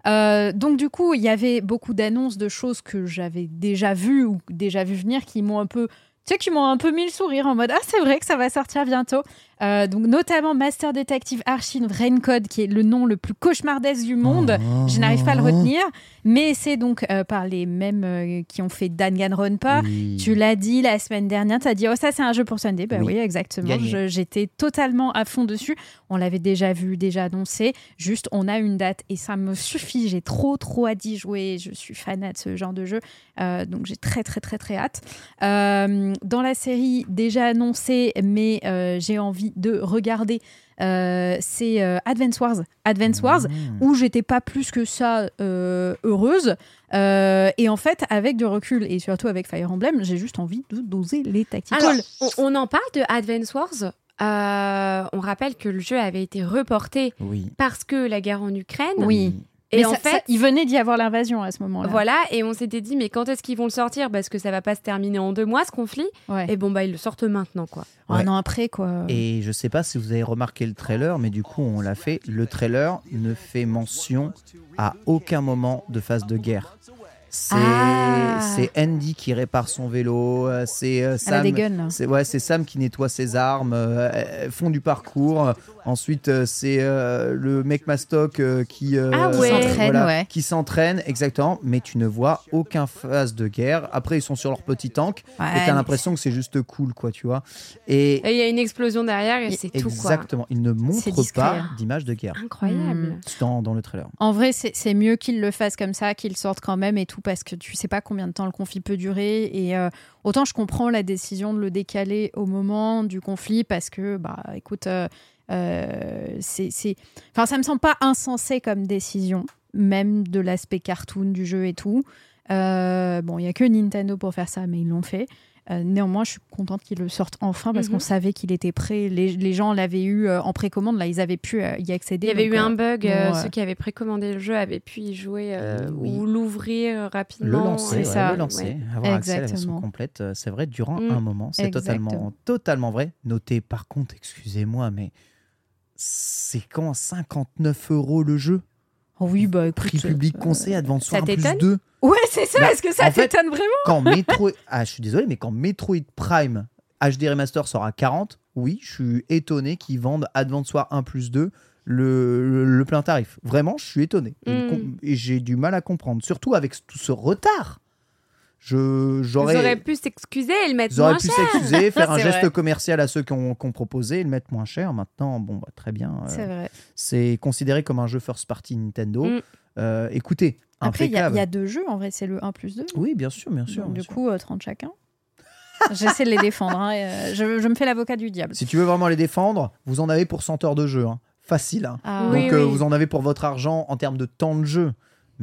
Euh, donc du coup, il y avait beaucoup d'annonces de choses que j'avais déjà vues ou déjà vu venir qui m'ont un peu tu sais, qui m'ont un peu mis le sourire en mode Ah, c'est vrai que ça va sortir bientôt. Euh, donc, notamment Master Detective Archive Raincode, qui est le nom le plus cauchemardesque du monde. Je n'arrive pas à le retenir, mais c'est donc euh, par les mêmes euh, qui ont fait Danganronpa. Oui. Tu l'as dit la semaine dernière, tu as dit, oh ça c'est un jeu pour Sunday. Bah oui, Oui. exactement. J'étais totalement à fond dessus. On l'avait déjà vu, déjà annoncé. Juste, on a une date et ça me suffit. J'ai trop, trop hâte d'y jouer. Je suis fanat de ce genre de jeu. Donc j'ai très, très, très, très hâte. Dans la série déjà annoncée, mais j'ai envie de regarder, euh, c'est euh, Advance Wars. Advance Wars, Mmh. où j'étais pas plus que ça euh, heureuse. Euh, et en fait, avec du recul et surtout avec Fire Emblem, j'ai juste envie de doser les tacticals. Alors, on, on en parle de Advance Wars. Euh, on rappelle que le jeu avait été reporté Oui. parce que la guerre en Ukraine. Oui. Et Mais en ça- fait, ça- il venait d'y avoir l'invasion à ce moment-là. voilà, et on s'était dit, mais quand est-ce qu'ils vont le sortir? Parce que ça va pas se terminer en deux mois ce conflit. Ouais. Et bon, bah, ils le sortent maintenant, quoi. Un an après, quoi. Et je sais pas si vous avez remarqué le trailer, mais du coup, on l'a fait. Le trailer ne fait mention à aucun moment de phase de guerre. C'est Ah. c'est Andy qui répare son vélo, euh, c'est euh, Elle a Sam. des guns. là. C'est ouais, c'est Sam qui nettoie ses armes, euh, elles font du parcours. Ensuite, c'est euh, le mec mastoc euh, qui euh, Ah ouais. S'entraîne, voilà, ouais. qui s'entraîne exactement. Mais tu ne vois aucun phase de guerre. Après, ils sont sur leur petit tank Ouais, et t'as l'impression que c'est juste cool, quoi, tu vois. Et il y a une explosion derrière et c'est tout, quoi. exactement, ils ne montrent pas hein. d'image de guerre Incroyable. Mm. dans, dans le trailer. En vrai, c'est c'est mieux qu'ils le fassent comme ça, qu'ils sortent quand même et tout. Parce que tu sais pas combien de temps le conflit peut durer. Et euh, autant je comprends la décision de le décaler au moment du conflit parce que, bah, écoute, euh, euh, c'est- enfin, ça me semble pas insensé comme décision, même de l'aspect cartoon du jeu et tout. Euh, bon, il y a que Nintendo pour faire ça, mais ils l'ont fait. Euh, néanmoins, je suis contente qu'ils le sortent enfin parce Mhm. qu'on savait qu'il était prêt. Les, les gens l'avaient eu euh, en précommande, là, ils avaient pu euh, y accéder. Il y avait donc, eu euh, un bug, euh, ceux qui avaient précommandé le jeu avaient pu y jouer euh, Oui. ou l'ouvrir Le rapidement. lancer, c'est ouais, ça, le lancer, ouais. avoir accès à la version Exactement. complète, c'est vrai, durant Mm. un moment. C'est totalement, Exactement. totalement vrai. Notez par contre, excusez-moi, mais c'est quand 59 euros le jeu? Oh oui, bah écoute, Prix public euh, conseil, Advance ça Wars plus t'étonne? 2. Ouais, c'est ça. Bah, Est-ce que ça t'étonne vraiment Quand Metroid. Ah, je suis désolé, mais quand Metroid Prime HD Remaster sort à 40, oui, je suis étonné qu'ils vendent Advance Wars 1 plus 2 le, le- le plein tarif. Vraiment, je suis étonné. Et Mm. Et j'ai du mal à comprendre. Surtout avec tout ce retard. Je, Ils j'aurais. auraient pu s'excuser et le mettre Ils auraient moins pu cher. s'excuser, faire un geste commercial à ceux qui ont, qui ont proposé et le mettre moins cher. Maintenant, bon, bah, très bien. euh, C'est vrai. c'est considéré comme un jeu first party Nintendo. Mm. Euh, écoutez, Après, il y, a- y deux jeux en vrai, c'est le 1 plus 2. Oui, bien sûr, bien sûr. Donc, bien du sûr. coup, euh, 30 chacun. J'essaie de les défendre. hein, euh, je, je me fais l'avocat du diable. Si tu veux vraiment les défendre, vous en avez pour 100 heures de jeu. hein. Facile. hein. Ah, Oui, Donc, euh, oui. vous en avez pour votre argent en termes de temps de jeu.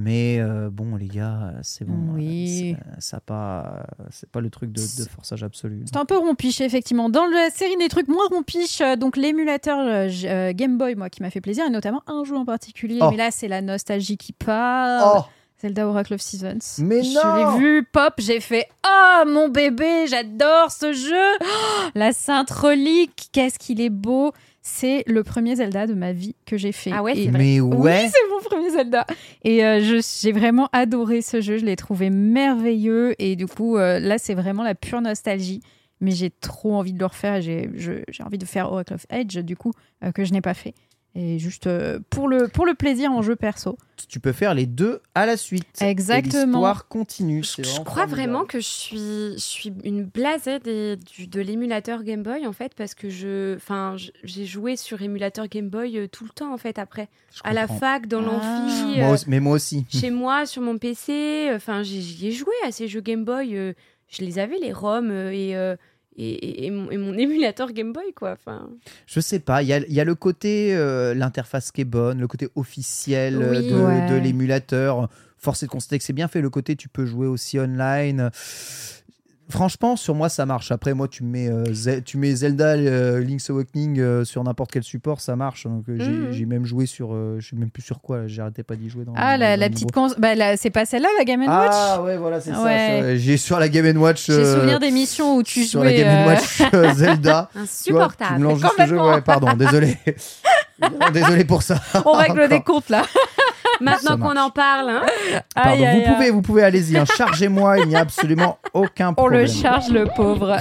Mais euh, bon, les gars, c'est bon. Oui. euh, c'est- Ça pas, c'est pas le truc de, de forçage absolu. C'est un peu rompiche, effectivement. Dans la série des trucs moins rompiches, euh, donc l'émulateur euh, euh, Game Boy, moi, qui m'a fait plaisir, et notamment un jeu en particulier. Oh. Mais là, c'est la nostalgie qui parle. Oh, Zelda Oracle of Seasons. Mais Je l'ai vu pop, j'ai fait Oh mon bébé, j'adore ce jeu Oh, La Sainte Relique, qu'est-ce qu'il est beau C'est le premier Zelda de ma vie que j'ai fait. Ah ouais, Et- c'est vrai. mais Oui, ouais. c'est mon premier Zelda. Et euh, je- j'ai vraiment adoré ce jeu, je l'ai trouvé merveilleux. Et du coup, euh, là, c'est vraiment la pure nostalgie. Mais j'ai trop envie de le refaire. J'ai envie de faire Oracle of Edge, du coup, euh, que je n'ai pas fait. Et juste euh, pour, le, pour le plaisir en jeu perso. tu peux faire les deux à la suite. Exactement. L'histoire continue. Je, crois formidable. vraiment que je suis, je suis une blasée des- du- de l'émulateur Game Boy en fait parce que je, enfin, j'ai joué sur émulateur Game Boy euh, tout le temps en fait après, Je à la fac, dans Ah. l'amphi, Moi euh, aussi- mais moi aussi. chez moi sur mon PC. Enfin, j'y- ai joué à ces jeux Game Boy. euh, je les avais les ROM et, euh, et, mon, et mon émulateur Game Boy quoi. Enfin, Je sais pas, il y a, il y a le côté, euh, l'interface qui est bonne, le côté officiel euh, Oui. de, Ouais. de l'émulateur. Force est de constater que c'est bien fait. Le côté, tu peux jouer aussi online. Franchement, sur moi, ça marche. Après, moi, tu mets, euh, tu mets Zelda euh, Link's Awakening euh, sur n'importe quel support, ça marche. Donc, j'ai- Mhm. j'ai même joué sur. je sais même plus sur quoi, j'arrêtais pas d'y jouer. Dans, Ah, la, la petite cons... bah, la- c'est pas celle-là, la Game Watch? Ah, ouais, voilà, c'est ça. Ouais. ça. J'ai sur la Game Watch. J'ai souvenir d'émissions où tu sur la jouais. Game euh, Watch euh, Zelda. Tu vois, tu insupportable. juste le jeu. Ouais, pardon, désolé. désolé pour ça. On règle des comptes là. Maintenant qu'on en parle, hein. Pardon, Aïe, aïe, vous pouvez, vous pouvez, allez-y, hein, chargez-moi, il n'y a absolument aucun On problème. le charge le pauvre.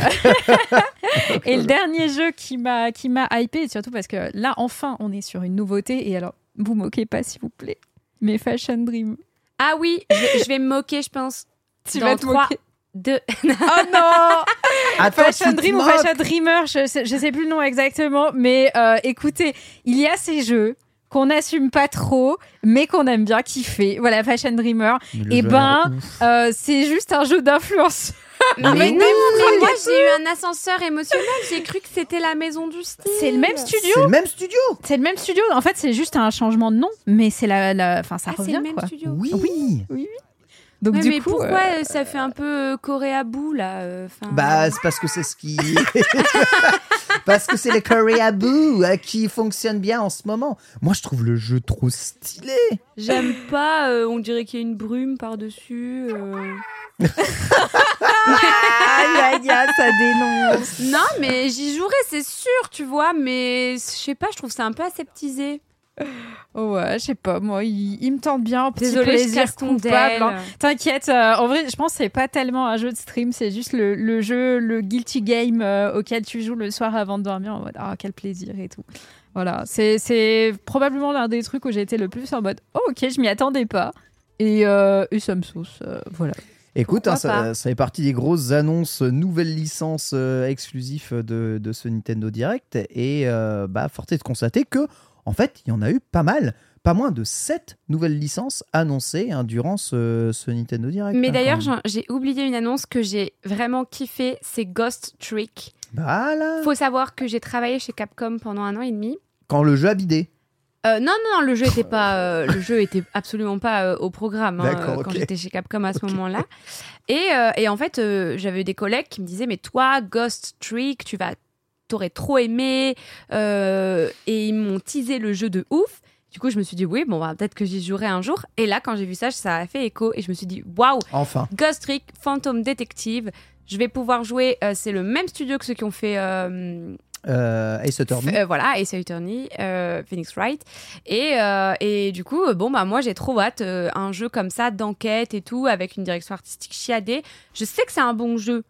et le dernier jeu qui m'a qui m'a hypé, surtout parce que là enfin on est sur une nouveauté et alors vous moquez pas s'il vous plaît. Mais Fashion Dream. Ah oui, je, je vais me moquer, je pense. Tu Dans vas te trois- moquer. De... Oh non Attends, Fashion Dream ou. Fashion Dreamer, je sais, je sais plus le nom exactement, mais euh, écoutez, il y a ces jeux qu'on n'assume pas trop, mais qu'on aime bien kiffer. Voilà, Fashion Dreamer. Le Eh ben. Euh, c'est juste un jeu d'influence. Non, Mais mais, oui. non, mais moi j'ai eu un ascenseur émotionnel, j'ai cru que c'était la maison du style. C'est le même studio. C'est le même studio C'est le même studio. En fait, c'est juste un changement de nom, mais c'est la, la... Enfin, ça Ah, c'est revient le même quoi. studio. Oui, Donc Ouais, du mais coup, pourquoi euh, euh, ça fait un peu euh, Corée bout là euh, Bah, c'est parce que c'est ce qui. parce que c'est le Korea Boo euh, qui fonctionne bien en ce moment. Moi, je trouve le jeu trop stylé. J'aime pas, euh, on dirait qu'il y a une brume par-dessus. euh. aïe aïe aïe, ça dénonce. Non, mais j'y jouerai, c'est sûr, tu vois, mais je sais pas, je trouve ça un peu aseptisé. Oh ouais, je sais pas, moi, il, il me tente bien. Petit Désolée, je plaisir coupable. Hein. T'inquiète, euh, en vrai, je pense que c'est pas tellement un jeu de stream, c'est juste le, le jeu, le guilty game euh, auquel tu joues le soir avant de dormir en mode ah quel plaisir et tout. Voilà, c'est c'est probablement l'un des trucs où j'ai été le plus en mode oh, ok, je m'y attendais pas. Et, euh, et ça me sauce, euh, voilà. Écoute, hein, ça, fait partie des grosses annonces, nouvelles licences euh, exclusives de, de ce Nintendo Direct. Et euh, bah, force est de constater que, en fait, il y en a eu pas mal. Pas moins de 7 nouvelles licences annoncées hein, durant ce, ce Nintendo Direct. Mais hein, d'ailleurs, j'ai oublié une annonce que j'ai vraiment kiffé, c'est Ghost Trick. Voilà. Faut savoir que j'ai travaillé chez Capcom pendant un an et demi. Quand le jeu a bidé. Euh, non, non, non, le jeu était pas, euh, le jeu était absolument pas euh, au programme hein, quand j'étais chez Capcom à ce moment-là. Et, et en fait, j'avais des collègues qui me disaient, mais toi, Ghost Trick, tu vas, t'aurais trop aimé. euh, et ils m'ont teasé le jeu de ouf. Du coup, je me suis dit, oui, bon, bah, peut-être que j'y jouerai un jour. Et là, quand j'ai vu ça, ça a fait écho. Et je me suis dit, waouh, Enfin. Ghost Trick, Phantom Detective. Je vais pouvoir jouer. euh, c'est le même studio que ceux qui ont fait euh, Euh, Ace Attorney. euh, voilà, Ace Attorney, Phoenix Wright. Et, et du coup, bon, bah, moi, j'ai trop hâte. un jeu comme ça, d'enquête et tout, avec une direction artistique chiadée. Je sais que c'est un bon jeu.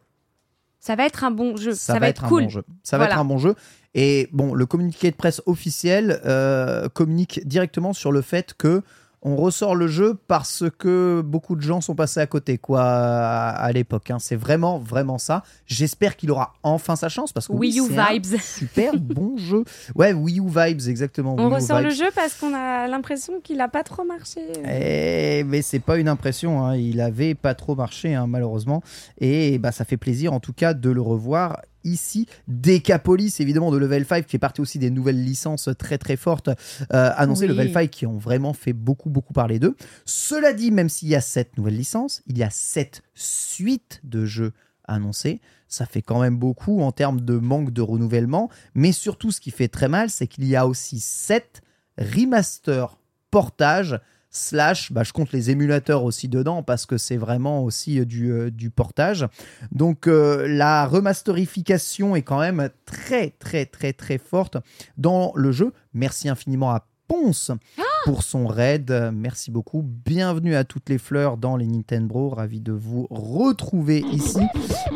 Ça va être un bon jeu. Ça, va, être, un cool. bon jeu. Ça va être un bon jeu. Et bon, le communiqué de presse officiel euh, communique directement sur le fait que on ressort le jeu parce que beaucoup de gens sont passés à côté, quoi, à, à l'époque. hein. C'est vraiment, vraiment ça. J'espère qu'il aura enfin sa chance parce que Wii U un vibes. super bon jeu. Ouais, Wii U vibes, exactement. On Wii U ressort le jeu parce qu'on a l'impression qu'il a pas trop marché. Eh, mais c'est pas une impression, hein. il avait pas trop marché hein, malheureusement, et bah ça fait plaisir en tout cas de le revoir ici. Decapolis évidemment de Level 5 qui est parti aussi des nouvelles licences très très fortes euh, annoncées Oui. Level 5 qui ont vraiment fait beaucoup beaucoup parler d'eux. Cela dit, même s'il y a sept nouvelles licences, il y a sept suites de jeux annoncés. Ça fait quand même beaucoup en termes de manque de renouvellement, mais surtout ce qui fait très mal, c'est qu'il y a aussi sept remasters portages slash, bah, je compte les émulateurs aussi dedans parce que c'est vraiment aussi euh, du, euh, du portage. Donc euh, la remasterification est quand même très très très très forte dans le jeu. Merci infiniment à Ponce pour son raid. Merci beaucoup. Bienvenue à toutes les fleurs dans les Nintendo. Ravi de vous retrouver ici.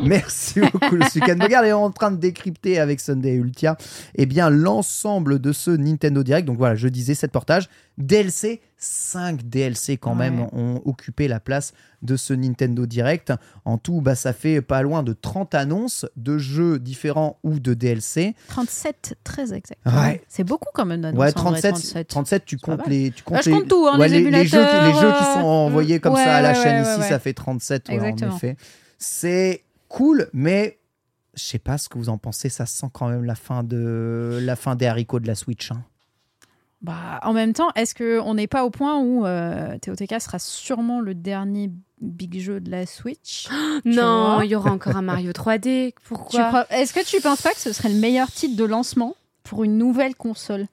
Merci beaucoup. Le Sukan Bogard est en train de décrypter avec Sunday Ultia eh bien l'ensemble de ce Nintendo Direct. Donc voilà, je disais 7 portages. DLC, 5 DLC quand Ouais. même ont occupé la place de ce Nintendo Direct. En tout, bah, ça fait pas loin de 30 annonces de jeux différents ou de DLC. 37, très exact. Ouais. C'est beaucoup quand même d'annonces. Ouais, en vrai, 37, 37, tu comptes les, tu comptes Bah, je les, compte tout, hein, ouais, les les, les jeux, qui- les jeux qui émulateurs, sont envoyés comme ça à la chaîne ici, ça fait 37, ouais, en Exactement. effet. C'est cool, mais je sais pas ce que vous en pensez, ça sent quand même la fin, de, la fin des haricots de la Switch. hein. Bah, en même temps, est-ce qu'on n'est pas au point où euh, TOTK sera sûrement le dernier big jeu de la Switch? Non, il y aura encore un Mario 3D. Tu Pourquoi? Crois- Est-ce que tu penses pas que ce serait le meilleur titre de lancement pour une nouvelle console?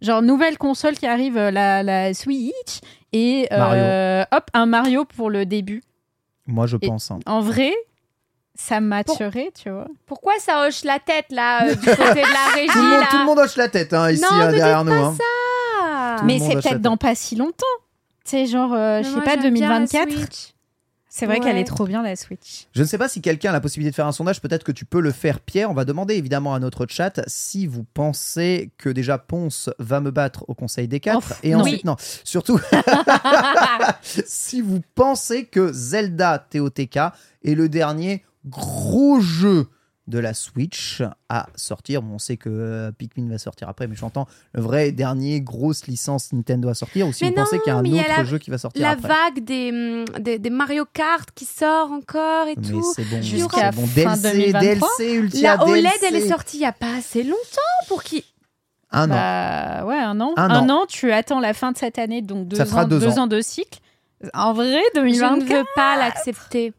Genre, nouvelle console qui arrive, euh, la, la Switch, et euh, hop, un Mario pour le début. Moi, je Et- pense. hein. En vrai, ça matcherait, tu vois. Pourquoi ça hoche la tête là euh, du côté de la régie Tout le, monde, là? tout le monde hoche la tête hein, ici Non, hein, ne derrière dites nous. pas hein. Ah. Mais c'est peut-être dans pas si longtemps. C'est genre, euh, je sais pas, j'aime bien la 2024. Switch. C'est vrai qu'elle est trop bien, la Switch. Je ne sais pas si quelqu'un a la possibilité de faire un sondage, peut-être que tu peux le faire Pierre. On va demander évidemment à notre chat si vous pensez que déjà Ponce va me battre au Conseil des quatre. Ouf, et non. ensuite, non, surtout si vous pensez que Zelda TOTK est le dernier gros jeu de la Switch à sortir. Bon, on sait que euh, Pikmin va sortir après, mais j'entends le vrai dernier grosse licence Nintendo à sortir. Ou si Mais vous pensez qu'il y a un a autre la- jeu qui va sortir La après. vague des, hum, des, des Mario Kart qui sort encore et Mais tout. c'est bon, Jusqu'à c'est bon. fin DLC, 2023. DLC, Ultia, La OLED, DLC. elle est sortie il y a pas assez longtemps pour qui Un an. Bah ouais, un an. Un Un, an. an. tu attends la fin de cette année, donc deux, Ça fera ans, deux ans. ans de cycle. En vrai, Je ne 2024. veux pas l'accepter.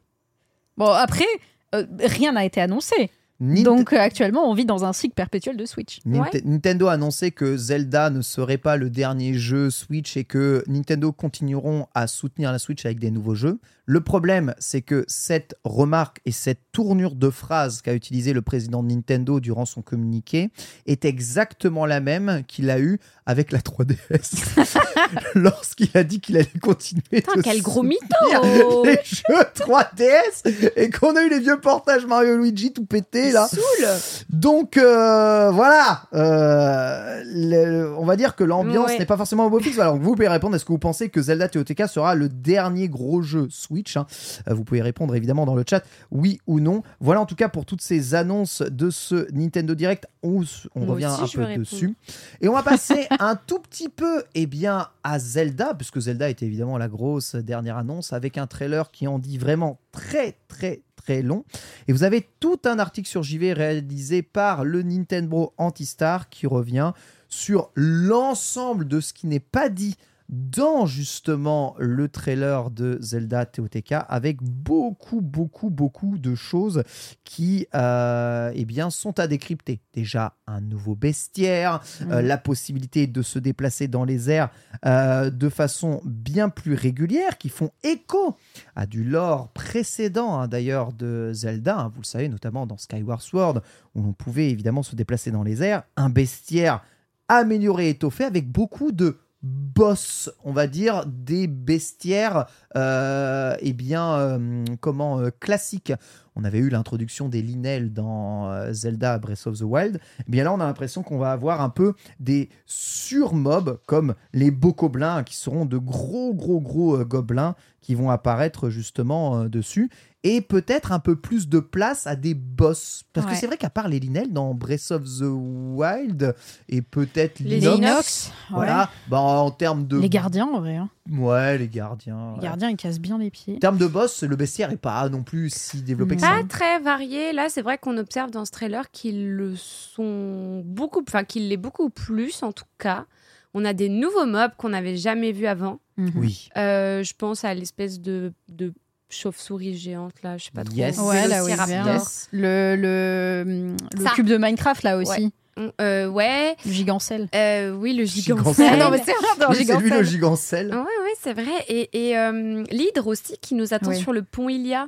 Bon, après, euh, rien n'a été annoncé. Nint- Donc euh, actuellement, on vit dans un cycle perpétuel de Switch. Ninte- Nintendo a annoncé que Zelda ne serait pas le dernier jeu Switch et que Nintendo continueront à soutenir la Switch avec des nouveaux jeux. Le problème, c'est que cette remarque et cette tournure de phrase qu'a utilisé le président de Nintendo durant son communiqué est exactement la même qu'il a eu avec la 3DS lorsqu'il a dit qu'il allait continuer Putain, quel gros mytho les jeux 3DS et qu'on a eu les vieux portages Mario Luigi tout pété là. Saoul Donc euh, voilà, euh, le- on va dire que l'ambiance Ouais. n'est pas forcément au beau fixe. Alors, vous pouvez répondre est-ce que vous pensez que Zelda TOTK sera le dernier gros jeu Switch hein Euh, Vous pouvez répondre évidemment dans le chat, oui ou non. Voilà en tout cas pour toutes ces annonces de ce Nintendo Direct. On, on Moi revient aussi, un peu dessus. Et on va passer un tout petit peu eh bien, à Zelda, puisque Zelda était évidemment la grosse dernière annonce, avec un trailer qui en dit vraiment très très très long. Et vous avez tout un article sur JV réalisé par le Nintendo Antistar qui revient sur l'ensemble de ce qui n'est pas dit dans justement le trailer de Zelda TOTK avec beaucoup beaucoup beaucoup de choses qui euh, eh bien sont à décrypter. Déjà un nouveau bestiaire, euh, la possibilité de se déplacer dans les airs euh, de façon bien plus régulière, qui font écho à du lore précédent hein, d'ailleurs de Zelda. hein, vous le savez notamment dans Skyward Sword où l'on pouvait évidemment se déplacer dans les airs, un bestiaire amélioré et étoffé avec beaucoup de boss, on va dire, des bestiaires, euh, eh bien, euh, comment, euh, classiques. On avait eu l'introduction des Linel dans euh, Zelda Breath of the Wild. Eh bien là, on a l'impression qu'on va avoir un peu des surmobs comme les bokoblins, qui seront de gros, gros, gros euh, gobelins qui vont apparaître justement euh, dessus. Et peut-être un peu plus de place à des boss. Parce que Ouais. c'est vrai qu'à part les Linel dans Breath of the Wild et peut-être Les Linox, Inox, voilà, bah, en termes de. Les gardiens, en vrai. hein. Ouais, les gardiens. Les ouais. gardiens, ils cassent bien les pieds. En termes de boss, le bestiaire est pas non plus si développé Non. Pas très varié. Là, c'est vrai qu'on observe dans ce trailer qu'ils le sont beaucoup, enfin qu'ils l'est beaucoup plus en tout cas. On a des nouveaux mobs qu'on n'avait jamais vus avant. Mhm. Oui. Euh, je pense à l'espèce de, de chauve-souris géante là, je sais pas trop. Yes. Ouais, là, oui, vert. Le, le, le Ça. cube de Minecraft, là aussi. Euh, ouais. Le gigancelle. Euh, oui, le Gigancelle. Ah non, mais c'est lui le gigancelle. gigancelle. Ouais, ouais, c'est vrai. Et, et euh, l'hydre aussi qui nous attend Oui. sur le pont Ilia.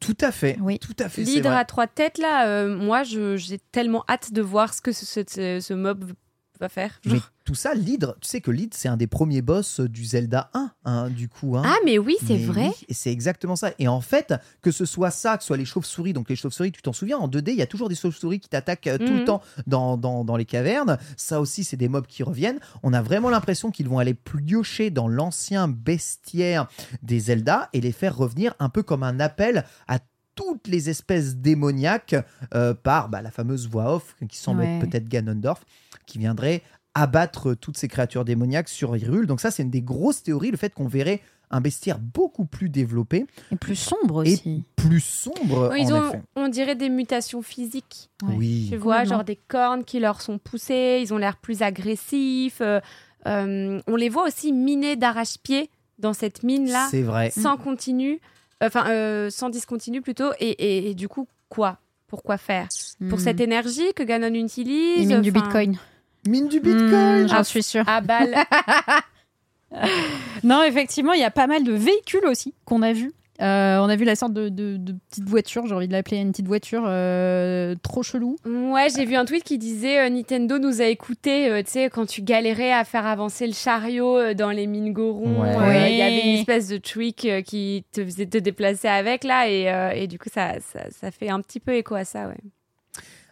Tout à fait. Oui. Tout à fait. L'hydre à trois têtes là, euh, moi je- j'ai tellement hâte de voir ce que ce, ce- ce mob va faire. Mais tout ça, l'hydre, tu sais que l'hydre, c'est un des premiers boss du Zelda 1, hein, du coup. hein. Ah mais oui, c'est Mais vrai. oui, et c'est exactement ça. Et en fait, que ce soit ça, que ce soit les chauves-souris, donc les chauves-souris, tu t'en souviens, en 2D, il y a toujours des chauves-souris qui t'attaquent euh, tout Mhm. le temps dans, dans, dans les cavernes. Ça aussi, c'est des mobs qui reviennent. On a vraiment l'impression qu'ils vont aller piocher dans l'ancien bestiaire des Zelda et les faire revenir un peu comme un appel à toutes les espèces démoniaques euh, par bah, la fameuse voix off qui semble Ouais. être peut-être Ganondorf, qui viendrait abattre toutes ces créatures démoniaques sur Hyrule. Donc ça, c'est une des grosses théories, le fait qu'on verrait un bestiaire beaucoup plus développé, Et plus sombre Et- aussi. plus sombre ils en ont, effet. on dirait des mutations physiques. Ouais. Oui. Tu vois, genre des cornes qui leur sont poussées, ils ont l'air plus agressifs. euh, euh, on les voit aussi minés d'arrache-pied dans cette mine-là, C'est vrai. sans continu, enfin euh, sans discontinu plutôt. Et, et- et du coup, quoi? Pourquoi faire? Pour cette énergie que Ganon utilise minent du bitcoin. Mine du bitcoin. Mmh, J'en suis sûre. À balle. Non, effectivement, il y a pas mal de véhicules aussi qu'on a vus. Euh, on a vu la sorte de, de- de petite voiture, j'ai envie de l'appeler une petite voiture euh, trop chelou. Ouais, j'ai vu un tweet qui disait euh, Nintendo nous a écouté, tu sais, quand tu galérais à faire avancer le chariot euh, dans les mines Goron, Ouais. euh, il y avait une espèce de trick euh, qui te faisait te déplacer avec là, et, euh, et du coup, ça, ça, ça fait un petit peu écho à ça, ouais.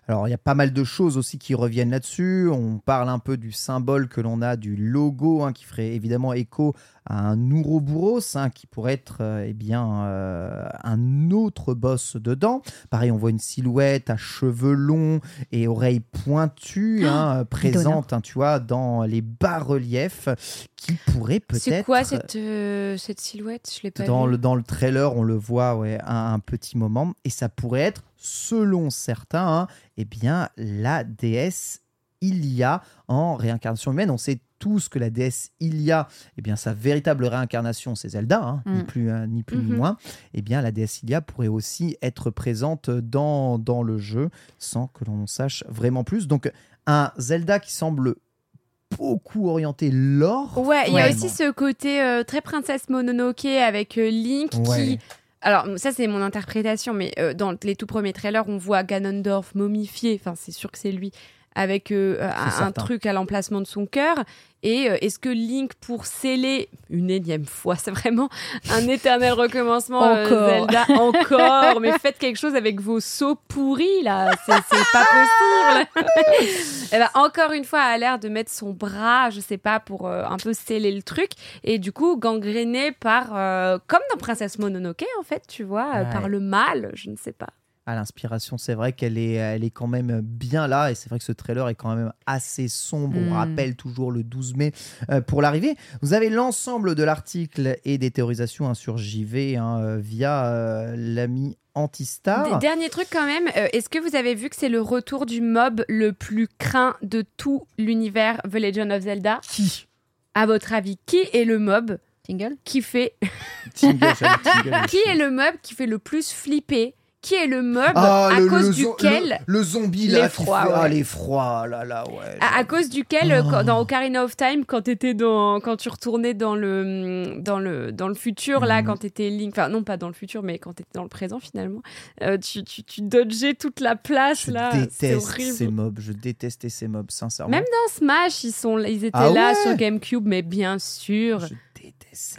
Alors, il y a pas mal de choses aussi qui reviennent là-dessus. On parle un peu du symbole que l'on a du logo, hein, qui ferait évidemment écho à un Ouroboros, hein, qui pourrait être euh, eh bien, euh, un autre boss dedans. Pareil, on voit une silhouette à cheveux longs et oreilles pointues, hein, présente, hein, tu vois, dans les bas-reliefs, qui pourrait peut-être... C'est quoi cette, euh, cette silhouette? Je l'ai pas Dans le, dans le trailer, on le voit ouais, un, un petit moment. Et ça pourrait être, selon certains, eh bien, la déesse Ilia en réincarnation humaine. On sait tous que la déesse Ilia, eh bien, sa véritable réincarnation, c'est Zelda, hein, ni Mm. plus, euh, ni, plus ni Mhm. moins. Eh bien, la déesse Ilia pourrait aussi être présente dans, dans le jeu sans que l'on sache vraiment plus. Donc, un Zelda qui semble beaucoup orienté lore. Ouais, il y a aussi ce côté euh, très princesse Mononoke avec euh, Link Ouais. qui. Alors, ça, c'est mon interprétation, mais euh, dans les tout premiers trailers, on voit Ganondorf momifié, enfin, c'est sûr que c'est lui, avec euh, un, certain. truc à l'emplacement de son cœur. Et euh, est-ce que Link, pour sceller une énième fois, c'est vraiment un éternel recommencement, euh, Encore. Zelda, encore, mais faites quelque chose avec vos seaux pourris là, c'est pas possible. Elle va encore une fois a l'air de mettre son bras, je sais pas, pour euh, un peu sceller le truc, et du coup gangréné par, comme dans Princesse Mononoke en fait, tu vois, Ouais. par le mal, je ne sais pas. À l'inspiration, c'est vrai qu'elle est, elle est quand même bien là, et c'est vrai que ce trailer est quand même assez sombre. On Mm. rappelle toujours le 12 mai euh, pour l'arrivée. Vous avez l'ensemble de l'article et des théorisations hein, sur JV hein, euh, via euh, l'ami Antistar. Des derniers trucs quand même, euh, est-ce que vous avez vu que c'est le retour du mob le plus craint de tout l'univers The Legend of Zelda? Qui? À votre avis, qui est le mob Tingle? qui fait Tingle. qui est le mob qui fait le plus flipper? Qui est le mob Ah, à le, cause le duquel le, le zombie là qui L'effroi, fait- ah ouais. l'effroi là là ouais. à, à cause duquel euh, Oh. quand- dans Ocarina of Time quand t'étais dans quand tu retournais dans le dans le dans le futur là Mhm. quand t'étais Link enfin non pas dans le futur mais quand t'étais dans le présent finalement euh, tu, tu tu dodgeais toute la place je là déteste ces mobs, je détestais ces mobs sincèrement. Même dans Smash, ils, sont, ils étaient Ah là ouais sur GameCube, mais bien sûr. je.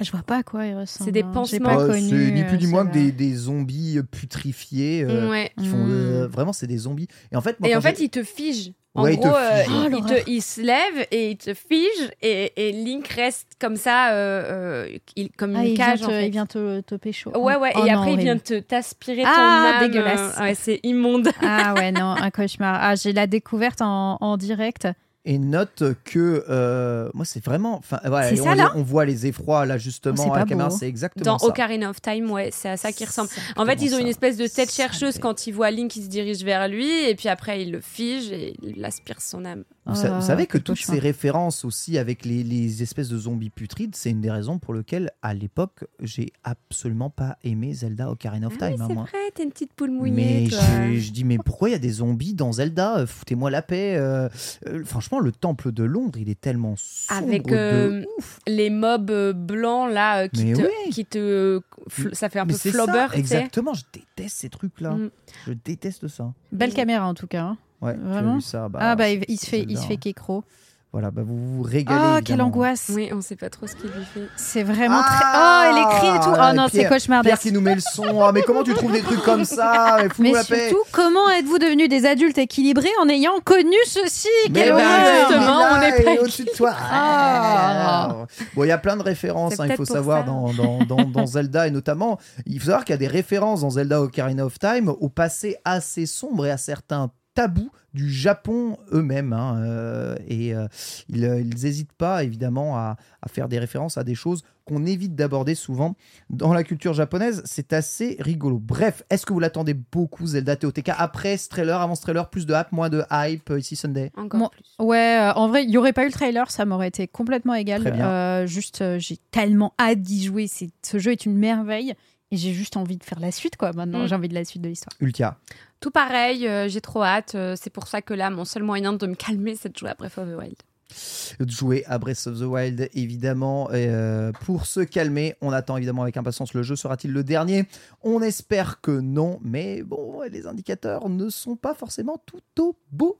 Je vois pas à quoi il ressemble. C'est des hein. pansements. J'ai pas Oh, connu. c'est ni plus euh, ni moins que des, des zombies putrifiés euh, ouais. qui font Mm. euh, vraiment c'est des zombies. Et en fait, moi, Et en fait, ils te figent. En Ouais, ils te gros, euh. Oh, il, te- se lève et il te fige et, et Link reste comme ça, euh, euh, il- comme Ah, une il vient, cage. te, en fait. il vient te, te pécho. Ouais, ouais, Oh et non, après, il vient te t'aspirer ton Ah, âme. dégueulasse. euh, ouais, c'est immonde. Ah ouais, non, un cauchemar. Ah, j'ai la découverte en, en direct. Et note que euh, moi c'est vraiment enfin on, ça, les- là on voit les effrois là Oh, justement c'est à la caméra, c'est exactement Dans ça. Ocarina of Time, ouais, c'est à ça qui ressemble. En fait, ils ont une espèce de tête chercheuse quand ils voient Link qui se dirige vers lui, et puis après, il le fige et il aspire son âme. Vous, sa- vous savez que toutes ces références aussi avec les, les espèces de zombies putrides, c'est une des raisons pour lesquelles à l'époque j'ai absolument pas aimé Zelda Ocarina of Ah oui, Time. hein, c'est moi. vrai, t'es une petite poule Mais mouillée, toi. j'ai- je dis mais pourquoi il y a des zombies dans Zelda? Euh, Foutez-moi la paix. euh, euh, franchement, le temple de Londres, il est tellement sombre Avec de ouf. les mobs blancs là euh, qui Mais te, oui. qui te fl- ça fait un Mais peu flobber, ça, exactement. Je déteste ces trucs-là. Mm. Je déteste ça. Belle caméra en tout cas. hein. Ouais, Vraiment vu ça bah, ah bah il, il se fait, il se fait hein. kékro. Voilà, bah, vous vous régalez. Ah quelle évidemment. angoisse. Oui, on sait pas trop ce qu'il lui fait. C'est vraiment Ah, très. Oh elle écrit et tout. Oh non c'est cauchemardesque. Pierre qui nous met le son. Ah, mais comment tu trouves des trucs comme ça? Mais fous-nous Mais la paix. surtout, comment êtes-vous devenus des adultes équilibrés en ayant connu ceci? Mais ouais, horreur justement, on est pas au-dessus de toi. Ah. Bon, il y a plein de références, hein, il faut savoir, dans, dans, dans, dans Zelda, et notamment, il faut savoir qu'il y a des références dans Zelda Ocarina of Time au passé assez sombre et à certains tabous du Japon eux-mêmes. hein, euh, et euh, ils n'hésitent pas, évidemment, à, à faire des références à des choses qu'on évite d'aborder souvent dans la culture japonaise. C'est assez rigolo. Bref, est-ce que vous l'attendez beaucoup, Zelda TOTK, après ce trailer, avant ce trailer, plus de hype, moins de hype, euh, ici Sunday? Encore Moi- plus. Ouais, euh, en vrai, il n'y aurait pas eu le trailer, ça m'aurait été complètement égal. Très bien. Euh, juste, euh, j'ai tellement hâte d'y jouer. C'est, ce jeu est une merveille. Et j'ai juste envie de faire la suite, quoi. Maintenant, Mm. j'ai envie de la suite de l'histoire. Ultia. Tout pareil, euh, j'ai trop hâte. euh, c'est pour ça que là, mon seul moyen de me calmer, c'est de jouer à Breath of the Wild. de jouer à Breath of the Wild, évidemment. Et, euh, pour se calmer, on attend évidemment avec impatience le jeu. Sera-t-il le dernier? On espère que non, mais bon, les indicateurs ne sont pas forcément tout au beau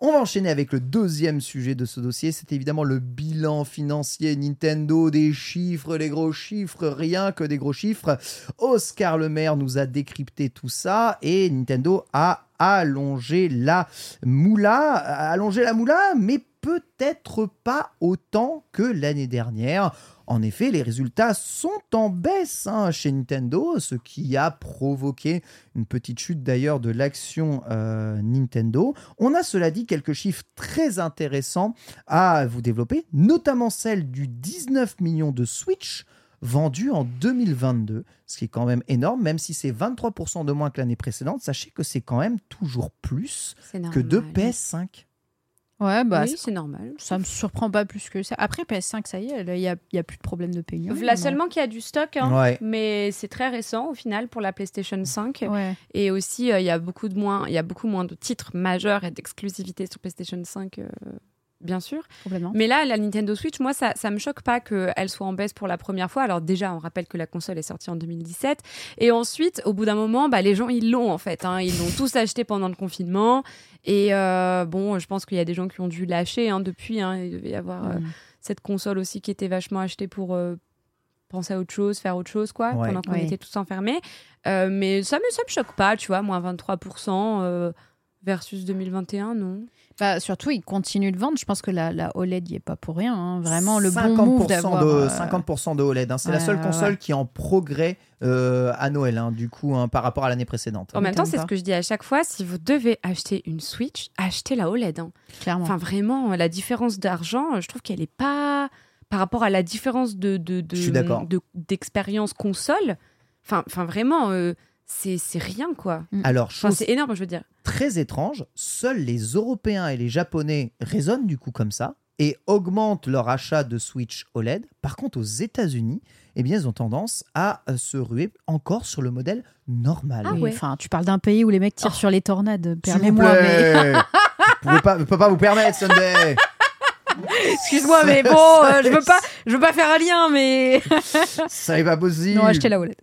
On va enchaîner avec le deuxième sujet de ce dossier, c'est évidemment le bilan financier Nintendo, des chiffres, les gros chiffres, rien que des gros chiffres. Oscar Le Maire nous a décrypté tout ça et Nintendo a allongé la moula, allongé la moula, mais peut-être pas autant que l'année dernière. En effet, les résultats sont en baisse hein, chez Nintendo, ce qui a provoqué une petite chute d'ailleurs de l'action euh, Nintendo. On a cela dit quelques chiffres très intéressants à vous développer, notamment celle du 19 millions de Switch vendus en 2022, ce qui est quand même énorme, même si c'est 23% de moins que l'année précédente. Sachez que c'est quand même toujours plus que de PS5. Ouais, bah, oui, ça- c'est normal. ça me surprend pas plus que ça. Après, PS5, ça y est, il n'y a, y a plus de problème de paiement. Là seulement qu'il y a du stock, hein, Ouais. mais c'est très récent au final pour la PlayStation 5. Ouais. Et aussi, euh, il y a beaucoup de moins, il y a beaucoup moins de titres majeurs et d'exclusivité sur PlayStation 5. euh, bien sûr. Complètement. Mais là, la Nintendo Switch, moi, ça, ça me choque pas qu'elle soit en baisse pour la première fois. Alors déjà, on rappelle que la console est sortie en 2017. Et ensuite, au bout d'un moment, bah, les gens, ils l'ont en fait. hein. Ils l'ont tous acheté pendant le confinement. Et euh, bon, je pense qu'il y a des gens qui ont dû lâcher hein, depuis. hein. Il devait y avoir euh, Mm. cette console aussi qui était vachement achetée pour euh, penser à autre chose, faire autre chose, quoi, Ouais. pendant qu'on Ouais. était tous enfermés. Euh, mais ça me, ça me choque pas, tu vois, moins 23% euh, versus 2021, non? Bah, surtout, ils continuent de vendre. Je pense que la, la OLED n'y est pas pour rien. hein. Vraiment, le 50% bon move d'avoir... de, euh, 50% de OLED. hein. C'est la seule console ouais. qui est en progrès euh, à Noël, hein, du coup, hein, par rapport à l'année précédente. En même temps, c'est ce que je dis à chaque fois. Si vous devez acheter une Switch, achetez la OLED. hein. Clairement. Enfin, vraiment, la différence d'argent, euh, je trouve qu'elle est pas par rapport à la différence de de de- Je suis d'accord. de- d'expérience console. Enfin, enfin vraiment, euh, c'est c'est rien quoi. Alors, Enfin, chose c'est énorme, je veux dire. très étrange, seuls les Européens et les Japonais raisonnent du coup comme ça et augmentent leur achat de Switch OLED. Par contre, aux États-Unis, eh bien, ils ont tendance à euh, se ruer encore sur le modèle normal. Ah ouais. Enfin, tu parles d'un pays où les mecs tirent Oh. sur les tornades. Permets-moi, mais... pas, je peux pas vous permettre, Sunday. Excuse-moi, mais bon, euh, je veux pas, je veux pas faire un lien, mais Ça n'est pas possible. non, achetez la OLED.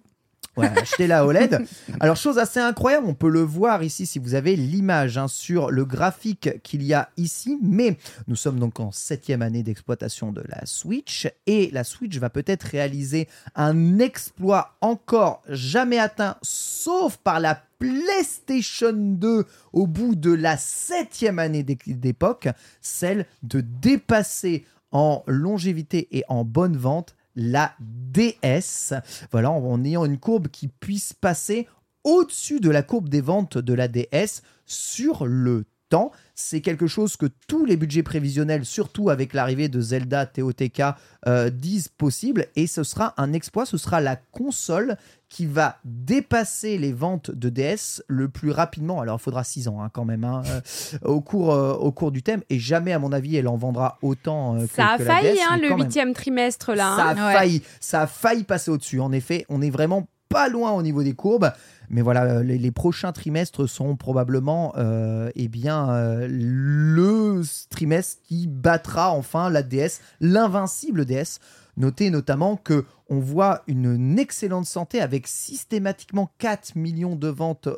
Ouais, la OLED. Alors, chose assez incroyable, on peut le voir ici si vous avez l'image hein, sur le graphique qu'il y a ici. Mais nous sommes donc en septième année d'exploitation de la Switch et la Switch va peut-être réaliser un exploit encore jamais atteint, sauf par la PlayStation 2 au bout de la septième année d'é- d'époque, celle de dépasser en longévité et en bonne vente la DS. Voilà, en, ayant une courbe qui puisse passer au-dessus de la courbe des ventes de la DS sur le temps. C'est quelque chose que tous les budgets prévisionnels, surtout avec l'arrivée de Zelda TOTK, euh, disent possible. Et ce sera un exploit, ce sera la console qui va dépasser les ventes de DS le plus rapidement. Alors, il faudra 6 ans hein, quand même hein, euh, au, cours, euh, au cours du thème. Et jamais, à mon avis, elle en vendra autant euh, que, Ça a que la failli DS, hein, le huitième trimestre là. Ça a Ouais. failli, ça a failli passer au-dessus. En effet, on est vraiment pas loin au niveau des courbes. Mais voilà, euh, les, prochains trimestres seront probablement euh, eh bien, euh, le trimestre qui battra enfin la DS, l'invincible DS. Notez notamment que on voit une excellente santé avec systématiquement 4 millions de ventes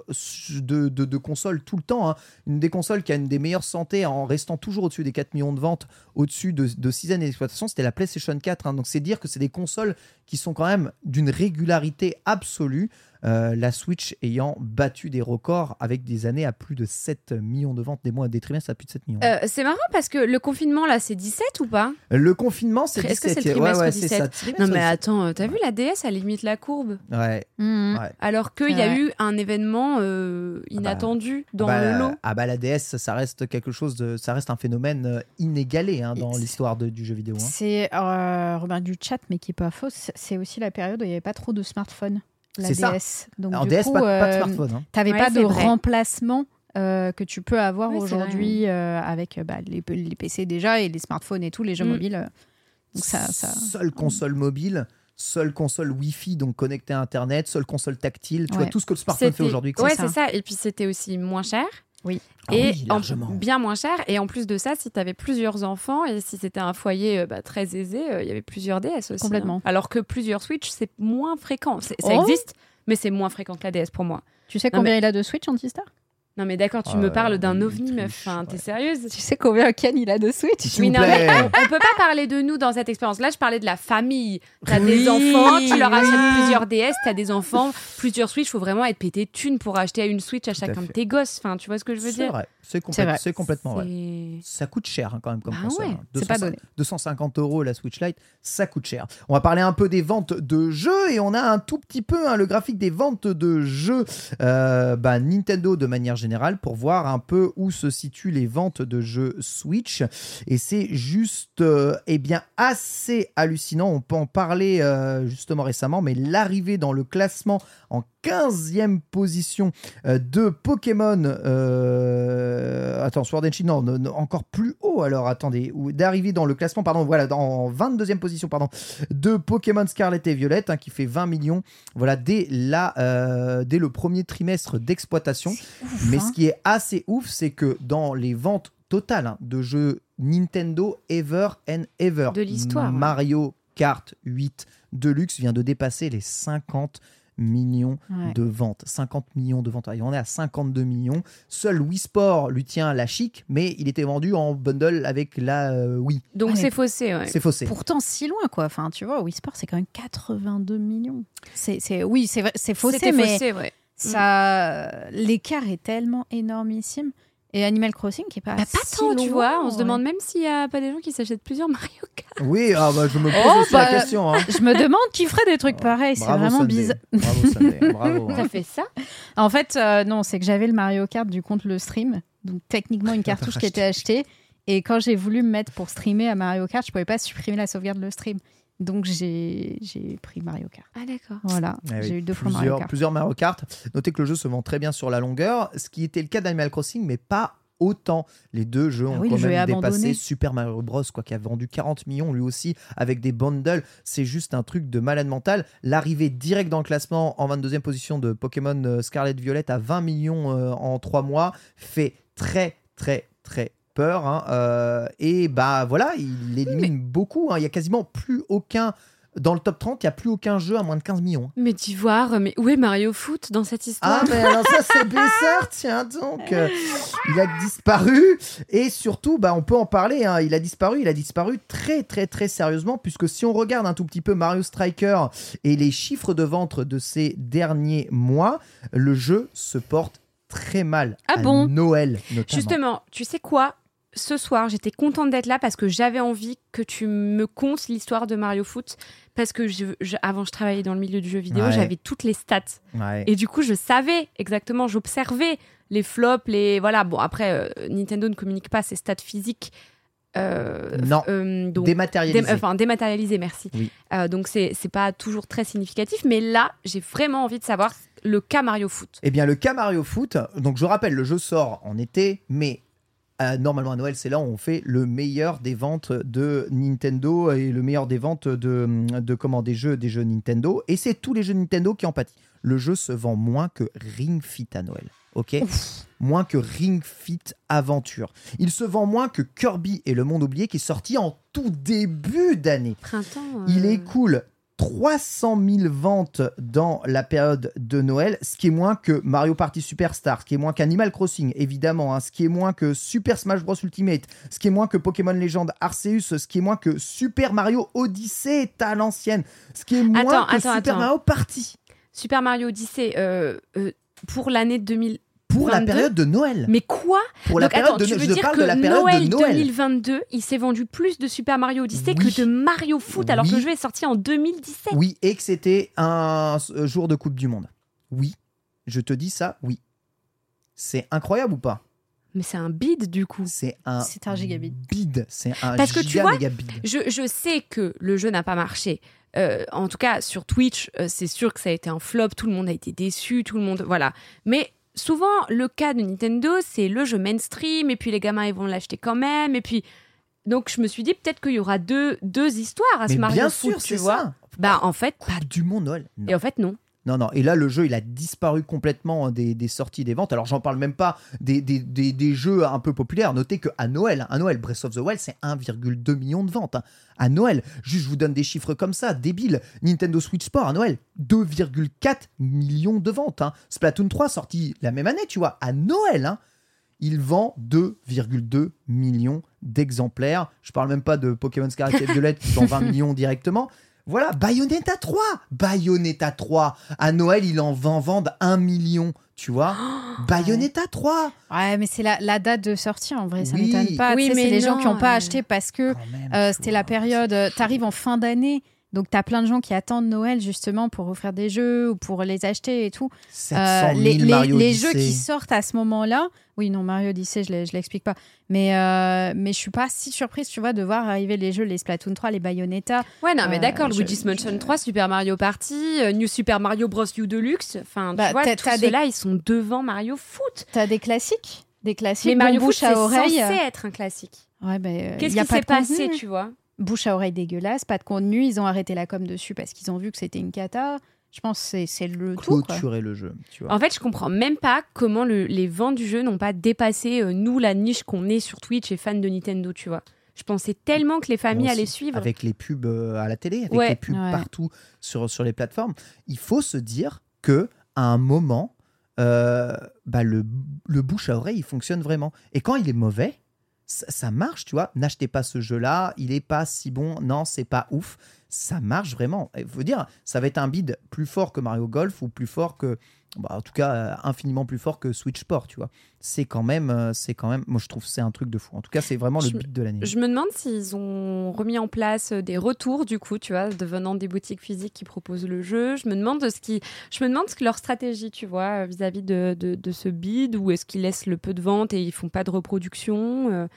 de, de- de consoles tout le temps. hein. Une des consoles qui a une des meilleures santé en restant toujours au-dessus des 4 millions de ventes au-dessus de, de 6 années d'exploitation, c'était la PlayStation 4. hein. Donc c'est dire que c'est des consoles qui sont quand même d'une régularité absolue. Euh, la Switch ayant battu des records avec des années à plus de 7 millions de ventes, des mois, des trimestres à plus de 7 millions. Euh, c'est marrant parce que le confinement là, c'est 17 ou pas? Le confinement, c'est Est-ce que c'est 17. le trimestre ouais, ouais, c'est 17? ça. Trimestre Non mais 17. attends, euh, t'as vu la DS, elle limite la courbe. Ouais, Mhm. ouais. Alors qu'il y a Ouais. eu un événement euh, inattendu dans bah, le lot. Ah bah la DS, ça reste quelque chose de, ça reste un phénomène euh, inégalé hein, dans l'histoire du jeu vidéo. hein. C'est euh, du chat, mais qui est pas faux. c'est- aussi la période où il n'y avait pas trop de smartphones. La ça. DS. Donc En du DS, coup, pas, pas de smartphone. hein. T'avais Ouais, pas de vrai. remplacement euh, que tu peux avoir aujourd'hui euh, avec bah, les, les PC déjà et les smartphones et tout, les jeux Mm. mobiles. euh. Donc ça, ça... Seule console mobile, seule console Wi-Fi donc connectée à Internet, seule console tactile, tu Ouais. vois tout ce que le smarphone fait aujourd'hui. Ouais, ça. c'est ça. Et puis c'était aussi moins cher. Oui. Ah et oui, en- largement. bien moins cher. Et en plus de ça, si tu avais plusieurs enfants et si c'était un foyer euh, bah, très aisé, euh, il y avait plusieurs DS aussi. Complètement. hein. Alors que plusieurs Switch, c'est moins fréquent. Ça Oh. existe, mais c'est moins fréquent que la DS pour moi. Tu sais Non, combien il a de Switch, Antistar? Non mais d'accord, tu Ah, me parles d'un ovni, meuf. Enfin, t'es ouais. sérieuse? Tu sais combien Ken il a de Switch? Oui, non, mais on peut pas parler de nous dans cette expérience. Là, je parlais de la famille. T'as Oui, des enfants, tu leur achètes oui. plusieurs DS, t'as des enfants, plusieurs Switch. Faut vraiment être pété de thunes pour acheter une Switch à à chacun de tes gosses. Enfin, tu vois ce que je veux dire? c'est complè- C'est vrai. c'est complètement vrai. Ça coûte cher hein, quand même comme console. ouais, hein. c'est pas 200 donné. 250 euros la Switch Lite, ça coûte cher. On va parler un peu des ventes de jeux et on a un tout petit peu hein, le graphique des ventes de jeux euh, bah, Nintendo de manière générale pour voir un peu où se situent les ventes de jeux Switch. Et c'est juste euh, eh bien assez hallucinant. On peut en parler euh, justement récemment, mais l'arrivée dans le classement en 15e position euh, de Pokémon. Euh... Attends, Sword and Shield, non, encore plus haut alors, attendez. ou- D'arriver dans le classement, pardon, voilà, dans, en 22e position, pardon, de Pokémon Scarlet et Violet, hein, qui fait 20 millions, voilà, dès, la, euh, dès le premier trimestre d'exploitation. Mais hein. ce qui est assez ouf, c'est que dans les ventes totales hein, de jeux Nintendo ever and ever. De l'histoire. Mario Kart 8 Deluxe vient de dépasser les 50 millions Ouais. de ventes. 50 millions de ventes. Il en est à 52 millions. Seul Wii Sport lui tient la chic, mais il était vendu en bundle avec la euh, Wii. Donc Ah, c'est faussé, ouais. C'est faussé. Pourtant, si loin, quoi. Enfin, tu vois, Wii Sport, c'est quand même 82 millions. C'est, c'est, oui, c'est, vrai- c'est faussé, mais faussé, ouais. ça, l'écart est tellement énormissime. Et Animal Crossing, qui est pas Bah, pas si tant, tu vois. On se demande même s'il y a pas des gens qui s'achètent plusieurs Mario Kart. Oui, ah bah, je me pose Oh, aussi la bah, question. hein. Je me demande qui ferait des trucs pareils. C'est vraiment bizarre. Bravo, Sunday. Bravo. hein. T'as fait ça? En fait, euh, non, c'est que j'avais le Mario Kart du compte le stream. Donc, techniquement, une cartouche qui était achetée. Et quand j'ai voulu me mettre pour streamer à Mario Kart, je pouvais pas supprimer la sauvegarde le stream. Donc, j'ai, j'ai pris Mario Kart. Ah d'accord. Voilà. Ah oui, j'ai eu deux fois Mario Kart. plusieurs Mario Kart. Notez que le jeu se vend très bien sur la longueur, ce qui était le cas d'Animal Crossing, mais pas autant. Les deux jeux Ah ont oui, quand même dépassé. Super Mario Bros, quoi, qui a vendu 40 millions lui aussi avec des bundles. C'est juste un truc de malade mental. L'arrivée directe dans le classement en 22e position de Pokémon euh, Scarlet Violet à 20 millions euh, en 3 mois fait très très très peur. hein. Euh, et bah voilà, il élimine beaucoup. hein. Il y a quasiment plus aucun. Dans le top 30, il n'y a plus aucun jeu à moins de 15 millions. Mais d'Ivoire, mais où est Mario Foot dans cette histoire? Ah, mais alors ça, c'est bizarre, tiens donc. Euh, il a disparu. Et surtout, bah, on peut en parler. hein, Il a disparu, il a disparu très, très, très sérieusement. Puisque si on regarde un tout petit peu Mario Striker et les chiffres de vente de ces derniers mois, le jeu se porte très mal. Ah à bon? Noël, notamment. Justement, tu sais quoi? Ce soir, j'étais contente d'être là parce que j'avais envie que tu me contes l'histoire de Mario Foot. Parce que je- je- avant, je travaillais dans le milieu du jeu vidéo, Ouais. j'avais toutes les stats. Ouais. Et du coup, je savais exactement, j'observais les flops, les. Voilà, bon, après, euh, Nintendo ne communique pas ses stats physiques. euh, Non. euh, donc, Dématérialisé. Dé- enfin, dématérialisé, merci. Oui. Euh, donc, c'est c'est pas toujours très significatif. Mais là, j'ai vraiment envie de savoir le cas Mario Foot. Eh bien, le cas Mario Foot, donc je rappelle, le jeu sort en été, mais euh, normalement à Noël, c'est là où on fait le meilleur des ventes de Nintendo et le meilleur des ventes de, de comment, des jeux, des jeux Nintendo. Et c'est tous les jeux Nintendo qui en pâtissent. Le jeu se vend moins que Ring Fit à Noël. Ok? Moins que Ring Fit Aventure. Il se vend moins que Kirby et le monde oublié qui est sorti en tout début d'année. Printemps. euh, Il écoule 300 000 ventes dans la période de Noël, ce qui est moins que Mario Party Superstar, ce qui est moins qu'Animal Crossing, évidemment, hein, ce qui est moins que Super Smash Bros Ultimate, ce qui est moins que Pokémon Legend Arceus, ce qui est moins que Super Mario Odyssey à l'ancienne, ce qui est moins Attends, que attends, Super attends. Mario Party Super Mario Odyssey euh, euh, pour l'année 2000. Pour la 22. période de Noël. Mais quoi Pour la Donc, période attends, de tu veux Je dire parle que de la période Noël, de Noël. 2022, il s'est vendu plus de Super Mario Odyssey Oui. que de Mario Foot, alors que le jeu est sorti en 2017. Oui, et que c'était un euh, jour de Coupe du Monde. Oui, je te dis ça, oui. C'est incroyable ou pas? Mais c'est un bid du coup. C'est un, C'est un gigabit. bid. C'est un Parce que tu vois, je sais que le jeu n'a pas marché. Euh, en tout cas, sur Twitch, euh, c'est sûr que ça a été un flop. Tout le monde a été déçu. Tout le monde, voilà. Mais souvent, le cas de Nintendo, c'est le jeu mainstream, et puis les gamins ils vont l'acheter quand même, et puis. Donc je me suis dit peut-être qu'il y aura deux, deux histoires à ce Mais Mario bien Foot, sûr, tu c'est vois. ça. Bah en fait, pas. Coupe du monde. Non. Et en fait non. Non, non. Et là, le jeu, il a disparu complètement des, des sorties des ventes. Alors, j'en parle même pas des, des, des- des jeux un peu populaires. Notez qu'à Noël, à Noël, Breath of the Wild, c'est 1,2 million de ventes. hein. À Noël, juste je vous donne des chiffres comme ça, débiles. Nintendo Switch Sport à Noël, 2,4 millions de ventes. hein. Splatoon 3 sorti la même année, tu vois, à Noël. hein. il vend 2,2 millions d'exemplaires. Je parle même pas de Pokémon Scarlet et Violet qui vend 20 millions directement. Voilà, Bayonetta 3 Bayonetta 3 À Noël, il en vend, vendent 1 million, tu vois Bayonetta 3 Ouais, mais c'est la, la date de sortie en vrai, ça Oui. m'étonne pas. Oui, Tu sais, mais c'est les gens qui n'ont pas acheté parce que euh, c'était la période. euh, T'arrives en fin d'année, donc t'as plein de gens qui attendent Noël justement pour offrir des jeux ou pour les acheter et tout. 700 Euh, 000 les, les- Mario les Odyssey. jeux qui sortent à ce moment-là, oui, non, Mario Odyssey, je je l'explique pas. Mais, euh, mais je suis pas si surprise, tu vois, de voir arriver les jeux, les Splatoon 3, les Bayonetta. Ouais, non, mais Euh, d'accord, je- Luigi's Mansion 3, Super Mario Party, euh, New Super Mario Bros. U Deluxe. Enfin, Bah, tu vois, tous des- ceux-là, ils sont devant Mario Foot. T'as des classiques? Des classiques. Mais Mario Foot, bouche c'est censé être un classique. Ouais, Qu'est-ce qui s'est passé, tu vois? Bouche à oreille dégueulasse, pas de contenu. Ils ont arrêté la com dessus parce qu'ils ont vu que c'était une cata. Je pense que c'est- le tout. clôturer le jeu. Tu vois. En fait, je comprends même pas comment le- les ventes du jeu n'ont pas dépassé euh, nous la niche qu'on est sur Twitch et fans de Nintendo, tu vois. Je pensais tellement que les familles allaient suivre. Avec les pubs euh, à la télé, avec Ouais. les pubs Ouais. partout sur, sur les plateformes. Il faut se dire que à un moment, euh, bah, le, le bouche à oreille, il fonctionne vraiment. Et quand il est mauvais, ça, marche, tu vois. N'achetez pas ce jeu-là, il est pas si bon, non, c'est pas ouf. Ça marche vraiment. Il faut dire, ça va être un bid plus fort que Mario Golf ou plus fort que, bah, en tout cas, euh, infiniment plus fort que Switch Sport, tu vois. C'est quand même, euh, c'est quand même, moi je trouve que c'est un truc de fou. En tout cas, c'est vraiment le Je bid de l'année. Je me demande s'ils ont remis en place euh, des retours, du coup, tu vois, devenant des boutiques physiques qui proposent le jeu. Je me demande de ce qui, je me demande ce que leur stratégie, tu vois, vis-à-vis de, de, de ce bid, ou est-ce qu'ils laissent le peu de vente et ils font pas de reproduction. euh,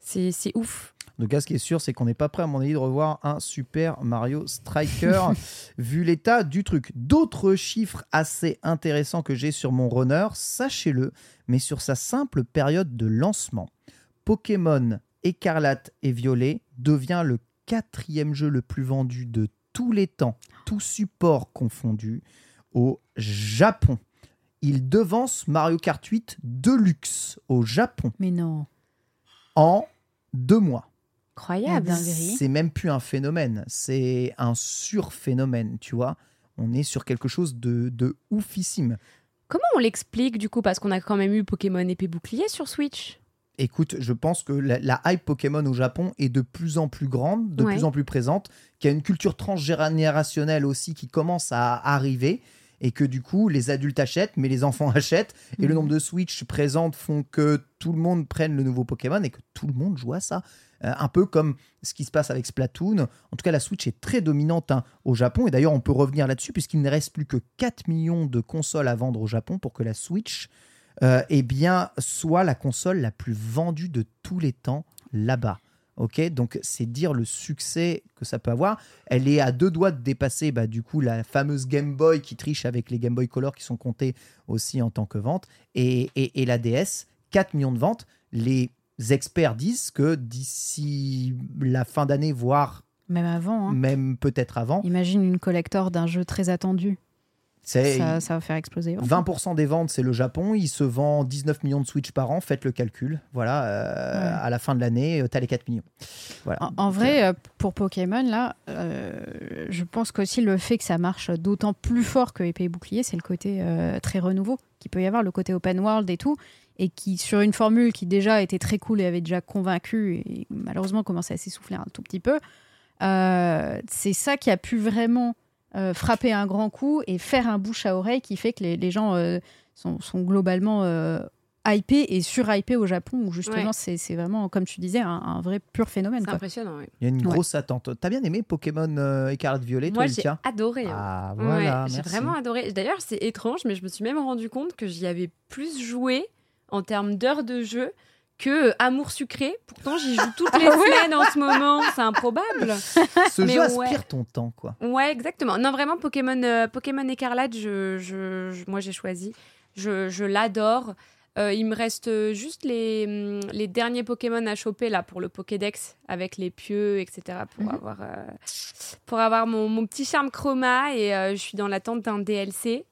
c'est ouf. En tout cas, ce qui est sûr, c'est qu'on n'est pas prêt, à mon avis, de revoir un Super Mario Striker, vu l'état du truc. D'autres chiffres assez intéressants que j'ai sur mon runner, sachez-le, mais sur sa simple période de lancement, Pokémon Écarlate et Violet devient le quatrième jeu le plus vendu de tous les temps, tout support confondu, au Japon. Il devance Mario Kart 8 Deluxe au Japon Mais non. En deux mois. Incroyable. C'est même plus un phénomène, c'est un surphénomène, tu vois. On est sur quelque chose de, de oufissime. Comment on l'explique, du coup, parce qu'on a quand même eu Pokémon épée bouclier sur Switch Écoute, je pense que la, la hype Pokémon au Japon est de plus en plus grande, de Ouais. plus en plus présente, qu'il y a une culture transgénérationnelle aussi qui commence à arriver et que du coup les adultes achètent, mais les enfants achètent et le Mhm. nombre de Switch présentes font que tout le monde prenne le nouveau Pokémon et que tout le monde joue à ça. Euh, un peu comme ce qui se passe avec Splatoon. En tout cas, la Switch est très dominante hein, au Japon et d'ailleurs on peut revenir là-dessus puisqu'il ne reste plus que 4 millions de consoles à vendre au Japon pour que la Switch euh, eh bien, soit la console la plus vendue de tous les temps là-bas. Ok, donc c'est dire le succès que ça peut avoir. Elle est à deux doigts de dépasser, bah, du coup, la fameuse Game Boy qui triche avec les Game Boy Color qui sont comptés aussi en tant que vente, et, et- et la DS, 4 millions de ventes. Les experts disent que d'ici la fin d'année, voire Même avant. hein. même peut-être avant, Imagine une collector d'un jeu très attendu. Ça, ça va faire exploser. 20% des ventes, c'est le Japon. Il se vend 19 millions de Switch par an. Faites le calcul. Voilà, euh, Ouais. à la fin de l'année, tu as les 4 millions. Voilà. En, en vrai, euh, pour Pokémon, là, euh, je pense qu'aussi le fait que ça marche d'autant plus fort que épée et bouclier, c'est le côté euh, très renouveau qu'il peut y avoir, le côté open world et tout, et qui, sur une formule qui déjà était très cool et avait déjà convaincu, et malheureusement commençait à s'essouffler un tout petit peu, euh, c'est ça qui a pu vraiment euh, frapper un grand coup et faire un bouche à oreille qui fait que les, les gens euh, sont, sont globalement euh, hypés et surhypés au Japon, où justement Ouais. c'est vraiment, comme tu disais, un, un vrai pur phénomène. C'est impressionnant, oui. Il y a une Ouais. grosse attente. T'as bien aimé Pokémon euh, Écarlate Violet, toi, Moi, j'ai adoré. hein. Ah, Ouais, voilà. j'ai vraiment adoré. D'ailleurs, c'est étrange, mais je me suis même rendu compte que j'y avais plus joué en termes d'heures de jeu que euh, Amour sucré. Pourtant, j'y joue toutes les semaines en ce moment. C'est improbable. Ce Mais jeu ouais. aspire ton temps, quoi. Ouais, exactement. Non, vraiment, Pokémon, euh, Pokémon Écarlate, je, je- je- moi j'ai choisi. Je, je l'adore. Euh, il me reste juste les, hum, les derniers Pokémon à choper là pour le Pokédex avec les pieux, etc. pour Mhm. avoir, euh, pour avoir mon, mon petit charme chroma et euh, je suis dans l'attente d'un DLC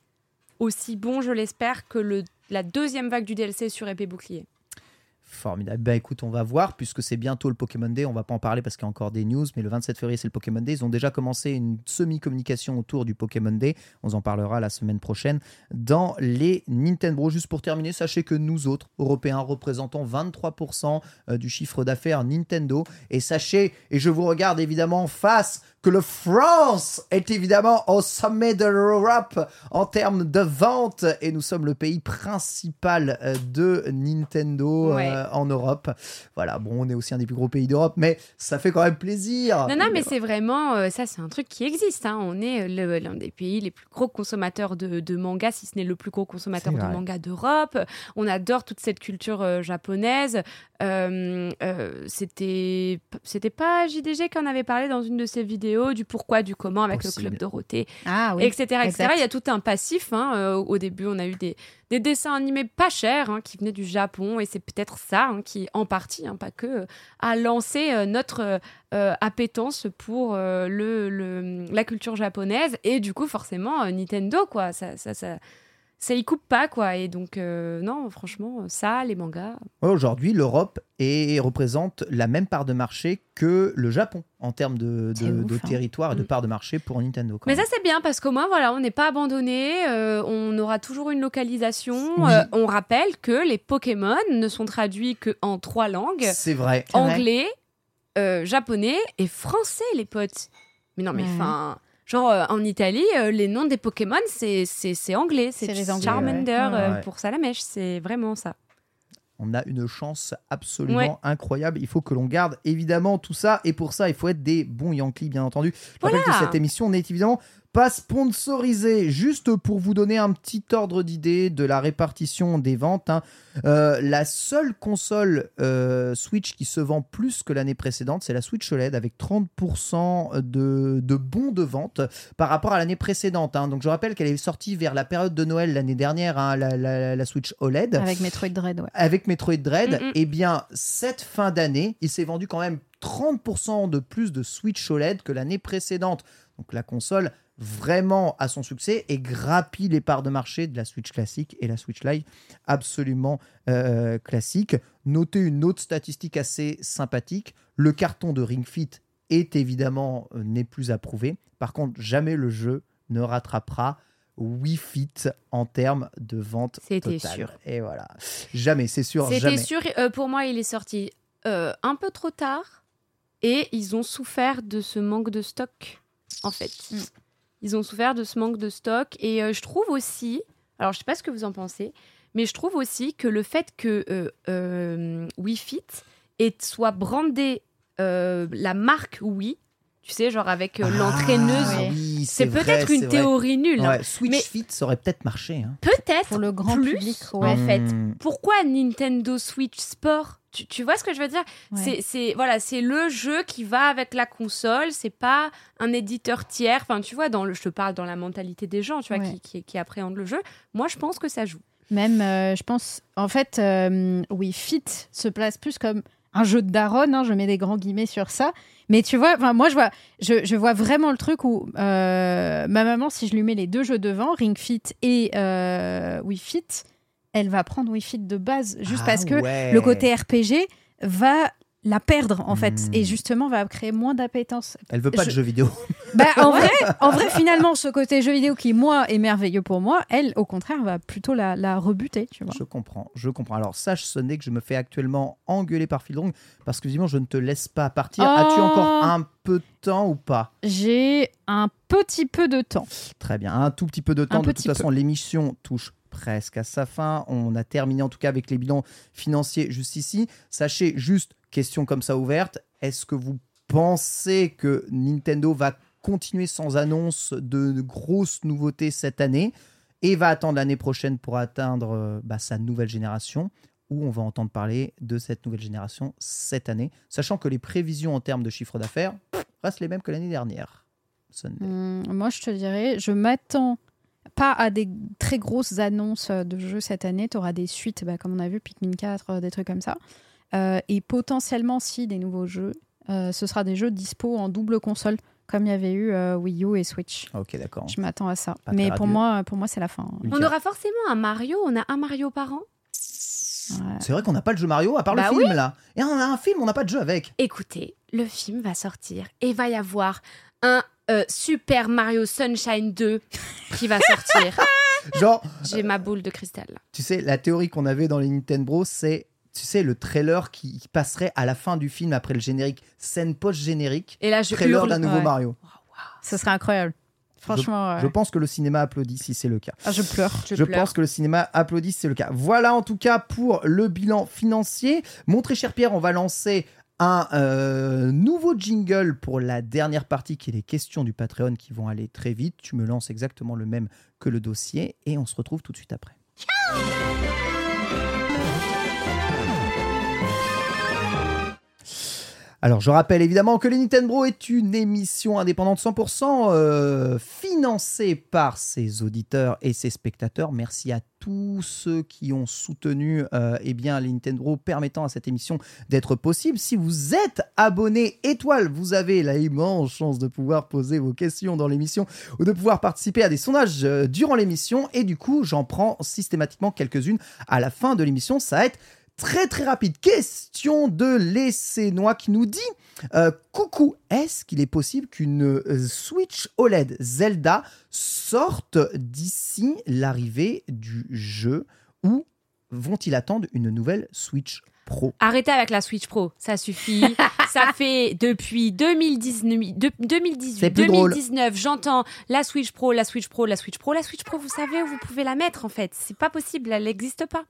aussi bon, je l'espère, que le, la deuxième vague du DLC sur épée bouclier. Formidable. Ben écoute, on va voir, puisque c'est bientôt le Pokémon Day. On va pas en parler parce qu'il y a encore des news, mais le 27 février, c'est le Pokémon Day. Ils ont déjà commencé une semi-communication autour du Pokémon Day. On en parlera la semaine prochaine dans les Nintendo. Juste pour terminer, sachez que nous autres, Européens, représentons 23% euh, du chiffre d'affaires Nintendo. Et sachez, et je vous regarde évidemment en face, que le France est évidemment au sommet de l'Europe en termes de vente. Et nous sommes le pays principal euh, de Nintendo Ouais. euh, en Europe. Voilà, bon, on est aussi un des plus gros pays d'Europe, mais ça fait quand même plaisir. Non, non, mais c'est vraiment, euh, ça c'est un truc qui existe. hein. On est l'un des pays les plus gros consommateurs de, de manga, si ce n'est le plus gros consommateur de manga d'Europe. On adore toute cette culture euh, japonaise. Euh, euh, C'était c'était pas JDG qui en avait parlé dans une de ses vidéos. Vidéo, du pourquoi, du comment avec Possible. le club Dorothée, Ah oui. etc., etc. exact. Il y a tout un passif. hein. Euh, au début, on a eu des, des dessins animés pas chers hein, qui venaient du Japon et c'est peut-être ça hein, qui, en partie, hein, pas que, euh, a lancé euh, notre appétence pour euh, le, le- la culture japonaise et du coup, forcément, Nintendo, quoi. Ça, ça, ça, ça y coupe pas, quoi. Et donc, euh, non, franchement, ça, les mangas. Aujourd'hui, l'Europe est- représente la même part de marché que le Japon en termes de, C'est de- ouf, de hein. territoire et de Mm. part de marché pour Nintendo. Mais ça c'est bien parce qu'au moins voilà, on n'est pas abandonné, euh, on aura toujours une localisation. Oui. Euh, on rappelle que les Pokémon ne sont traduits que en trois langues c'est vrai. Anglais, euh, japonais et français, les potes. Mais non, mais enfin, genre euh, en Italie, euh, les noms des Pokémon c'est c'est c'est anglais, c'est Charmander ouais. euh, Ouais. pour Salamèche, c'est vraiment ça. On a une chance absolument Ouais. incroyable. Il faut que l'on garde évidemment tout ça. Et pour ça, il faut être des bons Yankees, bien entendu. Je rappelle Voilà. que cette émission n'est évidemment pas sponsorisée. Juste pour vous donner un petit ordre d'idée de la répartition des ventes. hein. Euh, la seule console euh, Switch qui se vend plus que l'année précédente, c'est la Switch OLED avec 30% de, de bons de vente par rapport à l'année précédente. hein. Donc je rappelle qu'elle est sortie vers la période de Noël l'année dernière, hein, la, la- la Switch OLED Avec Metroid Dread, ouais. avec Metroid Dread, Mm, mm. eh bien, cette fin d'année, il s'est vendu quand même 30% de plus de Switch OLED que l'année précédente. Donc la console vraiment à son succès et grappille les parts de marché de la Switch classique et la Switch Lite absolument euh, classique. Notez une autre statistique assez sympathique. Le carton de Ring Fit est évidemment euh, n'est plus approuvé. Par contre, jamais le jeu ne rattrapera Wii Fit en termes de vente C'était sûr. Et voilà. Jamais, c'est sûr, C'était sûr. euh, pour moi, il est sorti euh, un peu trop tard et ils ont souffert de ce manque de stock, en fait. Mm. Ils ont souffert de ce manque de stock et euh, je trouve aussi, alors je sais pas ce que vous en pensez, mais je trouve aussi que le fait que euh, euh, Wii Fit est, soit brandé euh, la marque Wii, tu sais, genre avec euh, Ah, l'entraîneuse, oui, c'est peut-être une vrai. théorie nulle. hein. Ouais, Switch Mais- Fit, ça aurait peut-être marché. hein. Peut-être Pour le grand plus, public, en fait. Mm. Pourquoi Nintendo Switch Sport tu, tu vois ce que je veux dire? Ouais. C'est- voilà, c'est le jeu qui va avec la console. C'est pas un éditeur tiers. Enfin, tu vois, dans le, je te parle dans la mentalité des gens, tu vois, Ouais. qui, qui, qui appréhendent le jeu. Moi, je pense que ça joue. Même, euh, je pense, en fait, euh, oui, Fit se place plus comme un jeu de daronne, hein, je mets des grands guillemets sur ça. Mais tu vois, moi, je vois, je, je vois vraiment le truc où euh, ma maman, si je lui mets les deux jeux devant, Ring Fit et euh, Wii Fit, elle va prendre Wii Fit de base, juste Ah parce que ouais. le côté RPG va la perdre, en fait, Hmm. et justement va créer moins d'appétence. Elle veut pas Je- de jeux vidéo. Bah, en, vrai, en vrai, finalement, ce côté jeu vidéo qui, moi, est merveilleux pour moi, elle, au contraire, va plutôt la, la rebuter, tu vois. Je comprends, je comprends. Alors sache, Sonné, que je me fais actuellement engueuler par Philong parce que visiblement je ne te laisse pas partir. Oh. As-tu encore un peu de temps ou pas? J'ai un petit peu de temps. Très bien, un tout petit peu de temps. Un de toute façon, l'émission touche presque à sa fin. On a terminé en tout cas avec les bilans financiers juste ici. Sachez juste, question comme ça ouverte, est-ce que vous pensez que Nintendo va continuer sans annonce de, grosses nouveautés cette année et va attendre l'année prochaine pour atteindre euh, bah, sa nouvelle génération? Ou on va entendre parler de cette nouvelle génération cette année, sachant que les prévisions en termes de chiffre d'affaires restent les mêmes que l'année dernière. Hum, moi, je te dirais, je m'attends pas à des très grosses annonces euh, de jeux cette année. Tu auras des suites, bah, comme on a vu, Pikmin 4, euh, des trucs comme ça. Euh, et potentiellement, si des nouveaux jeux, euh, ce sera des jeux dispo en double console, comme il y avait eu euh, Wii U et Switch. Ok, d'accord. Je m'attends à ça. Pas Mais pour moi, pour moi, c'est la fin. On aura forcément un Mario. On a un Mario par an. Ouais. C'est vrai qu'on n'a pas de jeu Mario à part Bah le film là. Et on a un film, on n'a pas de jeu avec. Écoutez, le film va sortir et va y avoir un euh, Super Mario Sunshine 2 qui va sortir. Genre, J'ai ma boule de cristal. là. tu sais, la théorie qu'on avait dans les Nintendo Bros, c'est, tu sais, le trailer qui qui passerait à la fin du film après le générique, scène post-générique, Et là, je trailer d'un nouveau Ouais. Mario. Ce serait incroyable. Franchement, Je ouais. pense que le cinéma applaudit si c'est le cas. Ah, je pleure. Je, Je, pleure. pense que le cinéma applaudit si c'est le cas. Voilà en tout cas pour le bilan financier. Mon très cher Pierre, on va lancer un euh, nouveau jingle pour la dernière partie qui est les questions du Patreon qui vont aller très vite. Tu me lances exactement le même que le dossier et on se retrouve tout de suite après. Alors, je rappelle évidemment que le Nintendo est une émission indépendante 100% euh, financée par ses auditeurs et ses spectateurs. Merci à tous ceux qui ont soutenu euh, eh les permettant à cette émission d'être possible. Si vous êtes abonné étoile, vous avez la immense chance de pouvoir poser vos questions dans l'émission ou de pouvoir participer à des sondages euh, durant l'émission. Et du coup, j'en prends systématiquement quelques-unes à la fin de l'émission. Ça va être très très rapide. Question de l'Essénois qui nous dit euh, Coucou, est-ce qu'il est possible qu'une euh, Switch OLED Zelda sorte d'ici l'arrivée du jeu ou vont-ils attendre une nouvelle Switch Pro? Arrêtez avec la Switch Pro, ça suffit. ça fait depuis 2019, de- 2018, C'est plus drôle. 2019, j'entends la Switch Pro, la Switch Pro, la Switch Pro. La Switch Pro, vous savez où vous pouvez la mettre en fait. C'est pas possible, elle n'existe pas.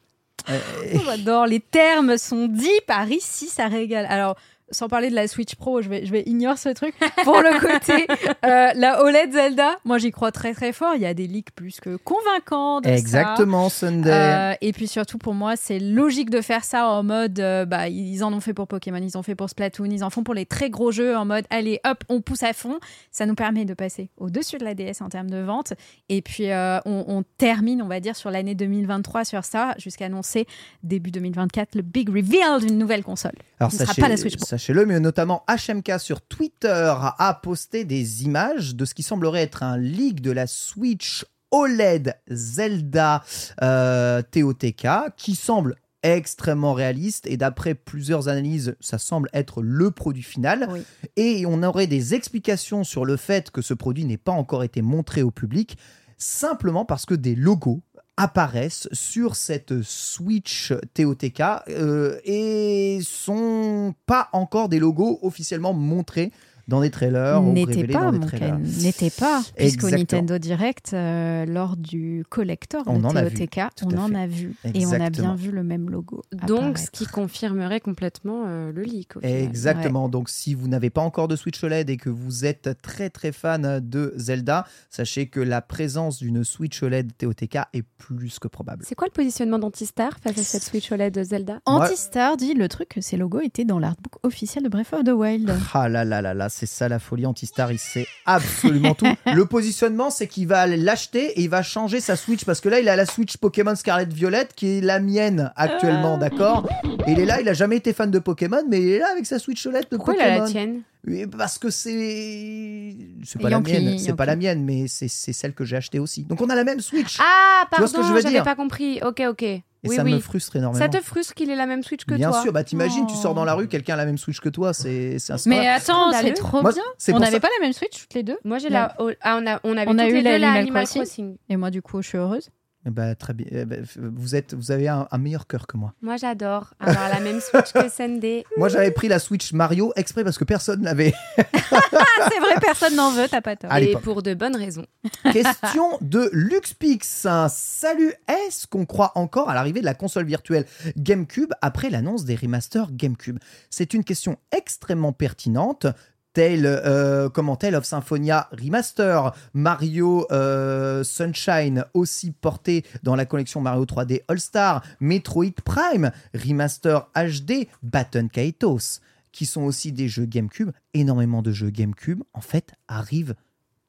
J'adore, les termes sont dits par ici, ça régale. Alors, sans parler de la Switch Pro, je vais, je vais ignorer ce truc. Pour le côté, euh, la OLED Zelda, moi j'y crois très très fort. Il y a des leaks plus que convaincants de ça. Exactement, Sunday. Euh, et puis surtout pour moi, c'est logique de faire ça en mode, euh, bah, ils en ont fait pour Pokémon, ils en ont fait pour Splatoon, ils en font pour les très gros jeux en mode, allez hop, on pousse à fond. Ça nous permet de passer au-dessus de la DS en termes de vente. Et puis euh, on, on termine, on va dire, sur l'année 2023 sur ça, jusqu'à annoncer début 2024 le big reveal d'une nouvelle console. Alors ce ne sera pas la Switch Pro. Sachez-le, mais notamment HMK sur Twitter a posté des images de ce qui semblerait être un leak de la Switch OLED Zelda euh, TOTK qui semble extrêmement réaliste et d'après plusieurs analyses, ça semble être le produit final. Oui. Et on aurait des explications sur le fait que ce produit n'ait pas encore été montré au public, simplement parce que des logos apparaissent sur cette Switch TOTK euh, et sont pas encore des logos officiellement montrés dans des trailers ou pas, dans des trailers. N'était pas, puisqu'au. Nintendo Direct, euh, lors du collector On de TOTK, tout on en a vu. Et on a bien vu le même logo. Donc, apparaître. ce qui confirmerait complètement euh, le leak. Au final. Exactement. Donc, si vous n'avez pas encore de Switch OLED et que vous êtes très très fan de Zelda, sachez que la présence d'une Switch OLED TOTK est plus que probable. C'est quoi le positionnement d'Antistar face à cette Switch OLED de Zelda? Antistar dit le truc que ces logos étaient dans l'artbook officiel de Breath of the Wild. Ah là là là là, c'est ça la folie Antistar, il sait absolument tout. Le positionnement, c'est qu'il va l'acheter et il va changer sa Switch parce que là, il a la Switch Pokémon Scarlet Violet qui est la mienne actuellement, d'accord? Et il est là, il a jamais été fan de Pokémon, mais il est là avec sa Switch OLED de Pourquoi il Pokémon. a la tienne? Oui, Parce que c'est c'est pas la mienne, c'est pas la mienne, mais c'est c'est celle que j'ai achetée aussi. Donc on a la même Switch. Ah, pardon, j'avais pas compris. Ok, ok. Et oui, ça oui. me frustre énormément. Ça te frustre qu'il ait la même Switch que Bien toi sûr, bah t'imagines, tu sors dans la rue, quelqu'un a la même Switch que toi, c'est un Mais attends, c'est trop Moi, bien. On n'avait pas la même Switch toutes les deux. Moi, j'ai La- ah, on a, on avait On a toutes eu les la deux la Animal Animal Crossing. Crossing. Et moi, du coup, je suis heureuse. Ben, très bien. Eh ben, vous êtes, vous avez un, un meilleur cœur que moi. Moi, j'adore avoir la même Switch que Sunday. Moi, j'avais pris la Switch Mario exprès parce que personne n'avait. Ah, c'est vrai, personne n'en veut, t'as pas tort. Et pour de bonnes raisons. Question de LuxPix. Salut, est-ce qu'on croit encore à l'arrivée de la console virtuelle GameCube après l'annonce des remasters GameCube? C'est une question extrêmement pertinente. Tale, euh, comment Tale of Symphonia Remaster, Mario euh, Sunshine aussi porté dans la collection Mario 3D All-Star, Metroid Prime, Remaster HD, Baton Kaitos, qui sont aussi des jeux GameCube. Énormément de jeux GameCube, en fait, arrivent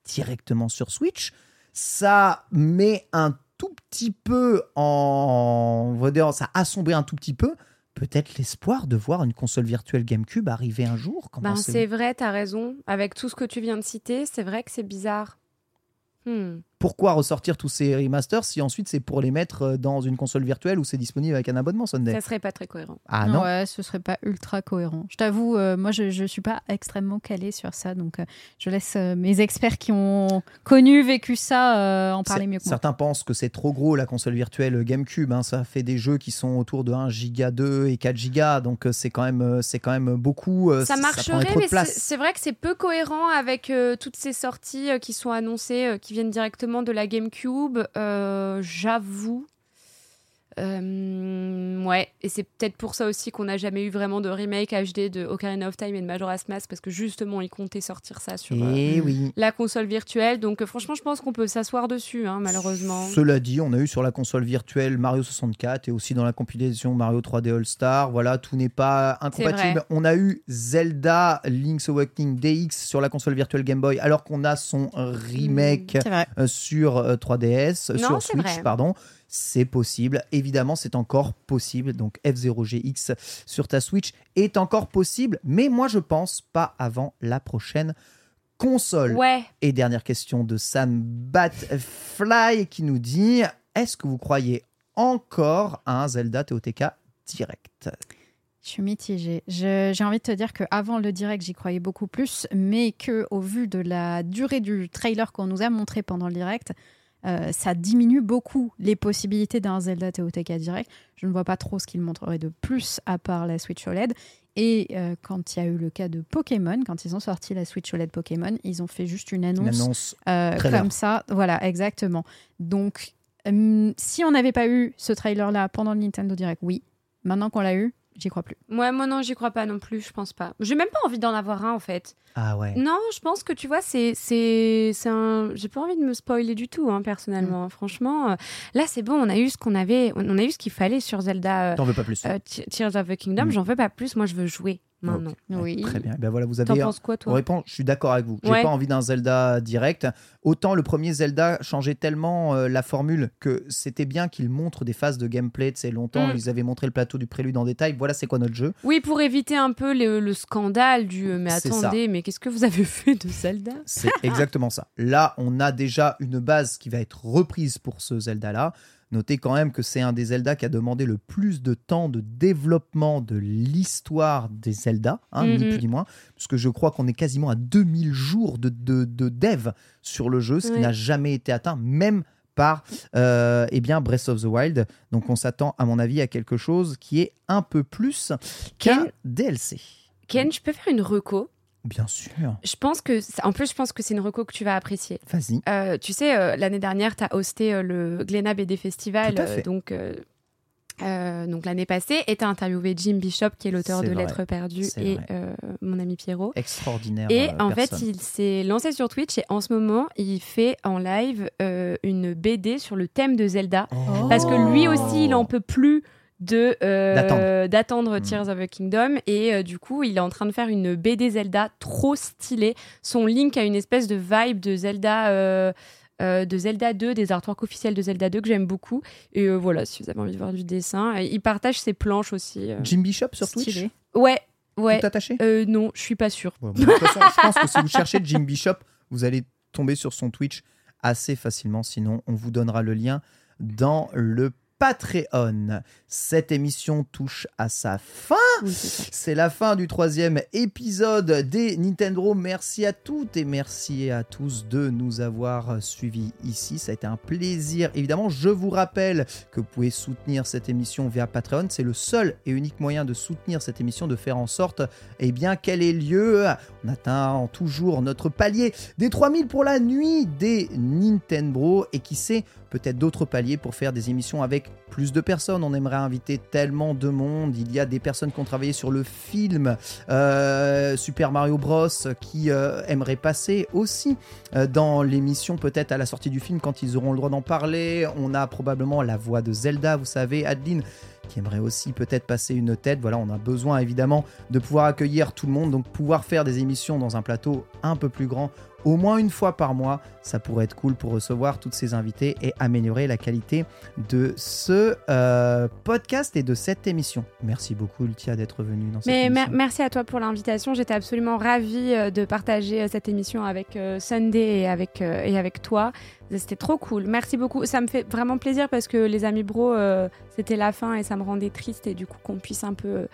directement sur Switch. Ça met un tout petit peu en. on Ça assombrit un tout petit peu. Peut-être l'espoir de voir une console virtuelle GameCube arriver un jour. Ben, c'est vrai, t'as raison. Avec tout ce que tu viens de citer, c'est vrai que c'est bizarre. Hmm. Pourquoi ressortir tous ces remasters si ensuite c'est pour les mettre euh, dans une console virtuelle où c'est disponible avec un abonnement Sunday Ça serait pas très cohérent. Ah non Ouais, ce serait pas ultra cohérent. Je t'avoue, euh, moi, je, je suis pas extrêmement calée sur ça, donc euh, je laisse euh, mes experts qui ont connu, vécu ça, euh, en parler mieux que moi. Certains pensent que c'est trop gros la console virtuelle GameCube. hein. Ça fait des jeux qui sont autour de 1 giga 2 et 4 gigas, donc euh, c'est quand même euh, c'est quand même beaucoup. euh, Ça marcherait, mais c'est c'est vrai que c'est peu cohérent avec euh, toutes ces sorties euh, qui sont annoncées, euh, qui viennent directement de la GameCube. Euh, J'avoue. Euh, ouais, et c'est peut-être pour ça aussi qu'on n'a jamais eu vraiment de remake HD de Ocarina of Time et de Majora's Mask parce que justement ils comptaient sortir ça sur euh, Et oui. la console virtuelle. Donc euh, franchement, je pense qu'on peut s'asseoir dessus, hein, malheureusement. Cela dit, on a eu sur la console virtuelle Mario 64 et aussi dans la compilation Mario 3D All Star. Voilà, tout n'est pas incompatible. On a eu Zelda Link's Awakening DX sur la console virtuelle Game Boy, alors qu'on a son remake vrai. euh, sur euh, 3DS, euh, Non, sur Switch, vrai. pardon. C'est possible. Évidemment, c'est encore possible. Donc F0GX sur ta Switch est encore possible, mais moi je pense pas avant la prochaine console. Ouais, Et dernière question de Sam Batfly qui nous dit Est-ce que vous croyez encore à un Zelda TOTK direct? Je suis mitigée. J'ai envie de te dire qu'avant le direct, j'y croyais beaucoup plus, mais que au vu de la durée du trailer qu'on nous a montré pendant le direct, euh, ça diminue beaucoup les possibilités d'un Zelda TOTK direct. Je ne vois pas trop ce qu'il montrerait de plus à part la Switch OLED. Et euh, quand il y a eu le cas de Pokémon, quand ils ont sorti la Switch OLED Pokémon, ils ont fait juste une Une annonce annonce. euh, comme ça. Voilà, exactement. Donc, si on n'avait pas eu ce trailer-là pendant le Nintendo Direct, oui. Maintenant qu'on l'a eu, j'y crois plus. ouais, moi non, j'y crois pas non plus, je pense pas. J'ai même pas envie d'en avoir un en fait. Ah ouais. Non, je pense que tu vois, c'est c'est c'est un. J'ai pas envie de me spoiler du tout, hein, personnellement. Franchement, euh, là c'est bon, on a eu ce qu'on avait, on a eu ce qu'il fallait sur Zelda euh, T'en veux pas plus euh, Te- Tears of the Kingdom. Mm. J'en veux pas plus. Moi, je veux jouer maintenant. Oui. Très bien. Ben voilà, vous T'en avez. penses quoi, On toi répond, je suis d'accord avec vous. J'ai Ouais. pas envie d'un Zelda direct. Autant le premier Zelda changeait tellement euh, la formule que c'était bien qu'il montre des phases de gameplay. Tu sais, longtemps, Mm. ils avaient montré le plateau du prélude en détail. Voilà, c'est quoi notre jeu? Oui, pour éviter un peu le, le scandale du. euh, Mais attendez, mais qu'est-ce que vous avez fait de Zelda? C'est exactement ça. Là, on a déjà une base qui va être reprise pour ce Zelda-là. Notez quand même que c'est un des Zelda qui a demandé le plus de temps de développement de l'histoire des Zelda, hein, ni Mhm. plus ni moins, parce que je crois qu'on est quasiment à 2000 jours de, de, de dev sur le jeu, ce qui n'a jamais été atteint, même par euh, eh bien Breath of the Wild. Donc on s'attend, à mon avis, à quelque chose qui est un peu plus qu'un DLC. Ken, je peux faire une reco Bien sûr. Je pense que. En plus, je pense que c'est une reco que tu vas apprécier. Vas-y. Euh, tu sais, euh, l'année dernière, tu as hosté euh, le Glénat BD Festival, Tout à fait. donc, donc l'année passée, et tu as interviewé Jim Bishop, qui est l'auteur de. Lettres perdues, et mon ami Pierrot. Extraordinaire. Et en personne. fait, il s'est lancé sur Twitch et en ce moment, il fait en live une BD sur le thème de Zelda. Oh. Parce que lui aussi, il en peut plus de euh, D'attendre. Mm. Tears of the Kingdom et euh, du coup il est en train de faire une BD Zelda trop stylée son link a une espèce de vibe de Zelda euh, de Zelda 2 des artworks officiels de Zelda 2 que j'aime beaucoup et voilà si vous avez envie de voir du dessin il partage ses planches aussi Jim Bishop sur Twitch Stylé. ouais ouais Tout attaché non je suis pas sûre Ouais, bon, je pense que si vous cherchez Jim Bishop, vous allez tomber sur son Twitch assez facilement. Sinon, on vous donnera le lien dans le Patreon. Cette émission touche à sa fin. Oui, c'est ça. C'est la fin du troisième épisode des Nintendo. Merci à toutes et merci à tous de nous avoir suivis ici. Ça a été un plaisir. Évidemment, je vous rappelle que vous pouvez soutenir cette émission via Patreon. C'est le seul et unique moyen de soutenir cette émission, de faire en sorte eh bien, qu'elle ait lieu. On atteint toujours notre palier des 3000 pour la nuit des Nintendo et qui sait, peut-être d'autres paliers pour faire des émissions avec plus de personnes. On aimerait inviter tellement de monde. Il y a des personnes qui ont travaillé sur le film euh, Super Mario Bros qui euh, aimeraient passer aussi euh, dans l'émission peut-être à la sortie du film quand ils auront le droit d'en parler. On a probablement la voix de Zelda, vous savez, Adeline qui aimerait aussi peut-être passer une tête. Voilà, on a besoin évidemment de pouvoir accueillir tout le monde, donc pouvoir faire des émissions dans un plateau un peu plus grand, au moins une fois par mois, ça pourrait être cool pour recevoir toutes ces invités et améliorer la qualité de ce euh, podcast et de cette émission. Merci beaucoup, Ultia, d'être venue dans cette Mais émission. merci à toi pour l'invitation. J'étais absolument ravie euh, de partager euh, cette émission avec Sunday et avec, et avec toi. C'était trop cool. Merci beaucoup. Ça me fait vraiment plaisir parce que les amis bros, euh, c'était la fin et ça me rendait triste. Et du coup, qu'on puisse un peu euh,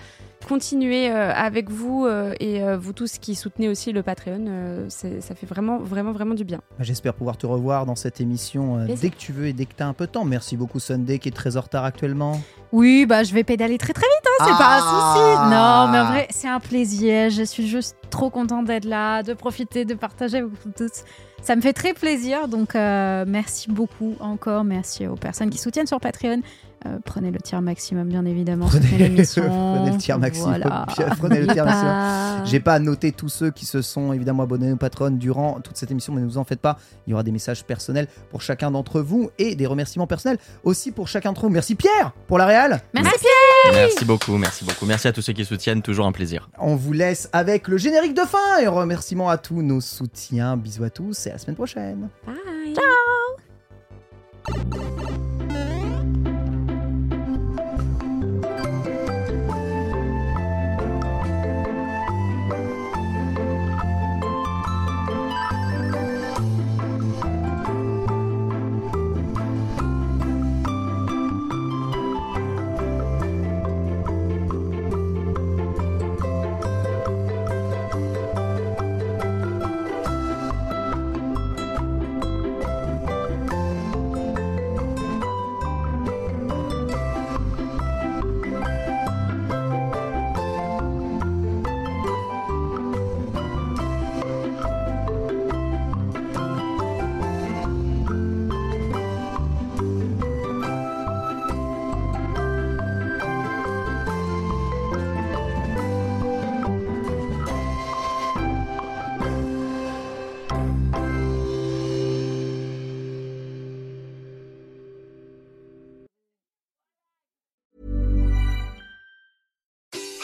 continuer euh, avec vous euh, et euh, vous tous qui soutenez aussi le Patreon. euh, c'est- ça fait vraiment, vraiment, vraiment du bien. J'espère pouvoir te revoir dans cette émission euh, dès que tu veux et dès que tu as un peu de temps. Merci beaucoup, Sunday, qui est très en retard actuellement. Oui, bah je vais pédaler très très vite, hein, c'est Ah. pas un souci. Non, mais en vrai, c'est un plaisir. Je suis juste trop contente d'être là, de profiter, de partager avec vous tous. Ça me fait très plaisir, donc euh, merci beaucoup encore. Merci aux personnes qui soutiennent sur Patreon. Euh, prenez le tir maximum, bien évidemment. Prenez, le tir maximum. Voilà. Prenez le tir maximum. Pas- J'ai pas noté tous ceux qui se sont évidemment abonnés au Patreon durant toute cette émission, mais ne vous en faites pas. Il y aura des messages personnels pour chacun d'entre vous et des remerciements personnels aussi pour chacun d'entre vous. Merci Pierre pour la réal. Merci Merci beaucoup, merci beaucoup. Merci à tous ceux qui soutiennent, toujours un plaisir. On vous laisse avec le générique de fin et remerciements à tous nos soutiens. Bisous à tous et à la semaine prochaine. Bye.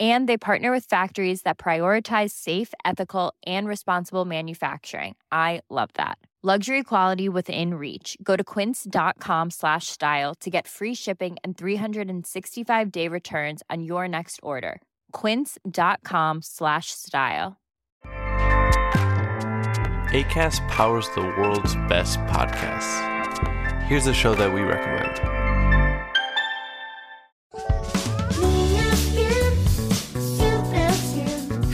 And they partner with factories that prioritize safe, ethical, and responsible manufacturing. I love that. Luxury quality within reach. Go to quince.com slash style to get free shipping and 365 day returns on your next order. Quince.com slash style. ACAST powers the world's best podcasts. Here's a show that we recommend.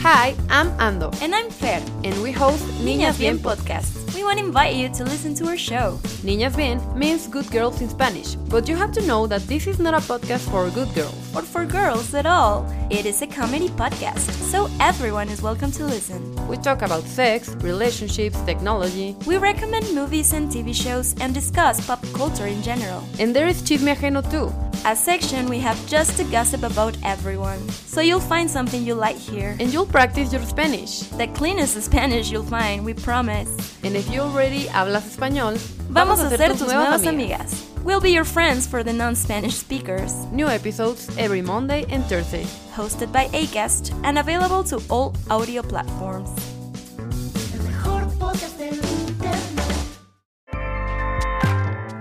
Hi, I'm Ando, And I'm Fer. and we host Niñas Bien podcast. We want to invite you to listen to our show. Niñas Bien means good girls in Spanish, but you have to know that this is not a podcast for good girls. Or for girls at all. It is a comedy podcast, so everyone is welcome to listen. We talk about sex, relationships, technology, We recommend movies and TV shows and discuss pop culture in general. and there is Chisme Ajeno too. A section we have just to gossip about everyone. So you'll find something you like here. And you'll practice your Spanish. The cleanest Spanish you'll find, we promise. And if you already hablas español, Vamos a ser tus nuevas amigas. We'll be your friends for the non-Spanish speakers. New episodes every Monday and Thursday. Hosted by Acast and available to all audio platforms.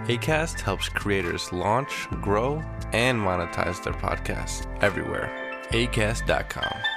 ACAST helps creators launch, grow, and monetize their podcasts everywhere. ACAST.com.